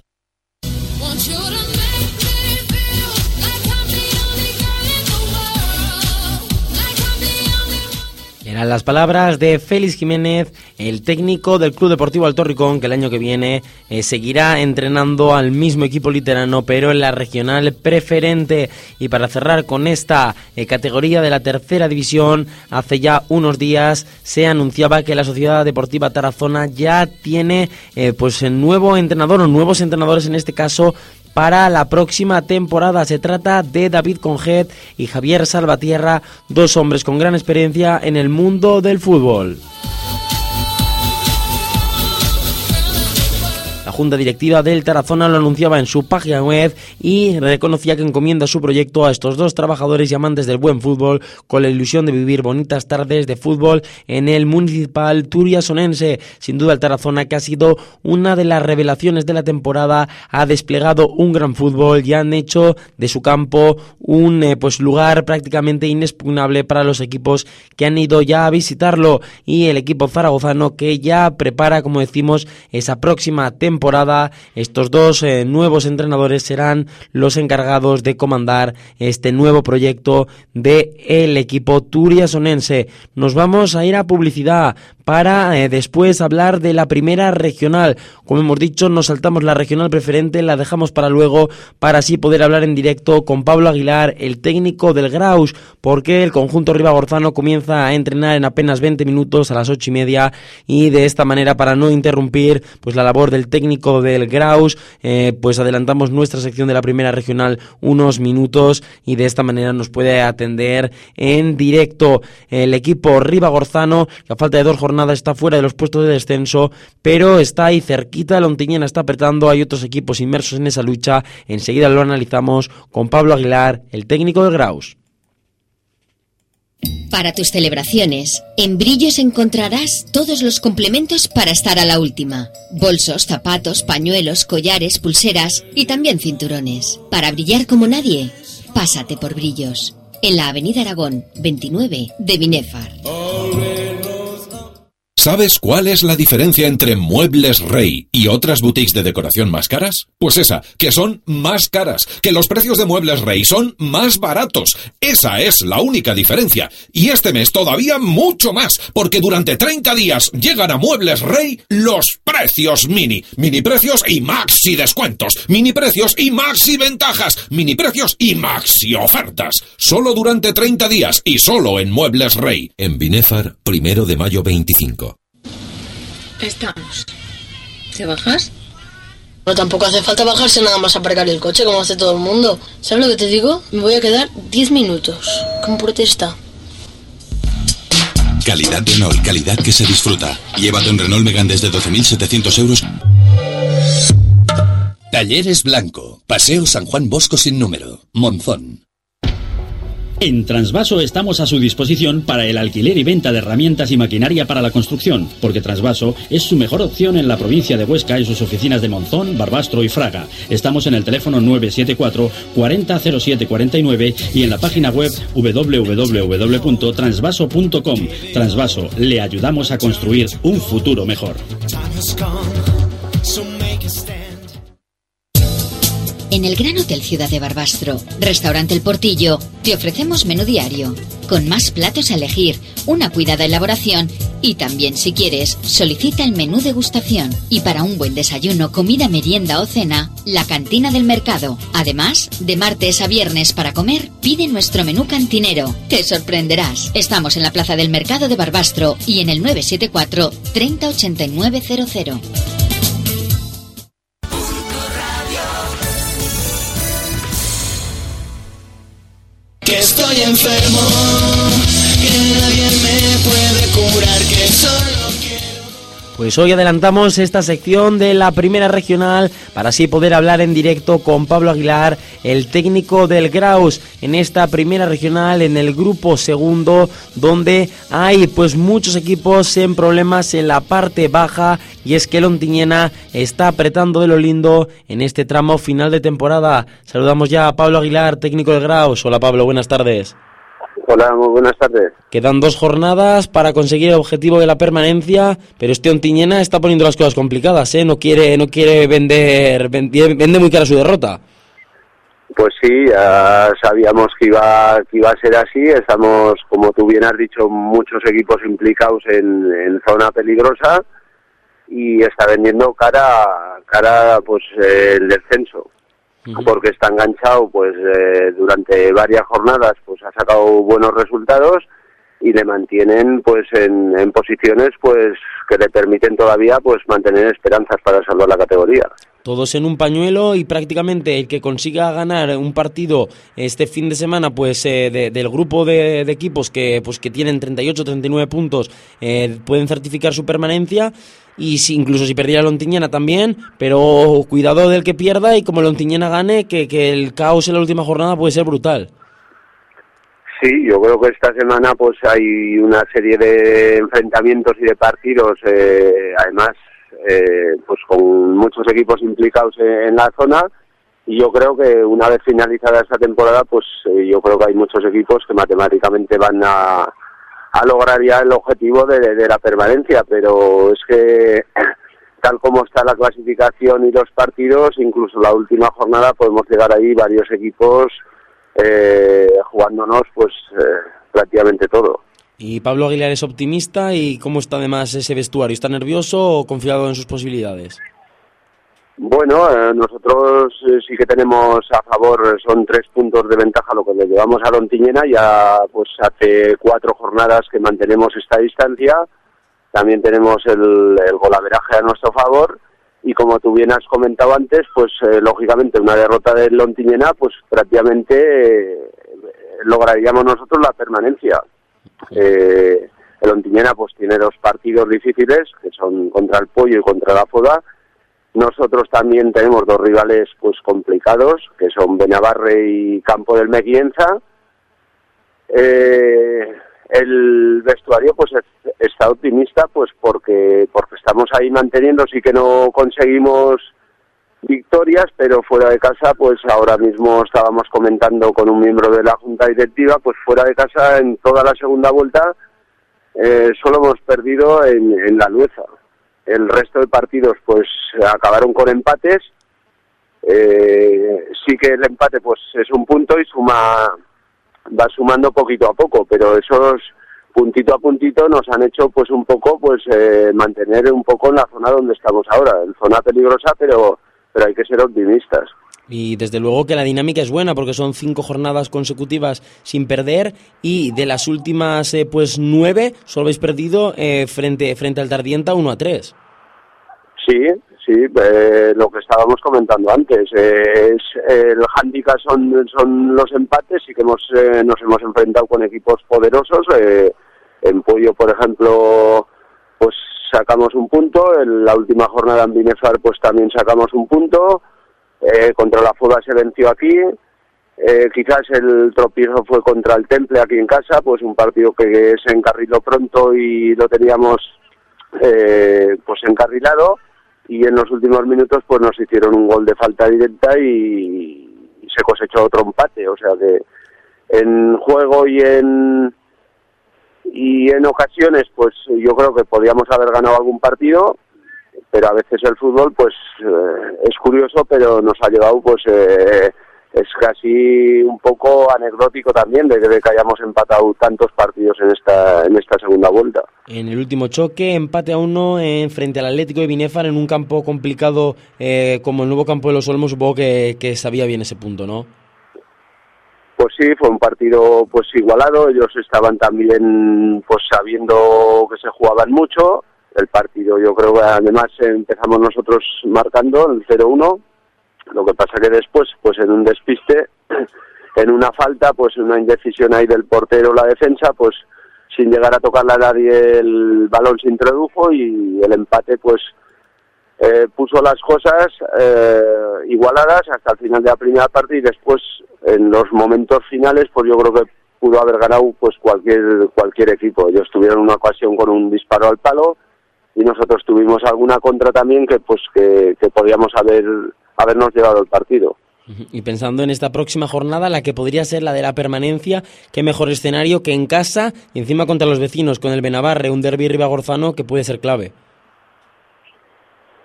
Eran las palabras de Félix Jiménez, el técnico del Club Deportivo Alto Ricón, que el año que viene eh, seguirá entrenando al mismo equipo literano, pero en la regional preferente. Y para cerrar con esta eh, categoría de la tercera división, hace ya unos días se anunciaba que la Sociedad Deportiva Tarazona ya tiene eh, pues el nuevo entrenador o nuevos entrenadores en este caso para la próxima temporada. Se trata de David Conjet y Javier Salvatierra, dos hombres con gran experiencia en el mundo del fútbol. Junta Directiva del Tarazona lo anunciaba en su página web y reconocía que encomienda su proyecto a estos dos trabajadores y amantes del buen fútbol con la ilusión de vivir bonitas tardes de fútbol en el municipal turiasonense. Sin duda el Tarazona que ha sido una de las revelaciones de la temporada ha desplegado un gran fútbol y han hecho de su campo un eh, pues lugar prácticamente inexpugnable para los equipos que han ido ya a visitarlo y el equipo zaragozano que ya prepara como decimos esa próxima temporada estos dos eh, nuevos entrenadores serán los encargados de comandar este nuevo proyecto de el equipo turiasonense. Nos vamos a ir a publicidad para eh, después hablar de la primera regional. Como hemos dicho, nos saltamos la regional preferente, la dejamos para luego, para así poder hablar en directo con Pablo Aguilar, el técnico del Graus, porque el conjunto Ribagorzano comienza a entrenar en apenas 20 minutos a las ocho y media y de esta manera para no interrumpir pues la labor del técnico del Graus, eh, pues adelantamos nuestra sección de la primera regional unos minutos y de esta manera nos puede atender en directo el equipo Ribagorzano, que a falta de dos jornadas está fuera de los puestos de descenso, pero está ahí cerquita, la Ontiñana está apretando, hay otros equipos inmersos en esa lucha, enseguida lo analizamos con Pablo Aguilar, el técnico del Graus. Para tus celebraciones, en Brillos encontrarás todos los complementos para estar a la última. Bolsos, zapatos, pañuelos, collares, pulseras y también cinturones. Para brillar como nadie, pásate por Brillos. En la Avenida Aragón, 29 de Binefar. ¿Sabes cuál es la diferencia entre Muebles Rey y otras boutiques de decoración más caras? Pues esa, que son más caras, que los precios de Muebles Rey son más baratos. Esa es la única diferencia. Y este mes todavía mucho más, porque durante 30 días llegan a Muebles Rey los precios mini. Mini precios y maxi descuentos. Mini precios y maxi ventajas. Mini precios y maxi ofertas. Solo durante 30 días y solo en Muebles Rey. En Binefar, primero de mayo 25. Estamos. ¿Te bajas? No, tampoco hace falta bajarse nada más aparcar el coche como hace todo el mundo. ¿Sabes lo que te digo? Me voy a quedar 10 minutos. Como protesta. Calidad Renault, calidad que se disfruta. Llévate un Renault Megane desde 12.700 euros Talleres Blanco, Paseo San Juan Bosco sin número, Monzón. En Transvaso estamos a su disposición para el alquiler y venta de herramientas y maquinaria para la construcción, porque Transvaso es su mejor opción en la provincia de Huesca en sus oficinas de Monzón, Barbastro y Fraga. Estamos en el teléfono 974 400749 y en la página web www.transvaso.com. Transvaso, le ayudamos a construir un futuro mejor. En el Gran Hotel Ciudad de Barbastro, Restaurante El Portillo, te ofrecemos menú diario, con más platos a elegir, una cuidada elaboración y también, si quieres, solicita el menú degustación. Y para un buen desayuno, comida, merienda o cena, la cantina del mercado. Además, de martes a viernes para comer, pide nuestro menú cantinero. Te sorprenderás. Estamos en la Plaza del Mercado de Barbastro y en el 974 308900. Que estoy enfermo, que nadie me puede curar, que solo Pues hoy adelantamos esta sección de la primera regional para así poder hablar en directo con Pablo Aguilar, el técnico del Graus, en esta primera regional en el grupo segundo, donde hay pues muchos equipos en problemas en la parte baja y es que Lontiñena está apretando de lo lindo en este tramo final de temporada. Saludamos ya a Pablo Aguilar, técnico del Graus. Hola Pablo, buenas tardes. Hola, muy buenas tardes. Quedan dos jornadas para conseguir el objetivo de la permanencia, pero este Ontiñena está poniendo las cosas complicadas, ¿eh? No quiere, no quiere vender, vende, vende muy cara su derrota. Pues sí, ya sabíamos que iba, que iba a ser así. Estamos, como tú bien has dicho, muchos equipos implicados en, en zona peligrosa y está vendiendo cara, cara pues el descenso porque está enganchado pues eh, durante varias jornadas pues ha sacado buenos resultados y le mantienen pues en, en posiciones pues que le permiten todavía pues mantener esperanzas para salvar la categoría. Todos en un pañuelo y prácticamente el que consiga ganar un partido este fin de semana pues eh, de- del grupo de, de equipos que pues que tienen 38 39 puntos eh, pueden certificar su permanencia y si, incluso si perdiera Lontiñana también pero cuidado del que pierda y como Lontiñana gane que, que el caos en la última jornada puede ser brutal. Sí, yo creo que esta semana pues hay una serie de enfrentamientos y de partidos, eh, además eh, pues con muchos equipos implicados en, la zona. Y yo creo que una vez finalizada esta temporada pues eh, yo creo que hay muchos equipos que matemáticamente van a, a lograr ya el objetivo de, la permanencia, pero es que tal como está la clasificación y los partidos, incluso la última jornada podemos llegar ahí varios equipos eh, jugándonos pues eh, prácticamente todo. y Pablo Aguilar es optimista y cómo está además ese vestuario está nervioso o confiado en sus posibilidades Bueno, eh, nosotros eh, sí que tenemos a favor, son tres puntos de ventaja lo que le llevamos a Lontiñena, ya pues hace cuatro jornadas que mantenemos esta distancia, también tenemos el, el golaveraje a nuestro favor y como tú bien has comentado antes, pues eh, lógicamente una derrota del Lontiñena pues prácticamente eh, lograríamos nosotros la permanencia. Eh, el Ontiñena pues tiene dos partidos difíciles que son contra el Pollo y contra la Foda. Nosotros también tenemos dos rivales pues complicados que son Benavarre y Campo del Meguienza. Eh, el vestuario pues es- está optimista pues porque porque estamos ahí manteniendo sí que no conseguimos victorias pero fuera de casa pues ahora mismo estábamos comentando con un miembro de la junta directiva pues fuera de casa en toda la segunda vuelta eh, solo hemos perdido en, en la Lueza el resto de partidos pues acabaron con empates eh, sí que el empate pues es un punto y suma va sumando poquito a poco, pero esos puntito a puntito nos han hecho pues un poco pues eh, mantener un poco en la zona donde estamos ahora, en zona peligrosa, pero pero hay que ser optimistas. Y desde luego que la dinámica es buena porque son cinco jornadas consecutivas sin perder y de las últimas eh, pues nueve solo habéis perdido eh, frente, frente al Tardienta 1 a 3. Sí, sí, eh, lo que estábamos comentando antes, eh, el handicap son, son los empates y que hemos, nos hemos enfrentado con equipos poderosos. en Pollo, por ejemplo, pues sacamos un punto. En la última jornada en Binefar, pues también sacamos un punto. Eh, contra la Fuga se venció aquí. Eh, quizás el tropiezo fue contra el Temple aquí en casa, pues un partido que se encarriló pronto y lo teníamos eh, pues encarrilado y en los últimos minutos pues nos hicieron un gol de falta directa y, se cosechó otro empate, o sea que en juego y en y en ocasiones pues yo creo que podíamos haber ganado algún partido pero a veces el fútbol pues eh, es curioso pero nos ha llevado pues eh, es casi un poco anecdótico también de que hayamos empatado tantos partidos en esta en esta segunda vuelta. En el último choque, empate a uno en frente al Atlético de Binefar en un campo complicado eh, como el nuevo campo de los Olmos, supongo que, que sabía bien ese punto, ¿no? Pues sí, fue un partido pues igualado, ellos estaban también pues sabiendo que se jugaban mucho, el partido. Yo creo que además empezamos nosotros marcando el 0-1 lo que pasa que después, pues en un despiste, en una falta, pues una indecisión ahí del portero la defensa, pues sin llegar a tocarle a nadie el balón se introdujo y el empate pues eh, puso las cosas eh, igualadas hasta el final de la primera parte y después en los momentos finales pues yo creo que pudo haber ganado pues cualquier cualquier equipo. Ellos tuvieron una ocasión con un disparo al palo y nosotros tuvimos alguna contra también que pues que, que podíamos haber habernos llevado el partido. Y pensando en esta próxima jornada, la que podría ser la de la permanencia, qué mejor escenario que en casa y encima contra los vecinos, con el Benavarre, un derby ribagorzano que puede ser clave.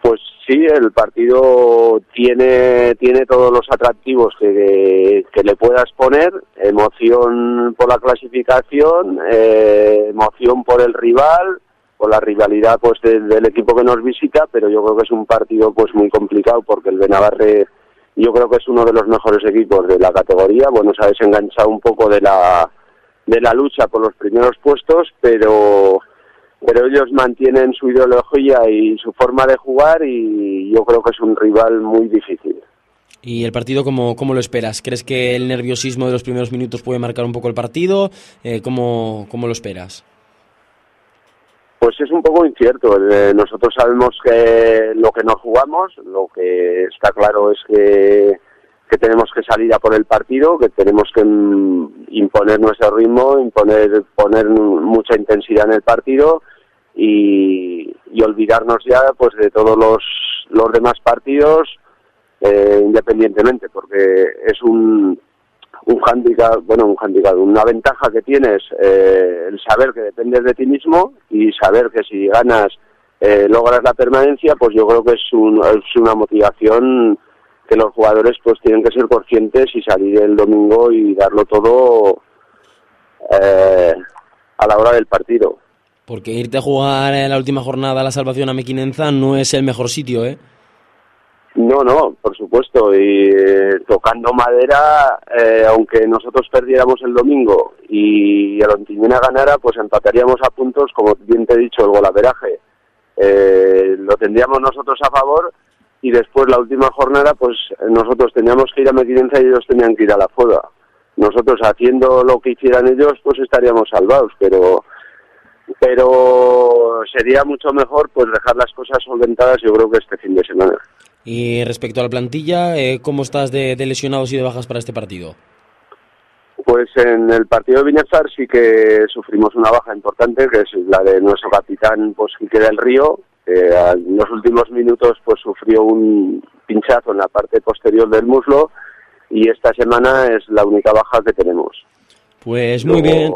Pues sí, el partido tiene, tiene todos los atractivos que, que, le puedas poner, emoción por la clasificación, eh, emoción por el rival, la rivalidad pues del equipo que nos visita, pero yo creo que es un partido pues muy complicado porque el Benavarre yo creo que es uno de los mejores equipos de la categoría, bueno, se ha desenganchado un poco de la de la lucha por los primeros puestos, pero pero ellos mantienen su ideología y su forma de jugar y yo creo que es un rival muy difícil. ¿Y el partido cómo, cómo lo esperas? ¿Crees que el nerviosismo de los primeros minutos puede marcar un poco el partido? Eh, ¿cómo, ¿Cómo lo esperas? Pues es un poco incierto. Eh, nosotros sabemos que lo que nos jugamos, lo que está claro es que, tenemos que salir a por el partido, que tenemos que mm, imponer nuestro ritmo, imponer poner mucha intensidad en el partido y, olvidarnos ya pues de todos los, los demás partidos eh, independientemente, porque es un un handicap, bueno, un handicap, una ventaja que tienes eh, el saber que dependes de ti mismo y saber que si ganas eh, logras la permanencia, pues yo creo que es, un, es una motivación que los jugadores pues tienen que ser conscientes y salir el domingo y darlo todo eh, a la hora del partido. Porque irte a jugar en la última jornada a la salvación a Mequinenza no es el mejor sitio, ¿eh? No, no, por supuesto. Y eh, tocando madera, eh, aunque nosotros perdiéramos el domingo y el Ontiñena ganara, pues empataríamos a puntos, como bien te he dicho, el golaveraje. Eh, lo tendríamos nosotros a favor y después la última jornada, pues nosotros teníamos que ir a Mequinenza y ellos tenían que ir a la Foda. Nosotros haciendo lo que hicieran ellos, pues estaríamos salvados, pero pero sería mucho mejor pues dejar las cosas solventadas yo creo que este fin de semana. Y respecto a la plantilla, eh, ¿cómo estás de, lesionados y de bajas para este partido? Pues en el partido de Binefar sí que sufrimos una baja importante, que es la de nuestro capitán pues, Quique del Río, que en los últimos minutos pues sufrió un pinchazo en la parte posterior del muslo y esta semana es la única baja que tenemos. Pues muy bien.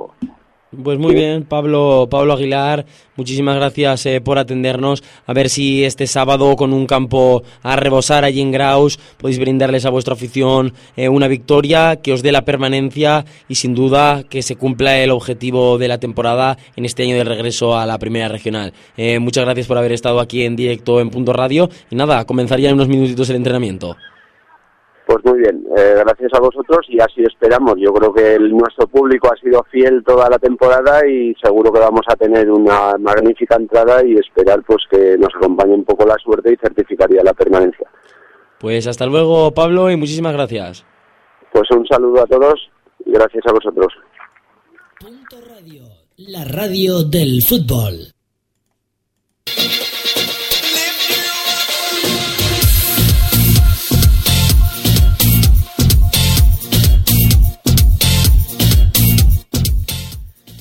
Pues muy bien, Pablo, Pablo Aguilar, muchísimas gracias eh, por atendernos. A ver si este sábado con un campo a rebosar allí en Graus podéis brindarles a vuestra afición eh, una victoria que os dé la permanencia y sin duda que se cumpla el objetivo de la temporada en este año de regreso a la primera regional. Eh, muchas gracias por haber estado aquí en directo en Punto Radio y nada, comenzaría en unos minutitos el entrenamiento. Pues muy bien, eh, gracias a vosotros y así esperamos. Yo creo que el, nuestro público ha sido fiel toda la temporada y seguro que vamos a tener una magnífica entrada y esperar pues que nos acompañe un poco la suerte y certificaría la permanencia. Pues hasta luego Pablo y muchísimas gracias. Pues un saludo a todos y gracias a vosotros. Punto Radio, la radio del fútbol.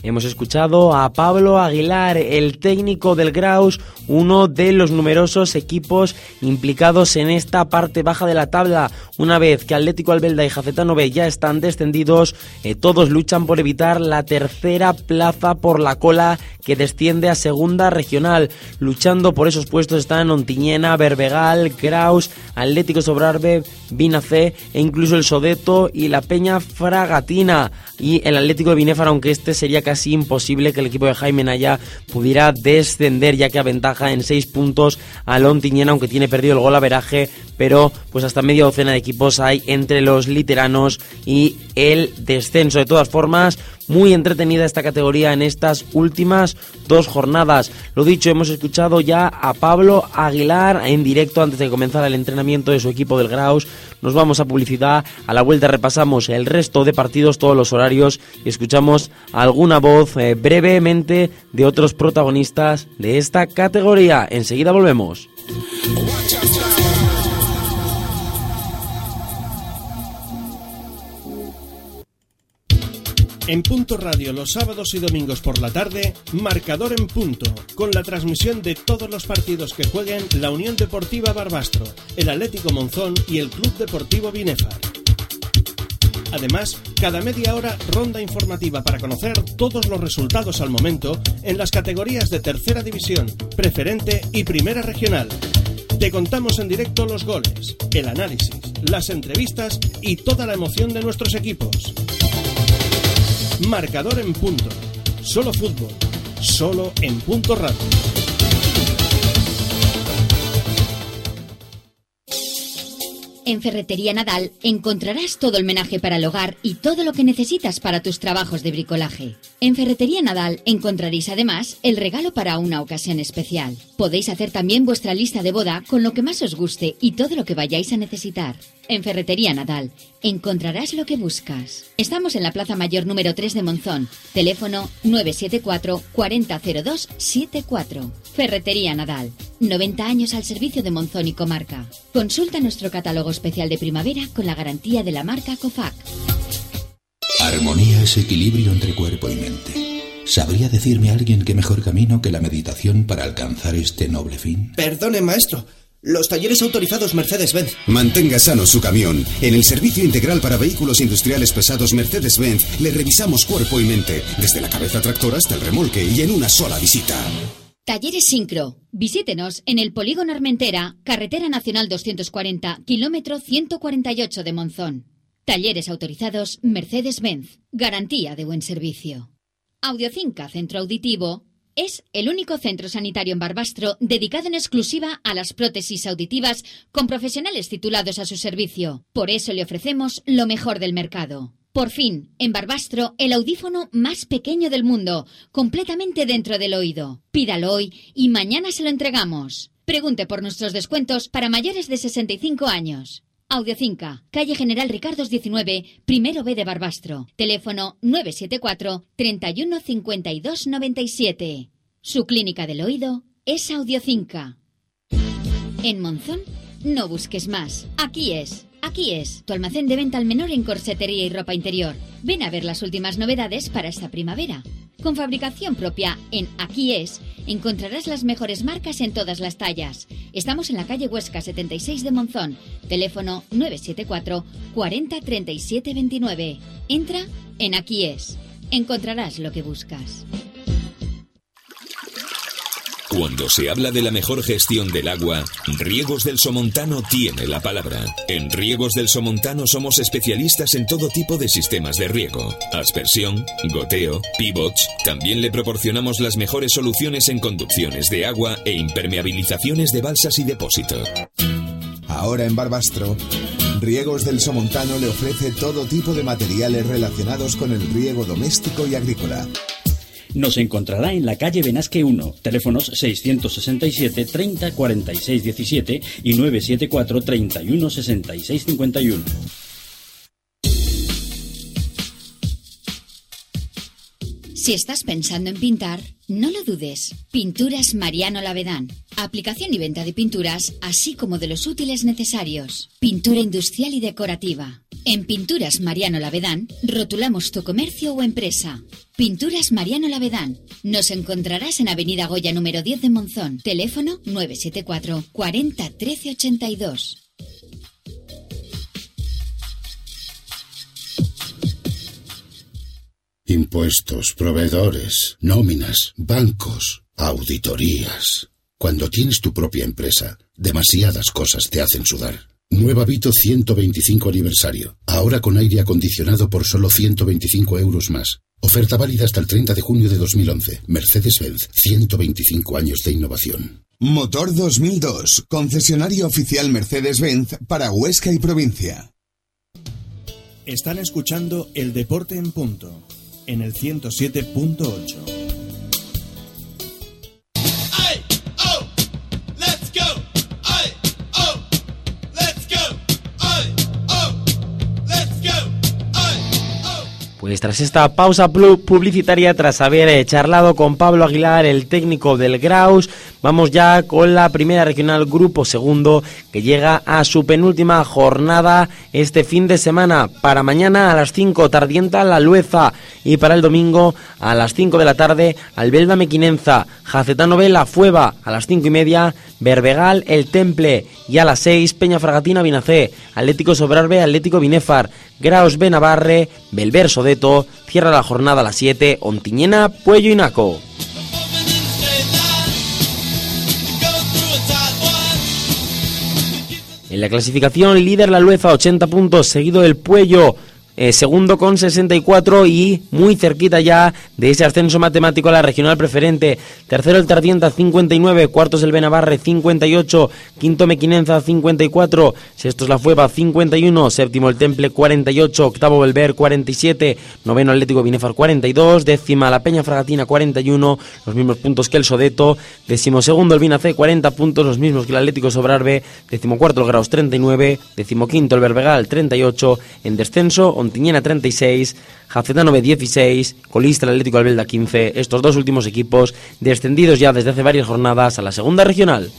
Hemos escuchado a Pablo Aguilar, el técnico del Graus, uno de los numerosos equipos implicados en esta parte baja de la tabla. Una vez que Atlético Albelda y Jacetano B ya están descendidos, eh, todos luchan por evitar la tercera plaza por la cola que desciende a segunda regional. Luchando por esos puestos están Ontiñena, Berbegal, Graus, Atlético Sobrarbe, Vinace e incluso el Sodeto y la Peña Fragatina. Y el Atlético de Binéfar, aunque este sería casi imposible que el equipo de Jaime Naya pudiera descender, ya que aventaja en seis puntos a Ontiñena, aunque tiene perdido el gol a veraje, pero pues hasta media docena de equipos hay entre los literanos y el descenso. De todas formas, muy entretenida esta categoría en estas últimas dos jornadas. Lo dicho, hemos escuchado ya a Pablo Aguilar en directo antes de comenzar el entrenamiento de su equipo del Graus. Nos vamos a publicidad. A la vuelta repasamos el resto de partidos, todos los horarios y escuchamos alguna voz eh, brevemente de otros protagonistas de esta categoría. Enseguida volvemos. En Punto Radio los sábados y domingos por la tarde, Marcador en Punto, con la transmisión de todos los partidos que jueguen la Unión Deportiva Barbastro, el Atlético Monzón y el Club Deportivo Binefar. Además, cada media hora ronda informativa para conocer todos los resultados al momento en las categorías de Tercera División, Preferente y Primera Regional. Te contamos en directo los goles, el análisis, las entrevistas y toda la emoción de nuestros equipos. Marcador en punto. Solo fútbol. Solo en punto radio. En Ferretería Nadal encontrarás todo el menaje para el hogar y todo lo que necesitas para tus trabajos de bricolaje. En Ferretería Nadal encontraréis además el regalo para una ocasión especial. Podéis hacer también vuestra lista de boda con lo que más os guste y todo lo que vayáis a necesitar. En Ferretería Nadal encontrarás lo que buscas. Estamos en la Plaza Mayor número 3 de Monzón. Teléfono 974 4002 74. Ferretería Nadal. 90 años al servicio de Monzón y comarca. Consulta nuestro catálogo especial de primavera con la garantía de la marca COFAC. Armonía es equilibrio entre cuerpo y mente. ¿Sabría decirme alguien que mejor camino que la meditación para alcanzar este noble fin? Perdone, maestro. Los talleres autorizados Mercedes-Benz. Mantenga sano su camión. En el servicio integral para vehículos industriales pesados Mercedes-Benz le revisamos cuerpo y mente, desde la cabeza tractora hasta el remolque y en una sola visita. Talleres Sincro. Visítenos en el Polígono Armentera, Carretera Nacional 240, kilómetro 148 de Monzón. Talleres autorizados Mercedes-Benz. Garantía de buen servicio. Audiocinca Centro Auditivo es el único centro sanitario en Barbastro dedicado en exclusiva a las prótesis auditivas con profesionales titulados a su servicio. Por eso le ofrecemos lo mejor del mercado. Por fin, en Barbastro, el audífono más pequeño del mundo, completamente dentro del oído. Pídalo hoy y mañana se lo entregamos. Pregunte por nuestros descuentos para mayores de 65 años. Audiocinca, calle General Ricardos 19, primero B de Barbastro. Teléfono 974 31 52 97. Su clínica del oído es Audiocinca. En Monzón, no busques más. Aquí es. Aquí es, tu almacén de venta al menor en corsetería y ropa interior. Ven a ver las últimas novedades para esta primavera. Con fabricación propia en Aquí es, encontrarás las mejores marcas en todas las tallas. Estamos en la calle Huesca 76 de Monzón, teléfono 974 40 37 29. Entra en Aquí es. Encontrarás lo que buscas. Cuando se habla de la mejor gestión del agua, Riegos del Somontano tiene la palabra. En Riegos del Somontano somos especialistas en todo tipo de sistemas de riego. Aspersión, goteo, pivots. También le proporcionamos las mejores soluciones en conducciones de agua e impermeabilizaciones de balsas y depósitos. Ahora en Barbastro, Riegos del Somontano le ofrece todo tipo de materiales relacionados con el riego doméstico y agrícola. Nos encontrará en la calle Benasque 1, teléfonos 667 30 46 17 y 974 31 66 51. Si estás pensando en pintar, no lo dudes. Pinturas Mariano Lavedán. Aplicación y venta de pinturas, así como de los útiles necesarios. Pintura industrial y decorativa. En Pinturas Mariano Lavedán, rotulamos tu comercio o empresa. Pinturas Mariano Lavedán. Nos encontrarás en Avenida Goya número 10 de Monzón. Teléfono 974 40 13 82. Impuestos, proveedores, nóminas, bancos, auditorías. Cuando tienes tu propia empresa, demasiadas cosas te hacen sudar. Nueva Vito 125 aniversario. Ahora con aire acondicionado por solo 125 euros más. Oferta válida hasta el 30 de junio de 2011. Mercedes-Benz. 125 años de innovación. Motor 2002. Concesionario oficial Mercedes-Benz para Huesca y provincia. Están escuchando El Deporte en Punto. En el 107.8. Pues tras esta pausa publicitaria, tras haber eh, charlado con Pablo Aguilar, el técnico del Graus, vamos ya con la primera regional Grupo Segundo, que llega a su penúltima jornada este fin de semana. Para mañana a las 5, Tardienta La Lueza, y para el domingo a las 5 de la tarde, Albelda Mequinenza, Jacetano La Fueva, a las 5 y media, Berbegal El Temple, y a las 6, Peña Fragatina Vinacé, Atlético Sobrarbe, Atlético Binefar, Graus Benavarre, Belver Cierra la jornada a las 7, Ontiñena, Puello y Naco. En la clasificación líder la Lueza 80 puntos, seguido del Puello eh, segundo con 64 y muy cerquita ya de ese ascenso matemático a la regional preferente. Tercero el Tardienta 59, cuartos el Benavarre 58, quinto Mequinenza 54, sexto es la Fueva 51, séptimo el Temple 48, octavo Belver 47, noveno Atlético Binefar 42, décima la Peña Fragatina 41, los mismos puntos que el Sodeto, décimo segundo el Binacé 40 puntos, los mismos que el Atlético Sobrarbe, décimo cuarto el Graus 39, décimo quinto el Berbegal 38, en descenso Tiñena 36, Jacetano B 16, colista el Atlético Albelda 15, estos dos últimos equipos descendidos ya desde hace varias jornadas a la segunda regional.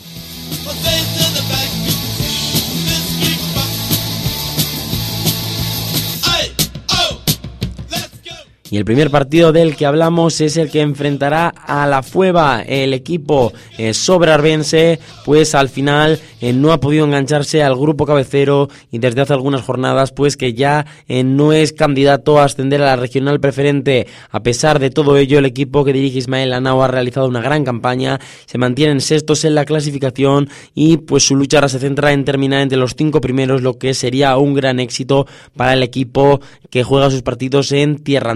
Y el primer partido del que hablamos es el que enfrentará a la Fueva, el equipo eh, sobrarbense, pues al final eh, no ha podido engancharse al grupo cabecero y desde hace algunas jornadas pues que ya eh, no es candidato a ascender a la regional preferente. A pesar de todo ello, el equipo que dirige Ismael Anao ha realizado una gran campaña, se mantienen sextos en la clasificación y pues su lucha ahora se centra en terminar entre los cinco primeros, lo que sería un gran éxito para el equipo que juega sus partidos en Tierra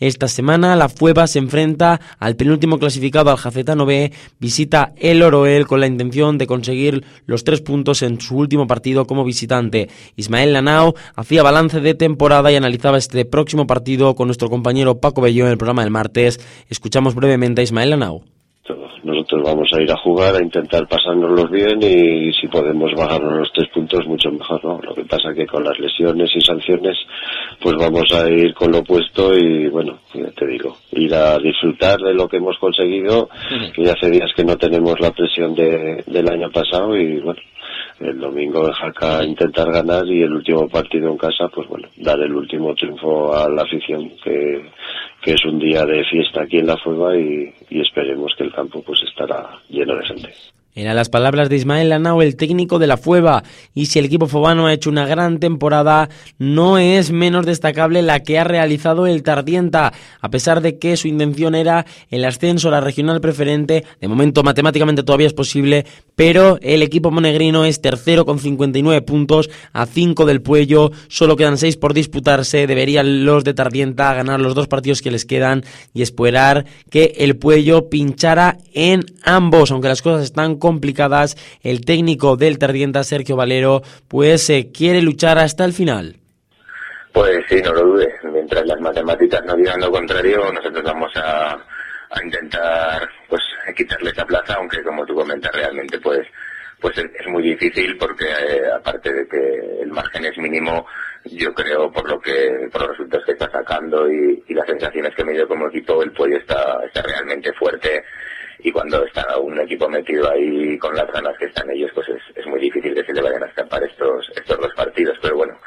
Esta semana la Fueva se enfrenta al penúltimo clasificado al Jacetano B, visita el Oroel con la intención de conseguir los tres puntos en su último partido como visitante. Ismael Lanao hacía balance de temporada y analizaba este próximo partido con nuestro compañero Paco Belló en el programa del martes. Escuchamos brevemente a Ismael Lanao nosotros vamos a ir a jugar, a intentar pasárnoslos bien y si podemos bajarnos los tres puntos mucho mejor, ¿no? Lo que pasa que con las lesiones y sanciones pues vamos a ir con lo opuesto y bueno, ya te digo, ir a disfrutar de lo que hemos conseguido, que ya hace días que no tenemos la presión de, del año pasado y bueno, el domingo en Jaca intentar ganar y el último partido en casa, pues bueno, dar el último triunfo a la afición, que, que es un día de fiesta aquí en la Fuega y, y esperemos que el campo pues estará lleno de gente. Eran las palabras de Ismael Lanao, el técnico de la Fueva. Y si el equipo fobano ha hecho una gran temporada, no es menos destacable la que ha realizado el Tardienta. A pesar de que su intención era el ascenso a la regional preferente, de momento matemáticamente todavía es posible, pero el equipo monegrino es tercero con 59 puntos a 5 del Puello. Solo quedan 6 por disputarse. Deberían los de Tardienta ganar los dos partidos que les quedan y esperar que el Puello pinchara en ambos, aunque las cosas están complicadas, el técnico del Tardienta, Sergio Valero, pues se quiere luchar hasta el final. Pues sí, no lo dudes. Mientras las matemáticas no digan lo contrario, nosotros vamos a, intentar pues quitarle esa plaza, aunque como tú comentas realmente pues pues es, muy difícil porque eh, aparte de que el margen es mínimo, yo creo por lo que por los resultados que está sacando y, las sensaciones que me dio como equipo, el pollo está, está realmente fuerte y cuando está un equipo metido ahí con las ganas que están ellos, pues es, muy difícil que se le vayan a escapar estos, estos dos partidos. Pero bueno,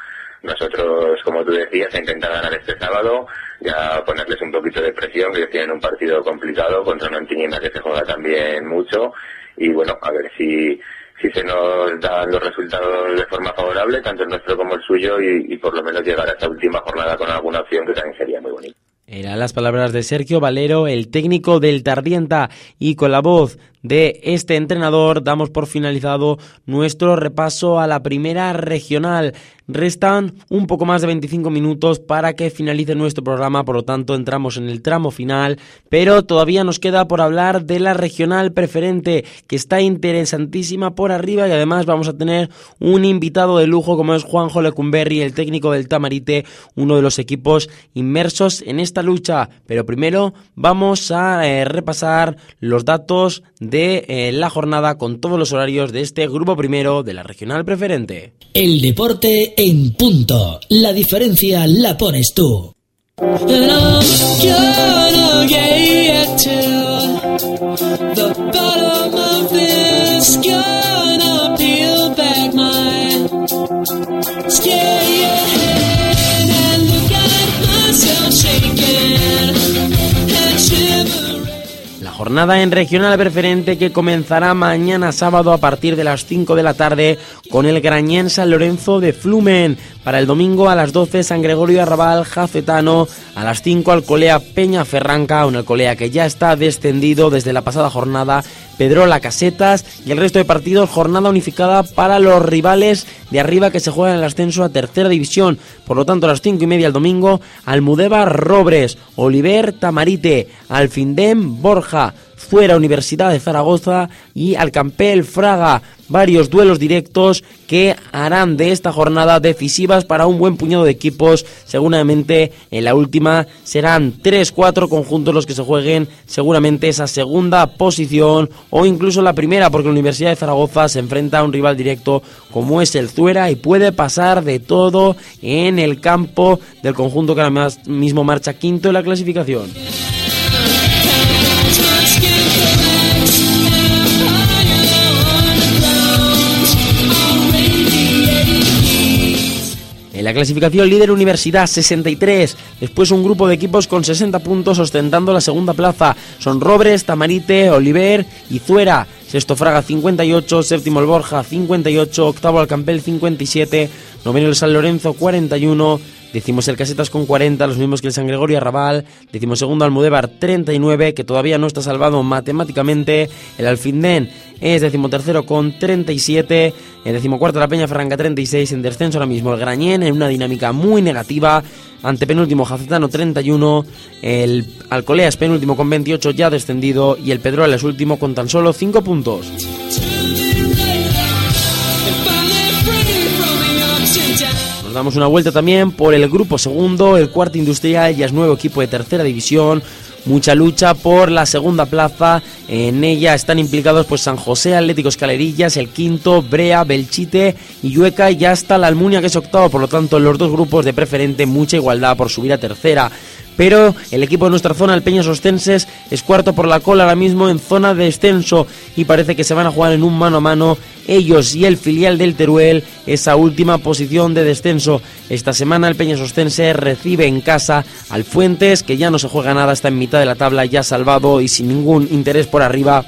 nosotros, como tú decías, intentar ganar este sábado, ya ponerles un poquito de presión, que tienen un partido complicado contra una Antiñena que se juega también mucho, y bueno, a ver si, si se nos dan los resultados de forma favorable, tanto el nuestro como el suyo, y, y por lo menos llegar a esta última jornada con alguna opción que también sería muy bonito. Eran las palabras de Sergio Valero, el técnico del Tardienta, y con la voz de este entrenador damos por finalizado nuestro repaso a la primera regional. Restan un poco más de 25 minutos para que finalice nuestro programa, por lo tanto entramos en el tramo final, pero todavía nos queda por hablar de la regional preferente, que está interesantísima por arriba y además vamos a tener un invitado de lujo como es Juanjo Lecumberri, el técnico del Tamarite, uno de los equipos inmersos en esta lucha. Pero primero vamos a eh, repasar los datos de eh, la jornada con todos los horarios de este grupo primero de la regional preferente. El deporte en punto. La diferencia la pones tú. Jornada en regional preferente que comenzará mañana sábado a partir de las 5 de la tarde con el Grañén San Lorenzo de Flumen. Para el domingo a las 12 San Gregorio Arrabal Jacetano, a las 5 Alcolea Peña Ferranca, un Alcolea que ya está descendido desde la pasada jornada Pedrola Casetas y el resto de partidos jornada unificada para los rivales de arriba que se juegan el ascenso a tercera división. Por lo tanto, a las cinco y media el domingo, Almudeva Robres, Oliver Tamarite, Alfindem Borja, fuera Universidad de Zaragoza y Alcampel Fraga. Varios duelos directos que harán de esta jornada decisivas para un buen puñado de equipos. Seguramente en la última serán 3-4 conjuntos los que se jueguen seguramente esa segunda posición o incluso la primera porque la Universidad de Zaragoza se enfrenta a un rival directo como es el Zuera y puede pasar de todo en el campo del conjunto que ahora mismo marcha quinto en la clasificación. En la clasificación líder Universidad 63, después un grupo de equipos con 60 puntos ostentando la segunda plaza. Son Robres, Tamarite, Oliver y Zuera. Sexto Fraga 58, séptimo el Borja 58, octavo Alcampel 57, noveno el San Lorenzo 41, Decimos el Casetas con 40, los mismos que el San Gregorio Arrabal. Decimos segundo Almudévar 39, que todavía no está salvado matemáticamente. El Alfindén es decimotercero con 37. El decimocuarto la Peña Franca 36. En descenso ahora mismo el Grañén en una dinámica muy negativa. Ante penúltimo Jacetano 31. El Alcolea es penúltimo con 28 ya descendido. Y el Pedrola es último con tan solo 5 puntos. damos una vuelta también por el grupo segundo, el cuarto industrial, ya es nuevo equipo de tercera división. Mucha lucha por la segunda plaza. En ella están implicados pues San José, Atlético Escalerillas, el quinto, Brea, Belchite y Yueca. Y ya está la Almunia que es octavo. Por lo tanto, los dos grupos de preferente, mucha igualdad por subir a tercera pero el equipo de nuestra zona, el Peñas Ostenses, es cuarto por la cola ahora mismo en zona de descenso y parece que se van a jugar en un mano a mano ellos y el filial del Teruel esa última posición de descenso. Esta semana el Peñas Ostense recibe en casa al Fuentes, que ya no se juega nada, está en mitad de la tabla, ya salvado y sin ningún interés por arriba.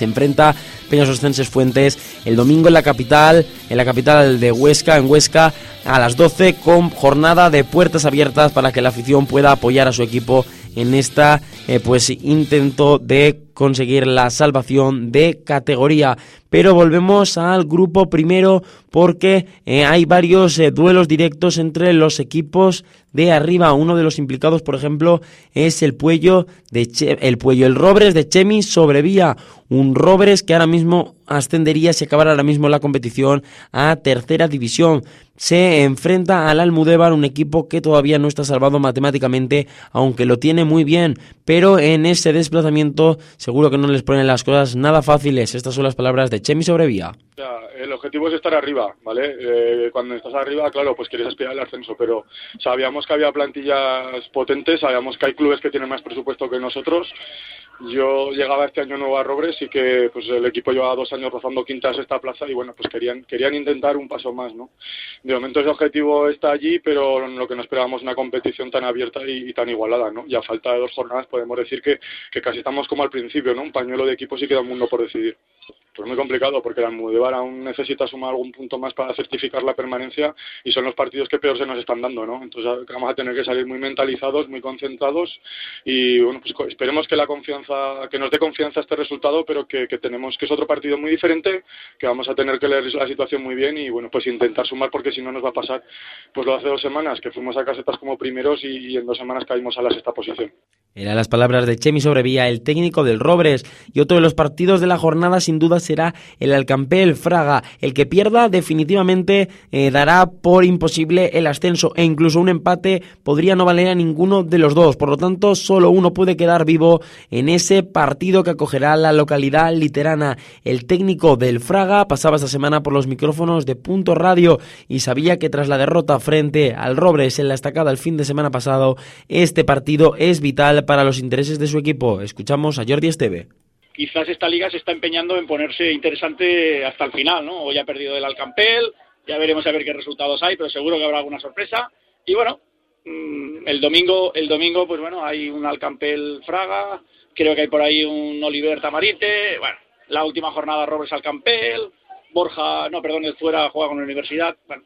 Se enfrenta Peñas Ostenses Fuentes el domingo en la capital, en la capital de Huesca, en Huesca, a las 12 con jornada de puertas abiertas para que la afición pueda apoyar a su equipo en esta eh, pues intento de conseguir la salvación de categoría. Pero volvemos al grupo primero porque eh, hay varios eh, duelos directos entre los equipos de arriba. Uno de los implicados, por ejemplo, es el Puello de el Puello, el Robres de Chemi sobrevía. Un Robres que ahora mismo ascendería si acabara ahora mismo la competición a tercera división. Se enfrenta al Almudévar, un equipo que todavía no está salvado matemáticamente, aunque lo tiene muy bien. Pero en ese desplazamiento seguro que no les ponen las cosas nada fáciles. Estas son las palabras de Chemi Sobrevía. Es lo objetivo es estar arriba, ¿vale? Eh, cuando estás arriba, claro, pues quieres aspirar al ascenso, pero sabíamos que había plantillas potentes, sabíamos que hay clubes que tienen más presupuesto que nosotros yo llegaba este año nuevo a Robres y que pues el equipo llevaba dos años rozando quintas esta plaza y bueno, pues querían, querían intentar un paso más, ¿no? De momento ese objetivo está allí, pero lo que no esperábamos una competición tan abierta y, tan igualada, ¿no? Y a falta de dos jornadas podemos decir que, que casi estamos como al principio, ¿no? Un pañuelo de equipos y queda un mundo por decidir pues muy complicado porque la Almudévar aún necesita sumar algún punto más para certificar la permanencia y son los partidos que peor se nos están dando, ¿no? Entonces vamos a tener que salir muy mentalizados, muy concentrados y bueno, pues esperemos que la confianza, que nos dé confianza este resultado, pero que, tenemos que es otro partido muy diferente, que vamos a tener que leer la situación muy bien y bueno, pues intentar sumar porque si no nos va a pasar pues lo hace dos semanas que fuimos a casetas como primeros y, en dos semanas caímos a la sexta posición. Eran las palabras de Chemi Sobrevía, el técnico del Robres, y otro de los partidos de la jornada sin duda será el Alcampel Fraga. El que pierda definitivamente eh, dará por imposible el ascenso e incluso un empate podría no valer a ninguno de los dos. Por lo tanto, solo uno puede quedar vivo en ese partido que acogerá la localidad literana. El técnico del Fraga pasaba esta semana por los micrófonos de Punto Radio y sabía que tras la derrota frente al Robres en la estacada el fin de semana pasado, este partido es vital para los intereses de su equipo. Escuchamos a Jordi Esteve quizás esta liga se está empeñando en ponerse interesante hasta el final, ¿no? Hoy ha perdido el Alcampel, ya veremos a ver qué resultados hay, pero seguro que habrá alguna sorpresa. Y bueno, mm, el domingo, el domingo, pues bueno, hay un Alcampel Fraga, creo que hay por ahí un Oliver Tamarite, bueno, la última jornada Robles Alcampel, Borja, no, perdón, el fuera juega con la universidad, bueno.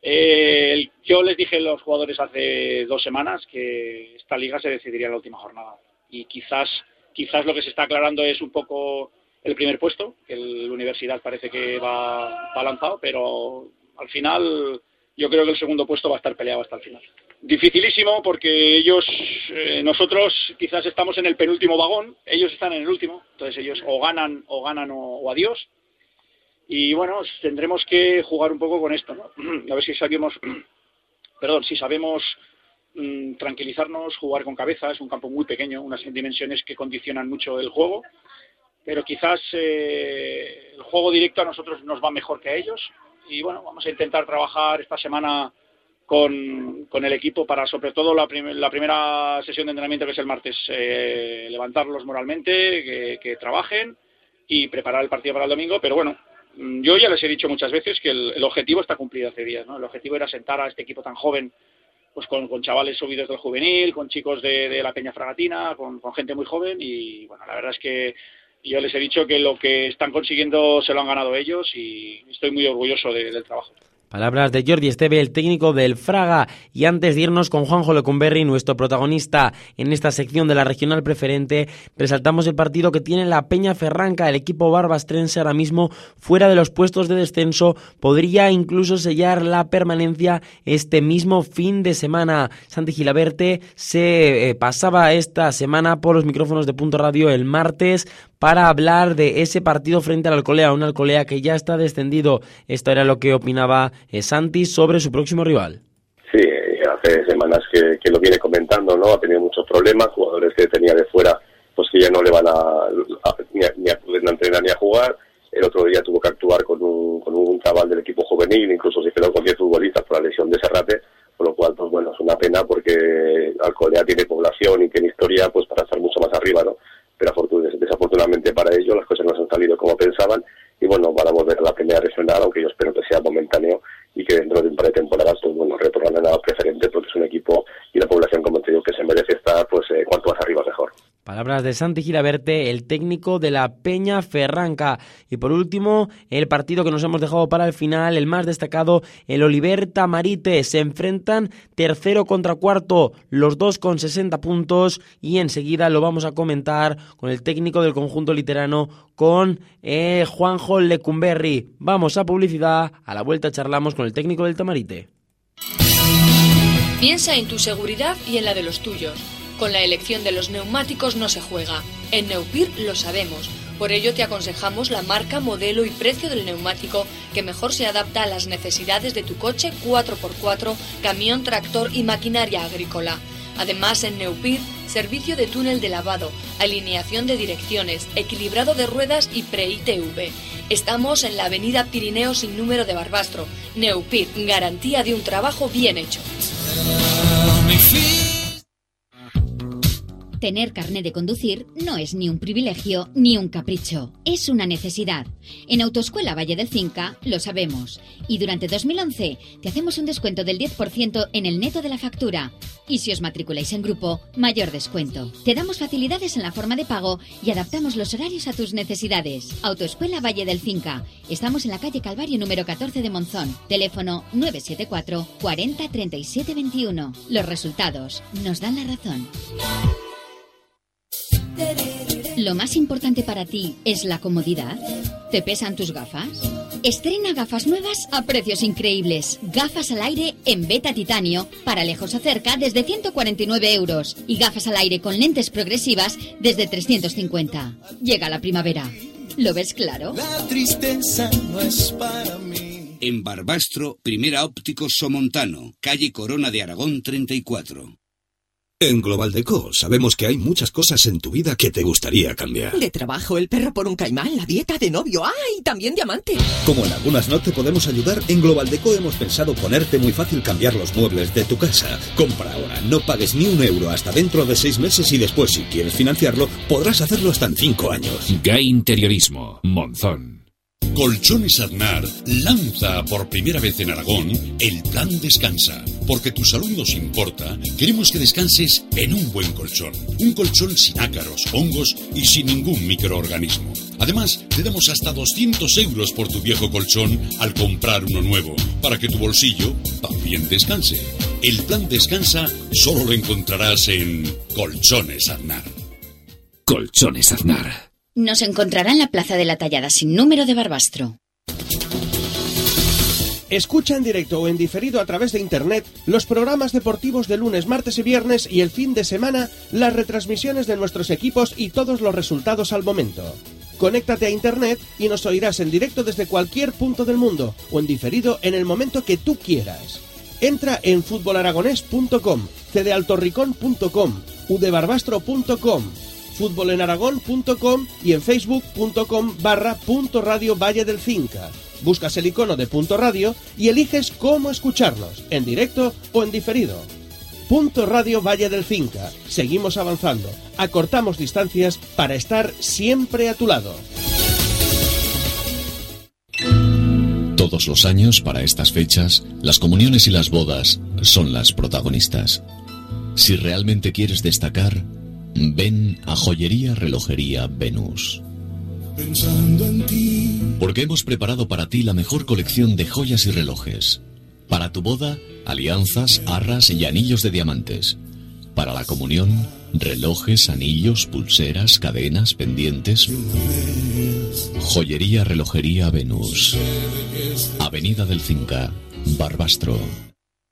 Eh, yo les dije a los jugadores hace dos semanas que esta liga se decidiría en la última jornada y quizás Quizás lo que se está aclarando es un poco el primer puesto, que la universidad parece que va, lanzado, pero al final yo creo que el segundo puesto va a estar peleado hasta el final. Dificilísimo porque ellos, eh, nosotros quizás estamos en el penúltimo vagón, ellos están en el último, entonces ellos o ganan o ganan o, adiós. Y bueno, tendremos que jugar un poco con esto, ¿no? A ver si sabemos, perdón, si sabemos Mm, tranquilizarnos, jugar con cabeza, es un campo muy pequeño, unas dimensiones que condicionan mucho el juego, pero quizás eh, el juego directo a nosotros nos va mejor que a ellos y bueno, vamos a intentar trabajar esta semana con, con el equipo para sobre todo la, la, primera sesión de entrenamiento que es el martes, eh, levantarlos moralmente, que, trabajen y preparar el partido para el domingo, pero bueno, mm, yo ya les he dicho muchas veces que el, objetivo está cumplido hace días, ¿no? El objetivo era sentar a este equipo tan joven pues con, chavales subidos del juvenil, con chicos de, la Peña Fragatina, con, gente muy joven y bueno, la verdad es que yo les he dicho que lo que están consiguiendo se lo han ganado ellos y estoy muy orgulloso del trabajo. Palabras de Jordi Esteve, el técnico del Fraga. Y antes de irnos con Juanjo Lecumberri, nuestro protagonista en esta sección de la regional preferente, resaltamos el partido que tiene la Peña Ferranca. El equipo barbastrense ahora mismo fuera de los puestos de descenso podría incluso sellar la permanencia este mismo fin de semana. Santi Gilaberte se eh, pasaba esta semana por los micrófonos de Punto Radio el martes para hablar de ese partido frente al Alcolea, un Alcolea que ya está descendido. Esto era lo que opinaba eh, Santi sobre su próximo rival. Sí, hace semanas que, lo viene comentando, ¿no? Ha tenido muchos problemas, jugadores que tenía de fuera, pues que ya no le van a, ni, a, entrenar ni a jugar. El otro día tuvo que actuar con un, con un chaval del equipo juvenil, incluso se quedó con 10 futbolistas por la lesión de Serrate, con lo cual, pues bueno, es una pena porque Alcolea tiene población y tiene historia pues para estar mucho más arriba, ¿no? Pero desafortunadamente para ellos las cosas no han salido como pensaban y bueno, van a volver a la primera regional, aunque yo espero que sea momentáneo y que dentro de un par de temporadas pues bueno, retornen a la preferente porque es un equipo y la población, como te digo, que se merece estar pues eh, cuanto más arriba mejor. Palabras de Santi Giraberte, el técnico de la Peña Ferranca. Y por último, el partido que nos hemos dejado para el final, el más destacado, el Oliver Tamarite. Se enfrentan tercero contra cuarto, los dos con 60 puntos. Y enseguida lo vamos a comentar con el técnico del conjunto literano, con eh, Juanjo Lecumberri. Vamos a publicidad, a la vuelta charlamos con el técnico del Tamarite. Piensa en tu seguridad y en la de los tuyos. Con la elección de los neumáticos no se juega. En Neupir lo sabemos. Por ello te aconsejamos la marca, modelo y precio del neumático que mejor se adapta a las necesidades de tu coche 4x4, camión, tractor y maquinaria agrícola. Además, en Neupir, servicio de túnel de lavado, alineación de direcciones, equilibrado de ruedas y pre-ITV. Estamos en la avenida Pirineo sin número de Barbastro. Neupir, garantía de un trabajo bien hecho. Tener carné de conducir no es ni un privilegio ni un capricho, es una necesidad. En Autoescuela Valle del Cinca lo sabemos y durante 2011 te hacemos un descuento del 10% en el neto de la factura. Y si os matriculáis en grupo, mayor descuento. Te damos facilidades en la forma de pago y adaptamos los horarios a tus necesidades. Autoescuela Valle del Cinca. Estamos en la calle Calvario número 14 de Monzón. Teléfono 974 40 37 21. Los resultados nos dan la razón. ¿Lo más importante para ti es la comodidad? ¿Te pesan tus gafas? Estrena gafas nuevas a precios increíbles. Gafas al aire en beta titanio para lejos o cerca desde 149 euros y gafas al aire con lentes progresivas desde 350. Llega la primavera. ¿Lo ves claro? La tristeza no es para mí. En Barbastro, Primera Óptico Somontano, calle Corona de Aragón 34. En Global Deco sabemos que hay muchas cosas en tu vida que te gustaría cambiar. De trabajo, el perro por un caimán, la dieta de novio, ¡ay! También diamante. Como en algunas no te podemos ayudar, en Global Deco hemos pensado ponerte muy fácil cambiar los muebles de tu casa. Compra ahora, no pagues ni un euro hasta dentro de seis meses y después, si quieres financiarlo, podrás hacerlo hasta en cinco años. Gay Interiorismo, Monzón. Colchones Aznar lanza por primera vez en Aragón el Plan Descansa. Porque tu salud nos importa, queremos que descanses en un buen colchón. Un colchón sin ácaros, hongos y sin ningún microorganismo. Además, te damos hasta 200 euros por tu viejo colchón al comprar uno nuevo, para que tu bolsillo también descanse. El Plan Descansa solo lo encontrarás en Colchones Aznar. Colchones Aznar. Nos encontrará en la Plaza de la Tallada sin número de Barbastro. Escucha en directo o en diferido a través de internet los programas deportivos de lunes, martes y viernes y el fin de semana las retransmisiones de nuestros equipos y todos los resultados al momento. Conéctate a internet y nos oirás en directo desde cualquier punto del mundo o en diferido en el momento que tú quieras. Entra en futbolaragonés.com, cdealtorricón.com, udebarbastro.com, futbolenaragón.com y en facebook.com barra punto radio Valle del Cinca. Buscas el icono de punto radio y eliges cómo escucharnos, en directo o en diferido. Punto Radio Valle del Cinca. Seguimos avanzando. Acortamos distancias para estar siempre a tu lado. Todos los años, para estas fechas, las comuniones y las bodas son las protagonistas. Si realmente quieres destacar, ven a Joyería Relojería Venus. Pensando en ti. Porque hemos preparado para ti la mejor colección de joyas y relojes. Para tu boda, alianzas, arras y anillos de diamantes. Para la comunión, relojes, anillos, pulseras, cadenas, pendientes. Joyería Relojería Venus. Avenida del Cinca, Barbastro.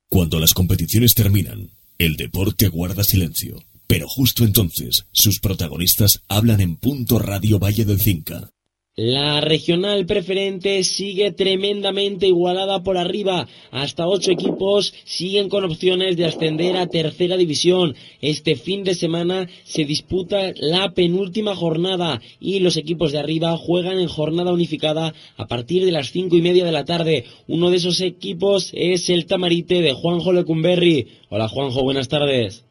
Cuando las competiciones terminan, el deporte guarda silencio. Pero justo entonces, sus protagonistas hablan en Punto Radio Valle del Cinca. La regional preferente sigue tremendamente igualada por arriba. Hasta ocho equipos siguen con opciones de ascender a tercera división. Este fin de semana se disputa la penúltima jornada y los equipos de arriba juegan en jornada unificada a partir de las cinco y media de la tarde. Uno de esos equipos es el Tamarite de Juanjo Lecumberri. Hola Juanjo, buenas tardes.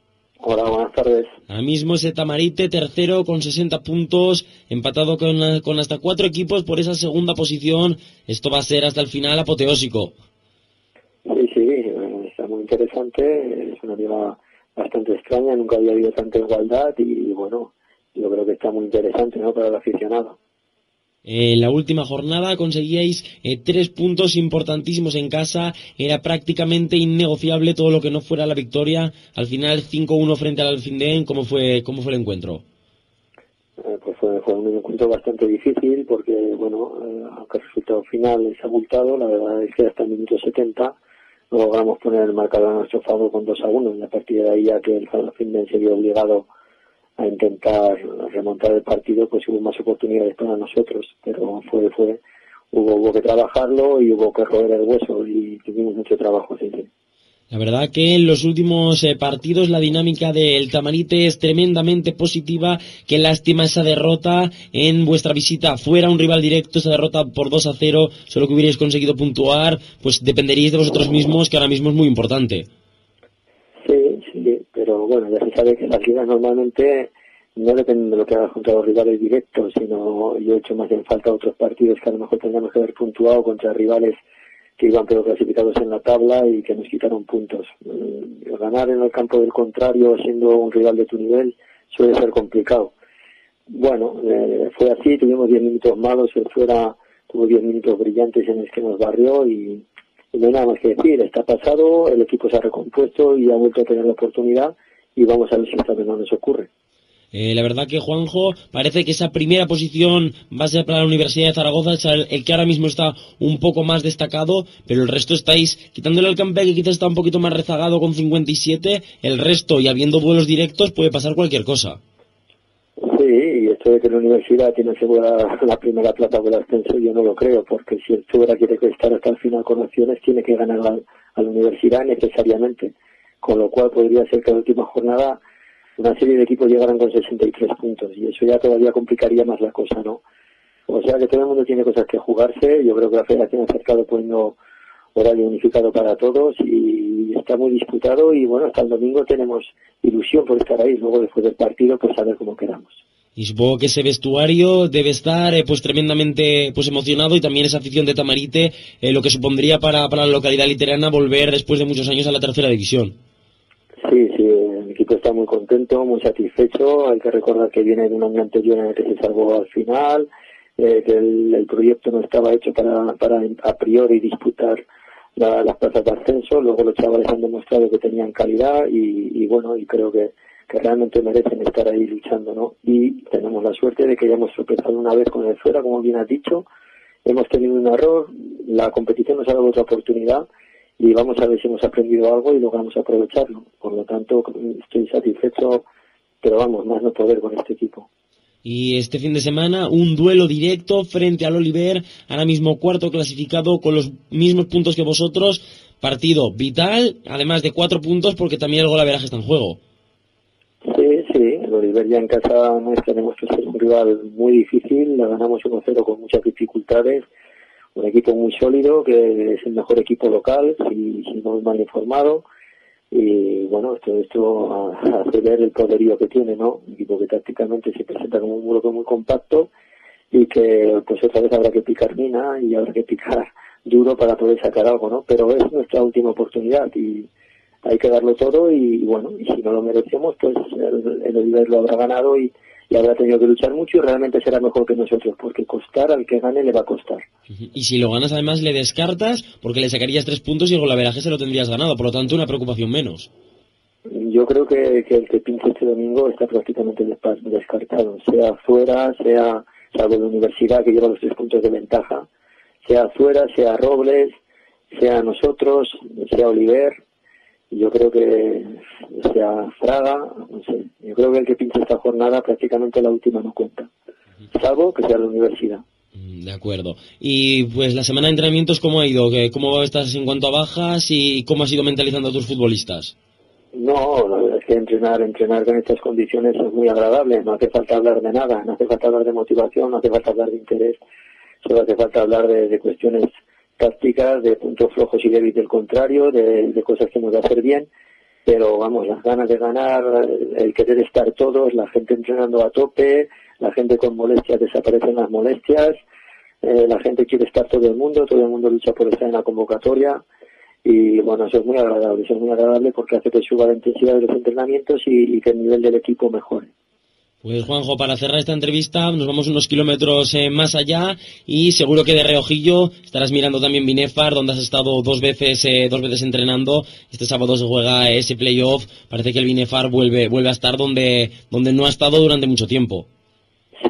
Hola, buenas tardes. Ahora mismo ese Tamarite, tercero con 60 puntos, empatado con, con, hasta cuatro equipos por esa segunda posición. Esto va a ser hasta el final apoteósico. Sí, sí, está muy interesante. Es una liga bastante extraña, nunca había habido tanta igualdad y bueno, yo creo que está muy interesante ¿no? para el aficionado. En la última jornada conseguíais eh, tres puntos importantísimos en casa. Era prácticamente innegociable todo lo que no fuera la victoria. Al final 5-1 frente al Alfindén. ¿Cómo fue, cómo fue el encuentro? Eh, pues fue, fue, un encuentro bastante difícil porque, bueno, eh, aunque el resultado final es abultado, la verdad es que hasta el minuto 70 logramos poner el marcador a nuestro favor con 2 a 1 y a partir de ahí ya que el Alfindén se vio obligado a intentar remontar el partido, pues hubo más oportunidades para nosotros, pero fue, fue, hubo, hubo que trabajarlo y hubo que roer el hueso y tuvimos mucho trabajo, sí, sí. La verdad que en los últimos eh, partidos la dinámica del Tamarite es tremendamente positiva. Qué lástima esa derrota en vuestra visita fuera un rival directo, esa derrota por 2 a 0, solo que hubierais conseguido puntuar, pues dependeríais de vosotros mismos, que ahora mismo es muy importante. Pero bueno, ya se sabe que las ligas normalmente no dependen de lo que hagas contra los rivales directos, sino yo he hecho más en falta otros partidos que a lo mejor tendríamos que haber puntuado contra rivales que iban peor clasificados en la tabla y que nos quitaron puntos. Mm, ganar en el campo del contrario siendo un rival de tu nivel suele ser complicado. Bueno, eh, fue así, tuvimos 10 minutos malos, el fuera tuvo 10 minutos brillantes en los que nos barrió y, no hay nada más que decir, está pasado, el equipo se ha recompuesto y ha vuelto a tener la oportunidad y vamos a ver si esta no nos ocurre. Eh, la verdad que Juanjo parece que esa primera posición va a ser para la Universidad de Zaragoza, es el, que ahora mismo está un poco más destacado, pero el resto estáis quitándole al Campbell que quizás está un poquito más rezagado con 57, el resto y habiendo vuelos directos puede pasar cualquier cosa. Sí, y esto de que la universidad tiene asegurada la primera plata por el ascenso, yo no lo creo, porque si el Zubera quiere estar hasta el final con opciones, tiene que ganar a la universidad necesariamente. Con lo cual podría ser que la última jornada una serie de equipos llegarán con 63 puntos y eso ya todavía complicaría más la cosa, ¿no? O sea que todo el mundo tiene cosas que jugarse, yo creo que la federación ha acercado poniendo horario unificado para todos y está muy disputado y bueno, hasta el domingo tenemos ilusión por estar ahí, luego después del partido pues a ver cómo quedamos. Y supongo que ese vestuario debe estar eh, pues tremendamente pues emocionado y también esa afición de Tamarite, eh, lo que supondría para, para la localidad literana volver después de muchos años a la tercera división. Sí, sí, el equipo está muy contento, muy satisfecho. Hay que recordar que viene de un año anterior en el que se salvó al final, eh, que el, proyecto no estaba hecho para, para a priori disputar las plazas de ascenso. Luego los chavales han demostrado que tenían calidad y, bueno, y creo que, realmente merecen estar ahí luchando, ¿no? Y tenemos la suerte de que ya hemos una vez con el fuera, como bien has dicho. Hemos tenido un error, la competición nos ha dado otra oportunidad y vamos a ver si hemos aprendido algo y lo vamos a aprovecharlo. Por lo tanto, estoy satisfecho, pero vamos, más no poder con este equipo. Y este fin de semana un duelo directo frente al Oliver, ahora mismo cuarto clasificado con los mismos puntos que vosotros. Partido vital, además de cuatro puntos porque también el golaveraje está en juego. Sí, sí, el Oliver ya en casa nuestra demuestra ser un rival muy difícil, la ganamos 1-0 con muchas dificultades un equipo muy sólido, que es el mejor equipo local, si, si no es mal informado. Y bueno, esto, esto hace ver el poderío que tiene, ¿no? Un equipo que tácticamente se presenta como un bloque muy compacto y que pues otra vez habrá que picar mina y habrá que picar duro para poder sacar algo, ¿no? Pero es nuestra última oportunidad y hay que darlo todo y, bueno, y si no lo merecemos, pues el, el lo habrá ganado y, y habrá tenido que luchar mucho y realmente será mejor que nosotros, porque costar al que gane le va a costar. Y si lo ganas además le descartas, porque le sacarías tres puntos y el golaveraje se lo tendrías ganado, por lo tanto una preocupación menos. Yo creo que, que el que pinche este domingo está prácticamente descartado, sea fuera, sea salvo la universidad que lleva los tres puntos de ventaja, sea fuera, sea Robles, sea nosotros, sea Oliver, yo creo que sea Fraga, no sé, yo creo que el que pinche esta jornada prácticamente la última no cuenta, salvo que sea la universidad. Mm, de acuerdo. Y pues la semana de entrenamientos, ¿cómo ha ido? ¿Cómo estás en cuanto a bajas y cómo has ido mentalizando a tus futbolistas? No, la verdad es que entrenar, entrenar con estas condiciones es muy agradable. No hace falta hablar de nada, no hace falta hablar de motivación, no hace falta hablar de interés, solo hace falta hablar de cuestiones tácticas, de puntos flojos y débiles del contrario, de, cosas que va a hacer bien, pero vamos, las ganas de ganar, el querer estar todos, la gente entrenando a tope, la gente con molestias desaparecen las molestias, eh, la gente quiere estar todo el mundo, todo el mundo lucha por estar en la convocatoria y bueno, eso es muy agradable, eso es muy agradable porque hace que suba la intensidad de los entrenamientos y que el nivel del equipo mejore. Pues Juanjo, para cerrar esta entrevista, nos vamos unos kilómetros eh, más allá y seguro que de reojillo estarás mirando también Binefar, donde has estado dos veces, eh, dos veces entrenando. Este sábado se juega ese playoff. Parece que el Binefar vuelve, vuelve a estar donde, donde no ha estado durante mucho tiempo.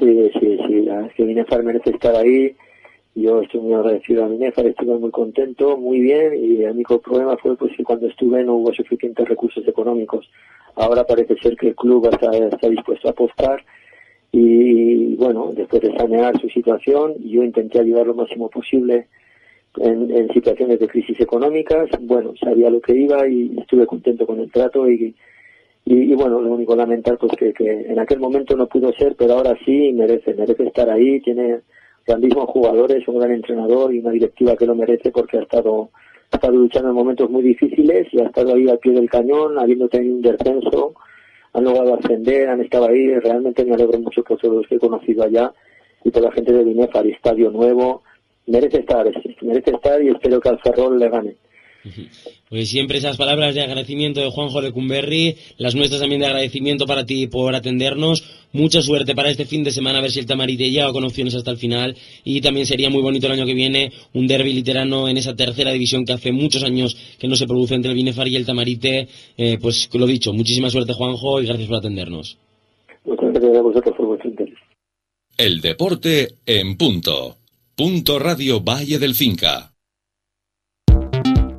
Sí, sí, sí. Es que Binefar merece estar ahí. Yo estoy muy agradecido a Binefar, estuve muy contento, muy bien y el único problema fue pues que cuando estuve no hubo suficientes recursos económicos Ahora parece ser que el club está, dispuesto a apostar y bueno, después de sanear su situación, yo intenté ayudar lo máximo posible en, situaciones de crisis económicas. Bueno, sabía lo que iba y estuve contento con el trato y, y, bueno, lo único lamentar pues que, que, en aquel momento no pudo ser, pero ahora sí merece, merece estar ahí, tiene grandísimos jugadores, un gran entrenador y una directiva que lo merece porque ha estado, estado luchando en momentos muy difíciles y ha estado ahí al pie del cañón, habiendo tenido un descenso, han logrado ascender, han estado ahí, realmente me alegro mucho por todos los que he conocido allá y por la gente de Binefar, estadio nuevo, merece estar, merece estar y espero que al Ferrol le gane. Pues siempre esas palabras de agradecimiento de Juanjo de Cumberry, las nuestras también de agradecimiento para ti por atendernos. Mucha suerte para este fin de semana, a ver si el Tamarite llega con opciones hasta el final. Y también sería muy bonito el año que viene un derby literano en esa tercera división que hace muchos años que no se produce entre el Binefar y el Tamarite. Eh, pues lo dicho, muchísima suerte Juanjo y gracias por atendernos. Muchas gracias a vosotros por vuestro interés. El deporte en punto. Punto Radio Valle del Finca.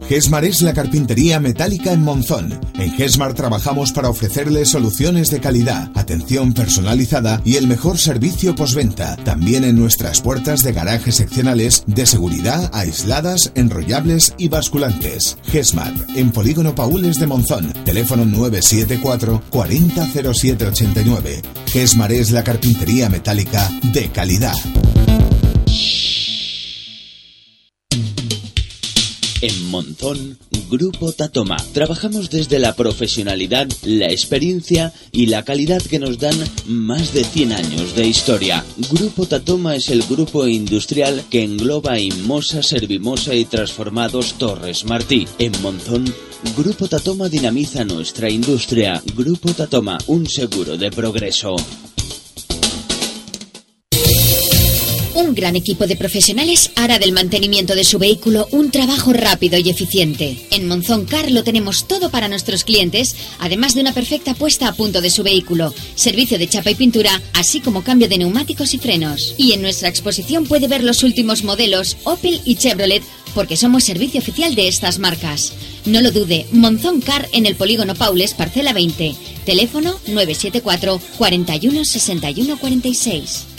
Gesmar es la carpintería metálica en Monzón. En Gesmar trabajamos para ofrecerles soluciones de calidad, atención personalizada y el mejor servicio postventa. También en nuestras puertas de garaje seccionales de seguridad aisladas, enrollables y basculantes. Gesmar, en Polígono Paules de Monzón. Teléfono 974 400789. Gesmar es la carpintería metálica de calidad. En Monzón, Grupo Tatoma. Trabajamos desde la profesionalidad, la experiencia y la calidad que nos dan más de 100 años de historia. Grupo Tatoma es el grupo industrial que engloba Inmosa, Servimosa y Transformados Torres Martí. En Monzón, Grupo Tatoma dinamiza nuestra industria. Grupo Tatoma, un seguro de progreso. Gran equipo de profesionales hará del mantenimiento de su vehículo un trabajo rápido y eficiente. En Monzón Car lo tenemos todo para nuestros clientes, además de una perfecta puesta a punto de su vehículo, servicio de chapa y pintura, así como cambio de neumáticos y frenos. Y en nuestra exposición puede ver los últimos modelos Opel y Chevrolet porque somos servicio oficial de estas marcas. No lo dude, Monzón Car en el Polígono Paules, parcela 20, teléfono 974 41 61 46.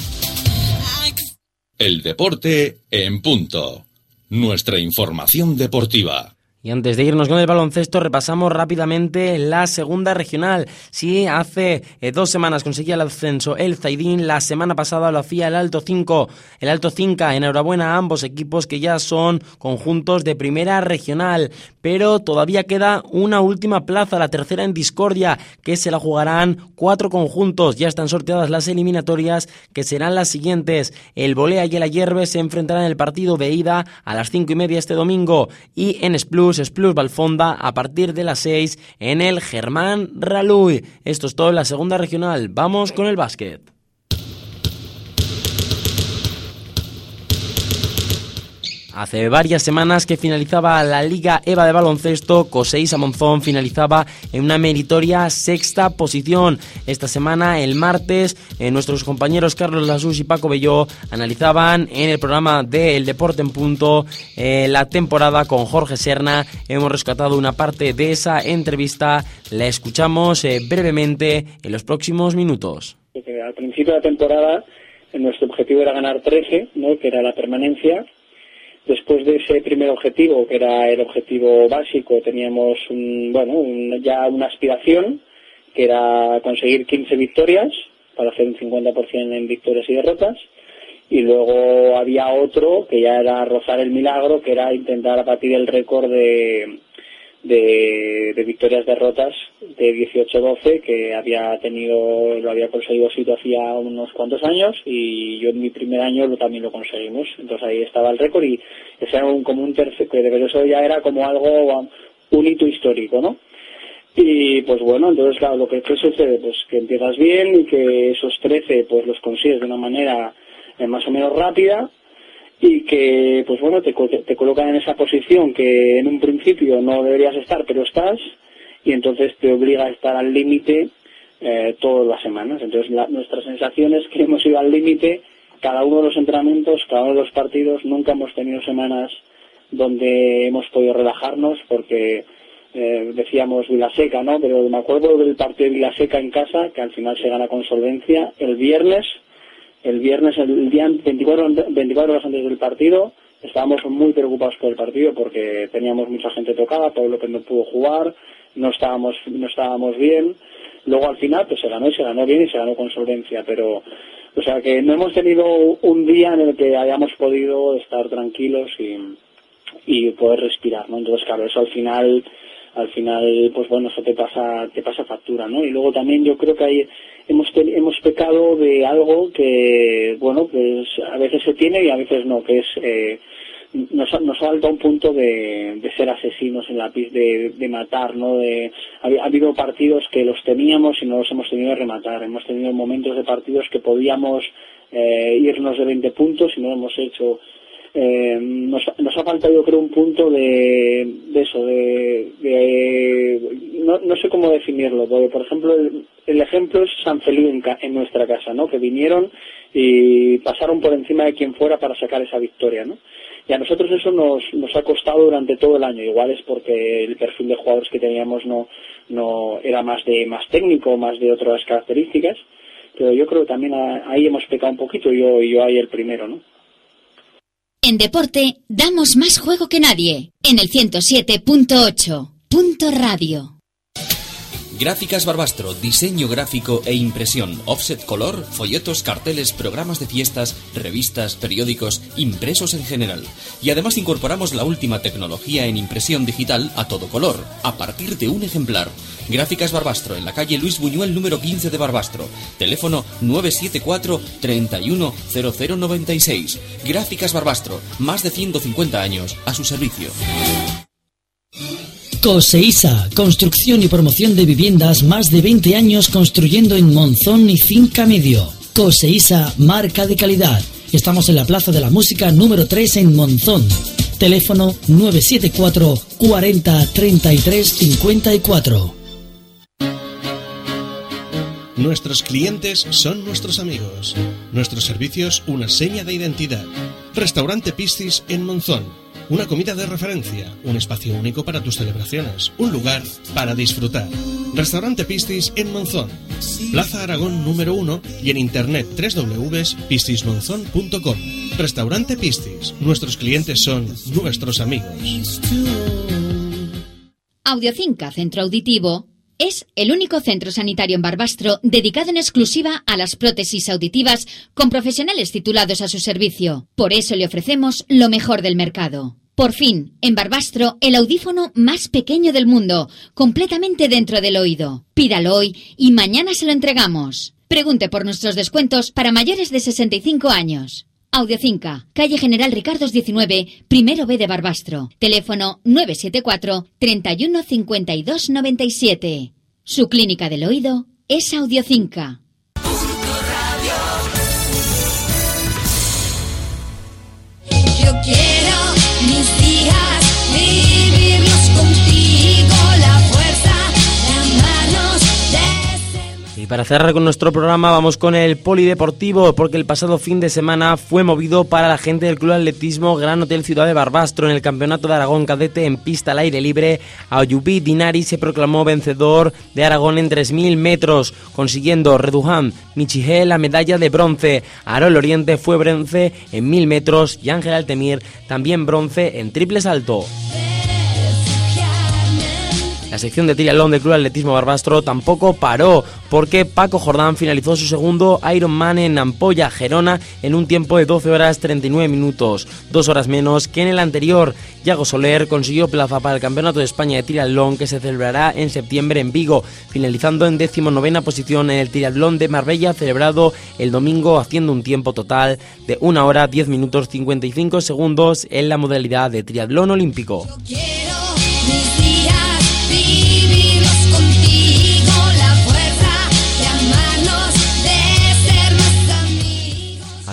El deporte en punto. Nuestra información deportiva. Y antes de irnos con el baloncesto, repasamos rápidamente la segunda regional. Sí, hace eh, dos semanas conseguía el ascenso el Zaidín, la semana pasada lo hacía el Alto 5. El Alto 5, enhorabuena a ambos equipos que ya son conjuntos de primera regional. Pero todavía queda una última plaza, la tercera en Discordia, que se la jugarán cuatro conjuntos. Ya están sorteadas las eliminatorias, que serán las siguientes. El Bolea y el Ayerbe se enfrentarán en el partido de ida a las cinco y media este domingo. Y en Splut Plus, Plus Valfonda a partir de las 6 en el Germán Raluy. Esto es todo en la segunda regional. Vamos con el básquet. Hace varias semanas que finalizaba la Liga EVA de baloncesto, Coseis Monzón finalizaba en una meritoria sexta posición. Esta semana, el martes, eh, nuestros compañeros Carlos Lasus y Paco Belló analizaban en el programa de El Deporte en Punto eh, la temporada con Jorge Serna. Hemos rescatado una parte de esa entrevista, la escuchamos eh, brevemente en los próximos minutos. Al principio de la temporada, nuestro objetivo era ganar 13, ¿no? que era la permanencia Después de ese primer objetivo, que era el objetivo básico, teníamos bueno, ya una aspiración, que era conseguir 15 victorias, para hacer un 50% en victorias y derrotas. Y luego había otro, que ya era rozar el milagro, que era intentar batir el récord de, de, victorias derrotas de 18-12 que había tenido lo había conseguido Sito hacía unos cuantos años y yo en mi primer año lo, también lo conseguimos. Entonces ahí estaba el récord y ese era un, como un tercer pero eso ya era como algo un hito histórico no y pues bueno entonces claro lo que sucede pues que empiezas bien y que esos 13 pues los consigues de una manera eh, más o menos rápida y que pues bueno te, te colocan en esa posición que en un principio no deberías estar pero estás y entonces te obliga a estar al límite eh, todas las semanas entonces nuestra sensación es que hemos ido al límite cada uno de los entrenamientos cada uno de los partidos nunca hemos tenido semanas donde hemos podido relajarnos porque eh, decíamos Vilaseca, ¿no? Pero me acuerdo del partido de Vilaseca en casa, que al final se gana con solvencia. El viernes el viernes, el día 24, 24 horas antes del partido, estábamos muy preocupados por el partido porque teníamos mucha gente tocada, Pablo que no pudo jugar, no estábamos, no estábamos bien. Luego al final pues se ganó y se ganó bien y se ganó con solvencia, pero o sea que no hemos tenido un día en el que hayamos podido estar tranquilos y, y poder respirar, ¿no? Entonces claro, eso al final al final pues bueno eso te pasa te pasa factura no y luego también yo creo que hay hemos hemos pecado de algo que bueno pues a veces se tiene y a veces no que es eh, nos, nos falta un punto de, de ser asesinos en la de, de matar no de ha, ha, habido partidos que los teníamos y no los hemos tenido que rematar. Hemos tenido momentos de partidos que podíamos eh, irnos de 20 puntos y no lo hemos hecho eh, nos, nos, ha faltado creo un punto de, de eso, de, no, no, sé cómo definirlo, por ejemplo el, ejemplo es San Feliu en, en, nuestra casa, ¿no? que vinieron y pasaron por encima de quien fuera para sacar esa victoria. ¿no? Y a nosotros eso nos, nos ha costado durante todo el año, igual es porque el perfil de jugadores que teníamos no, no era más de más técnico, más de otras características, pero yo creo que también ahí hemos pecado un poquito, yo, yo ahí el primero, ¿no? En deporte damos más juego que nadie. En el 107.8. Punto radio. Gráficas Barbastro, diseño gráfico e impresión, offset color, folletos, carteles, programas de fiestas, revistas, periódicos, impresos en general. Y además incorporamos la última tecnología en impresión digital a todo color, a partir de un ejemplar. Gráficas Barbastro, en la calle Luis Buñuel número 15 de Barbastro. Teléfono 974 310096. Gráficas Barbastro, más de 150 años a su servicio. Coseisa, construcción y promoción de viviendas más de 20 años construyendo en Monzón y Finca Medio. Coseisa, marca de calidad. Estamos en la Plaza de la Música número 3 en Monzón. Teléfono 974 40 33 54. Nuestros clientes son nuestros amigos. Nuestros servicios una seña de identidad. Restaurante Piscis en Monzón una comida de referencia, un espacio único para tus celebraciones, un lugar para disfrutar. Restaurante Pistis en Monzón, Plaza Aragón número 1 y en internet www.pistismonzón.com. Restaurante Pistis, nuestros clientes son nuestros amigos. Audiocinca Centro Auditivo es el único centro sanitario en Barbastro dedicado en exclusiva a las prótesis auditivas con profesionales titulados a su servicio. Por eso le ofrecemos lo mejor del mercado. Por fin, en Barbastro, el audífono más pequeño del mundo, completamente dentro del oído. Pídalo hoy y mañana se lo entregamos. Pregunte por nuestros descuentos para mayores de 65 años. Audiocinca, calle General Ricardos 19, primero B de Barbastro. Teléfono 974 31 52 97. Su clínica del oído es Audiocinca. Yo Para cerrar con nuestro programa vamos con el polideportivo porque el pasado fin de semana fue movido para la gente del Club Atletismo Gran Hotel Ciudad de Barbastro en el Campeonato de Aragón Cadete en pista al aire libre. Ayubí Dinari se proclamó vencedor de Aragón en 3.000 metros, consiguiendo Reduján Michigé la medalla de bronce. Arol Oriente fue bronce en 1.000 metros y Ángel Altemir también bronce en triple salto. La sección de triatlón del Club Atletismo Barbastro tampoco paró porque Paco Jordán finalizó su segundo Ironman en Ampolla, Gerona, en un tiempo de 12 horas 39 minutos, dos horas menos que en el anterior. Yago Soler consiguió plaza para el Campeonato de España de triatlón que se celebrará en septiembre en Vigo, finalizando en decimonovena posición en el triatlón de Marbella celebrado el domingo haciendo un tiempo total de 1 hora 10 minutos 55 segundos en la modalidad de triatlón olímpico.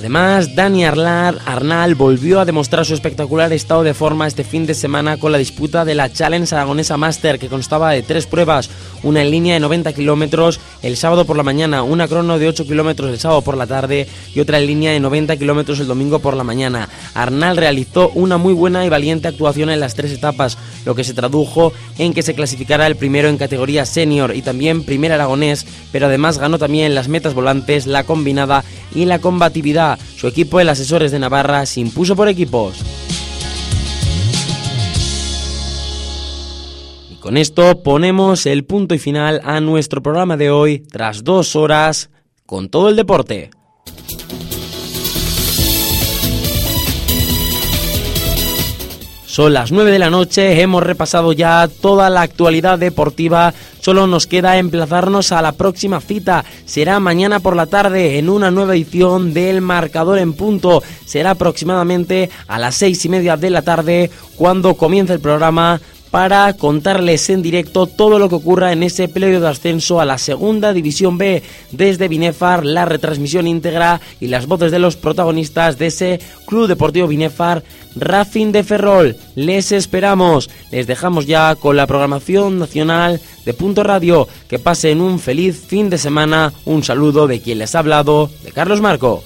Además, Dani Arlar, Arnal volvió a demostrar su espectacular estado de forma este fin de semana con la disputa de la Challenge Aragonesa Master, que constaba de tres pruebas, una en línea de 90 kilómetros el sábado por la mañana, una crono de 8 kilómetros el sábado por la tarde y otra en línea de 90 kilómetros el domingo por la mañana. Arnal realizó una muy buena y valiente actuación en las tres etapas, lo que se tradujo en que se clasificara el primero en categoría senior y también primer aragonés, pero además ganó también las metas volantes, la combinada y la combatividad. Su equipo, el Asesores de Navarra, se impuso por equipos. Y con esto ponemos el punto y final a nuestro programa de hoy, tras dos horas, con todo el deporte. Son las 9 de la noche, hemos repasado ya toda la actualidad deportiva solo nos queda emplazarnos a la próxima cita, será mañana por la tarde en una nueva edición del Marcador en Punto, será aproximadamente a las seis y media de la tarde cuando comience el programa para contarles en directo todo lo que ocurra en ese pleito de ascenso a la segunda división B desde Binefar, la retransmisión íntegra y las voces de los protagonistas de ese Club Deportivo Binefar Racing de Ferrol. Les esperamos. Les dejamos ya con la programación nacional de Punto Radio. Que pasen un feliz fin de semana. Un saludo de quien les ha hablado, de Carlos Marco.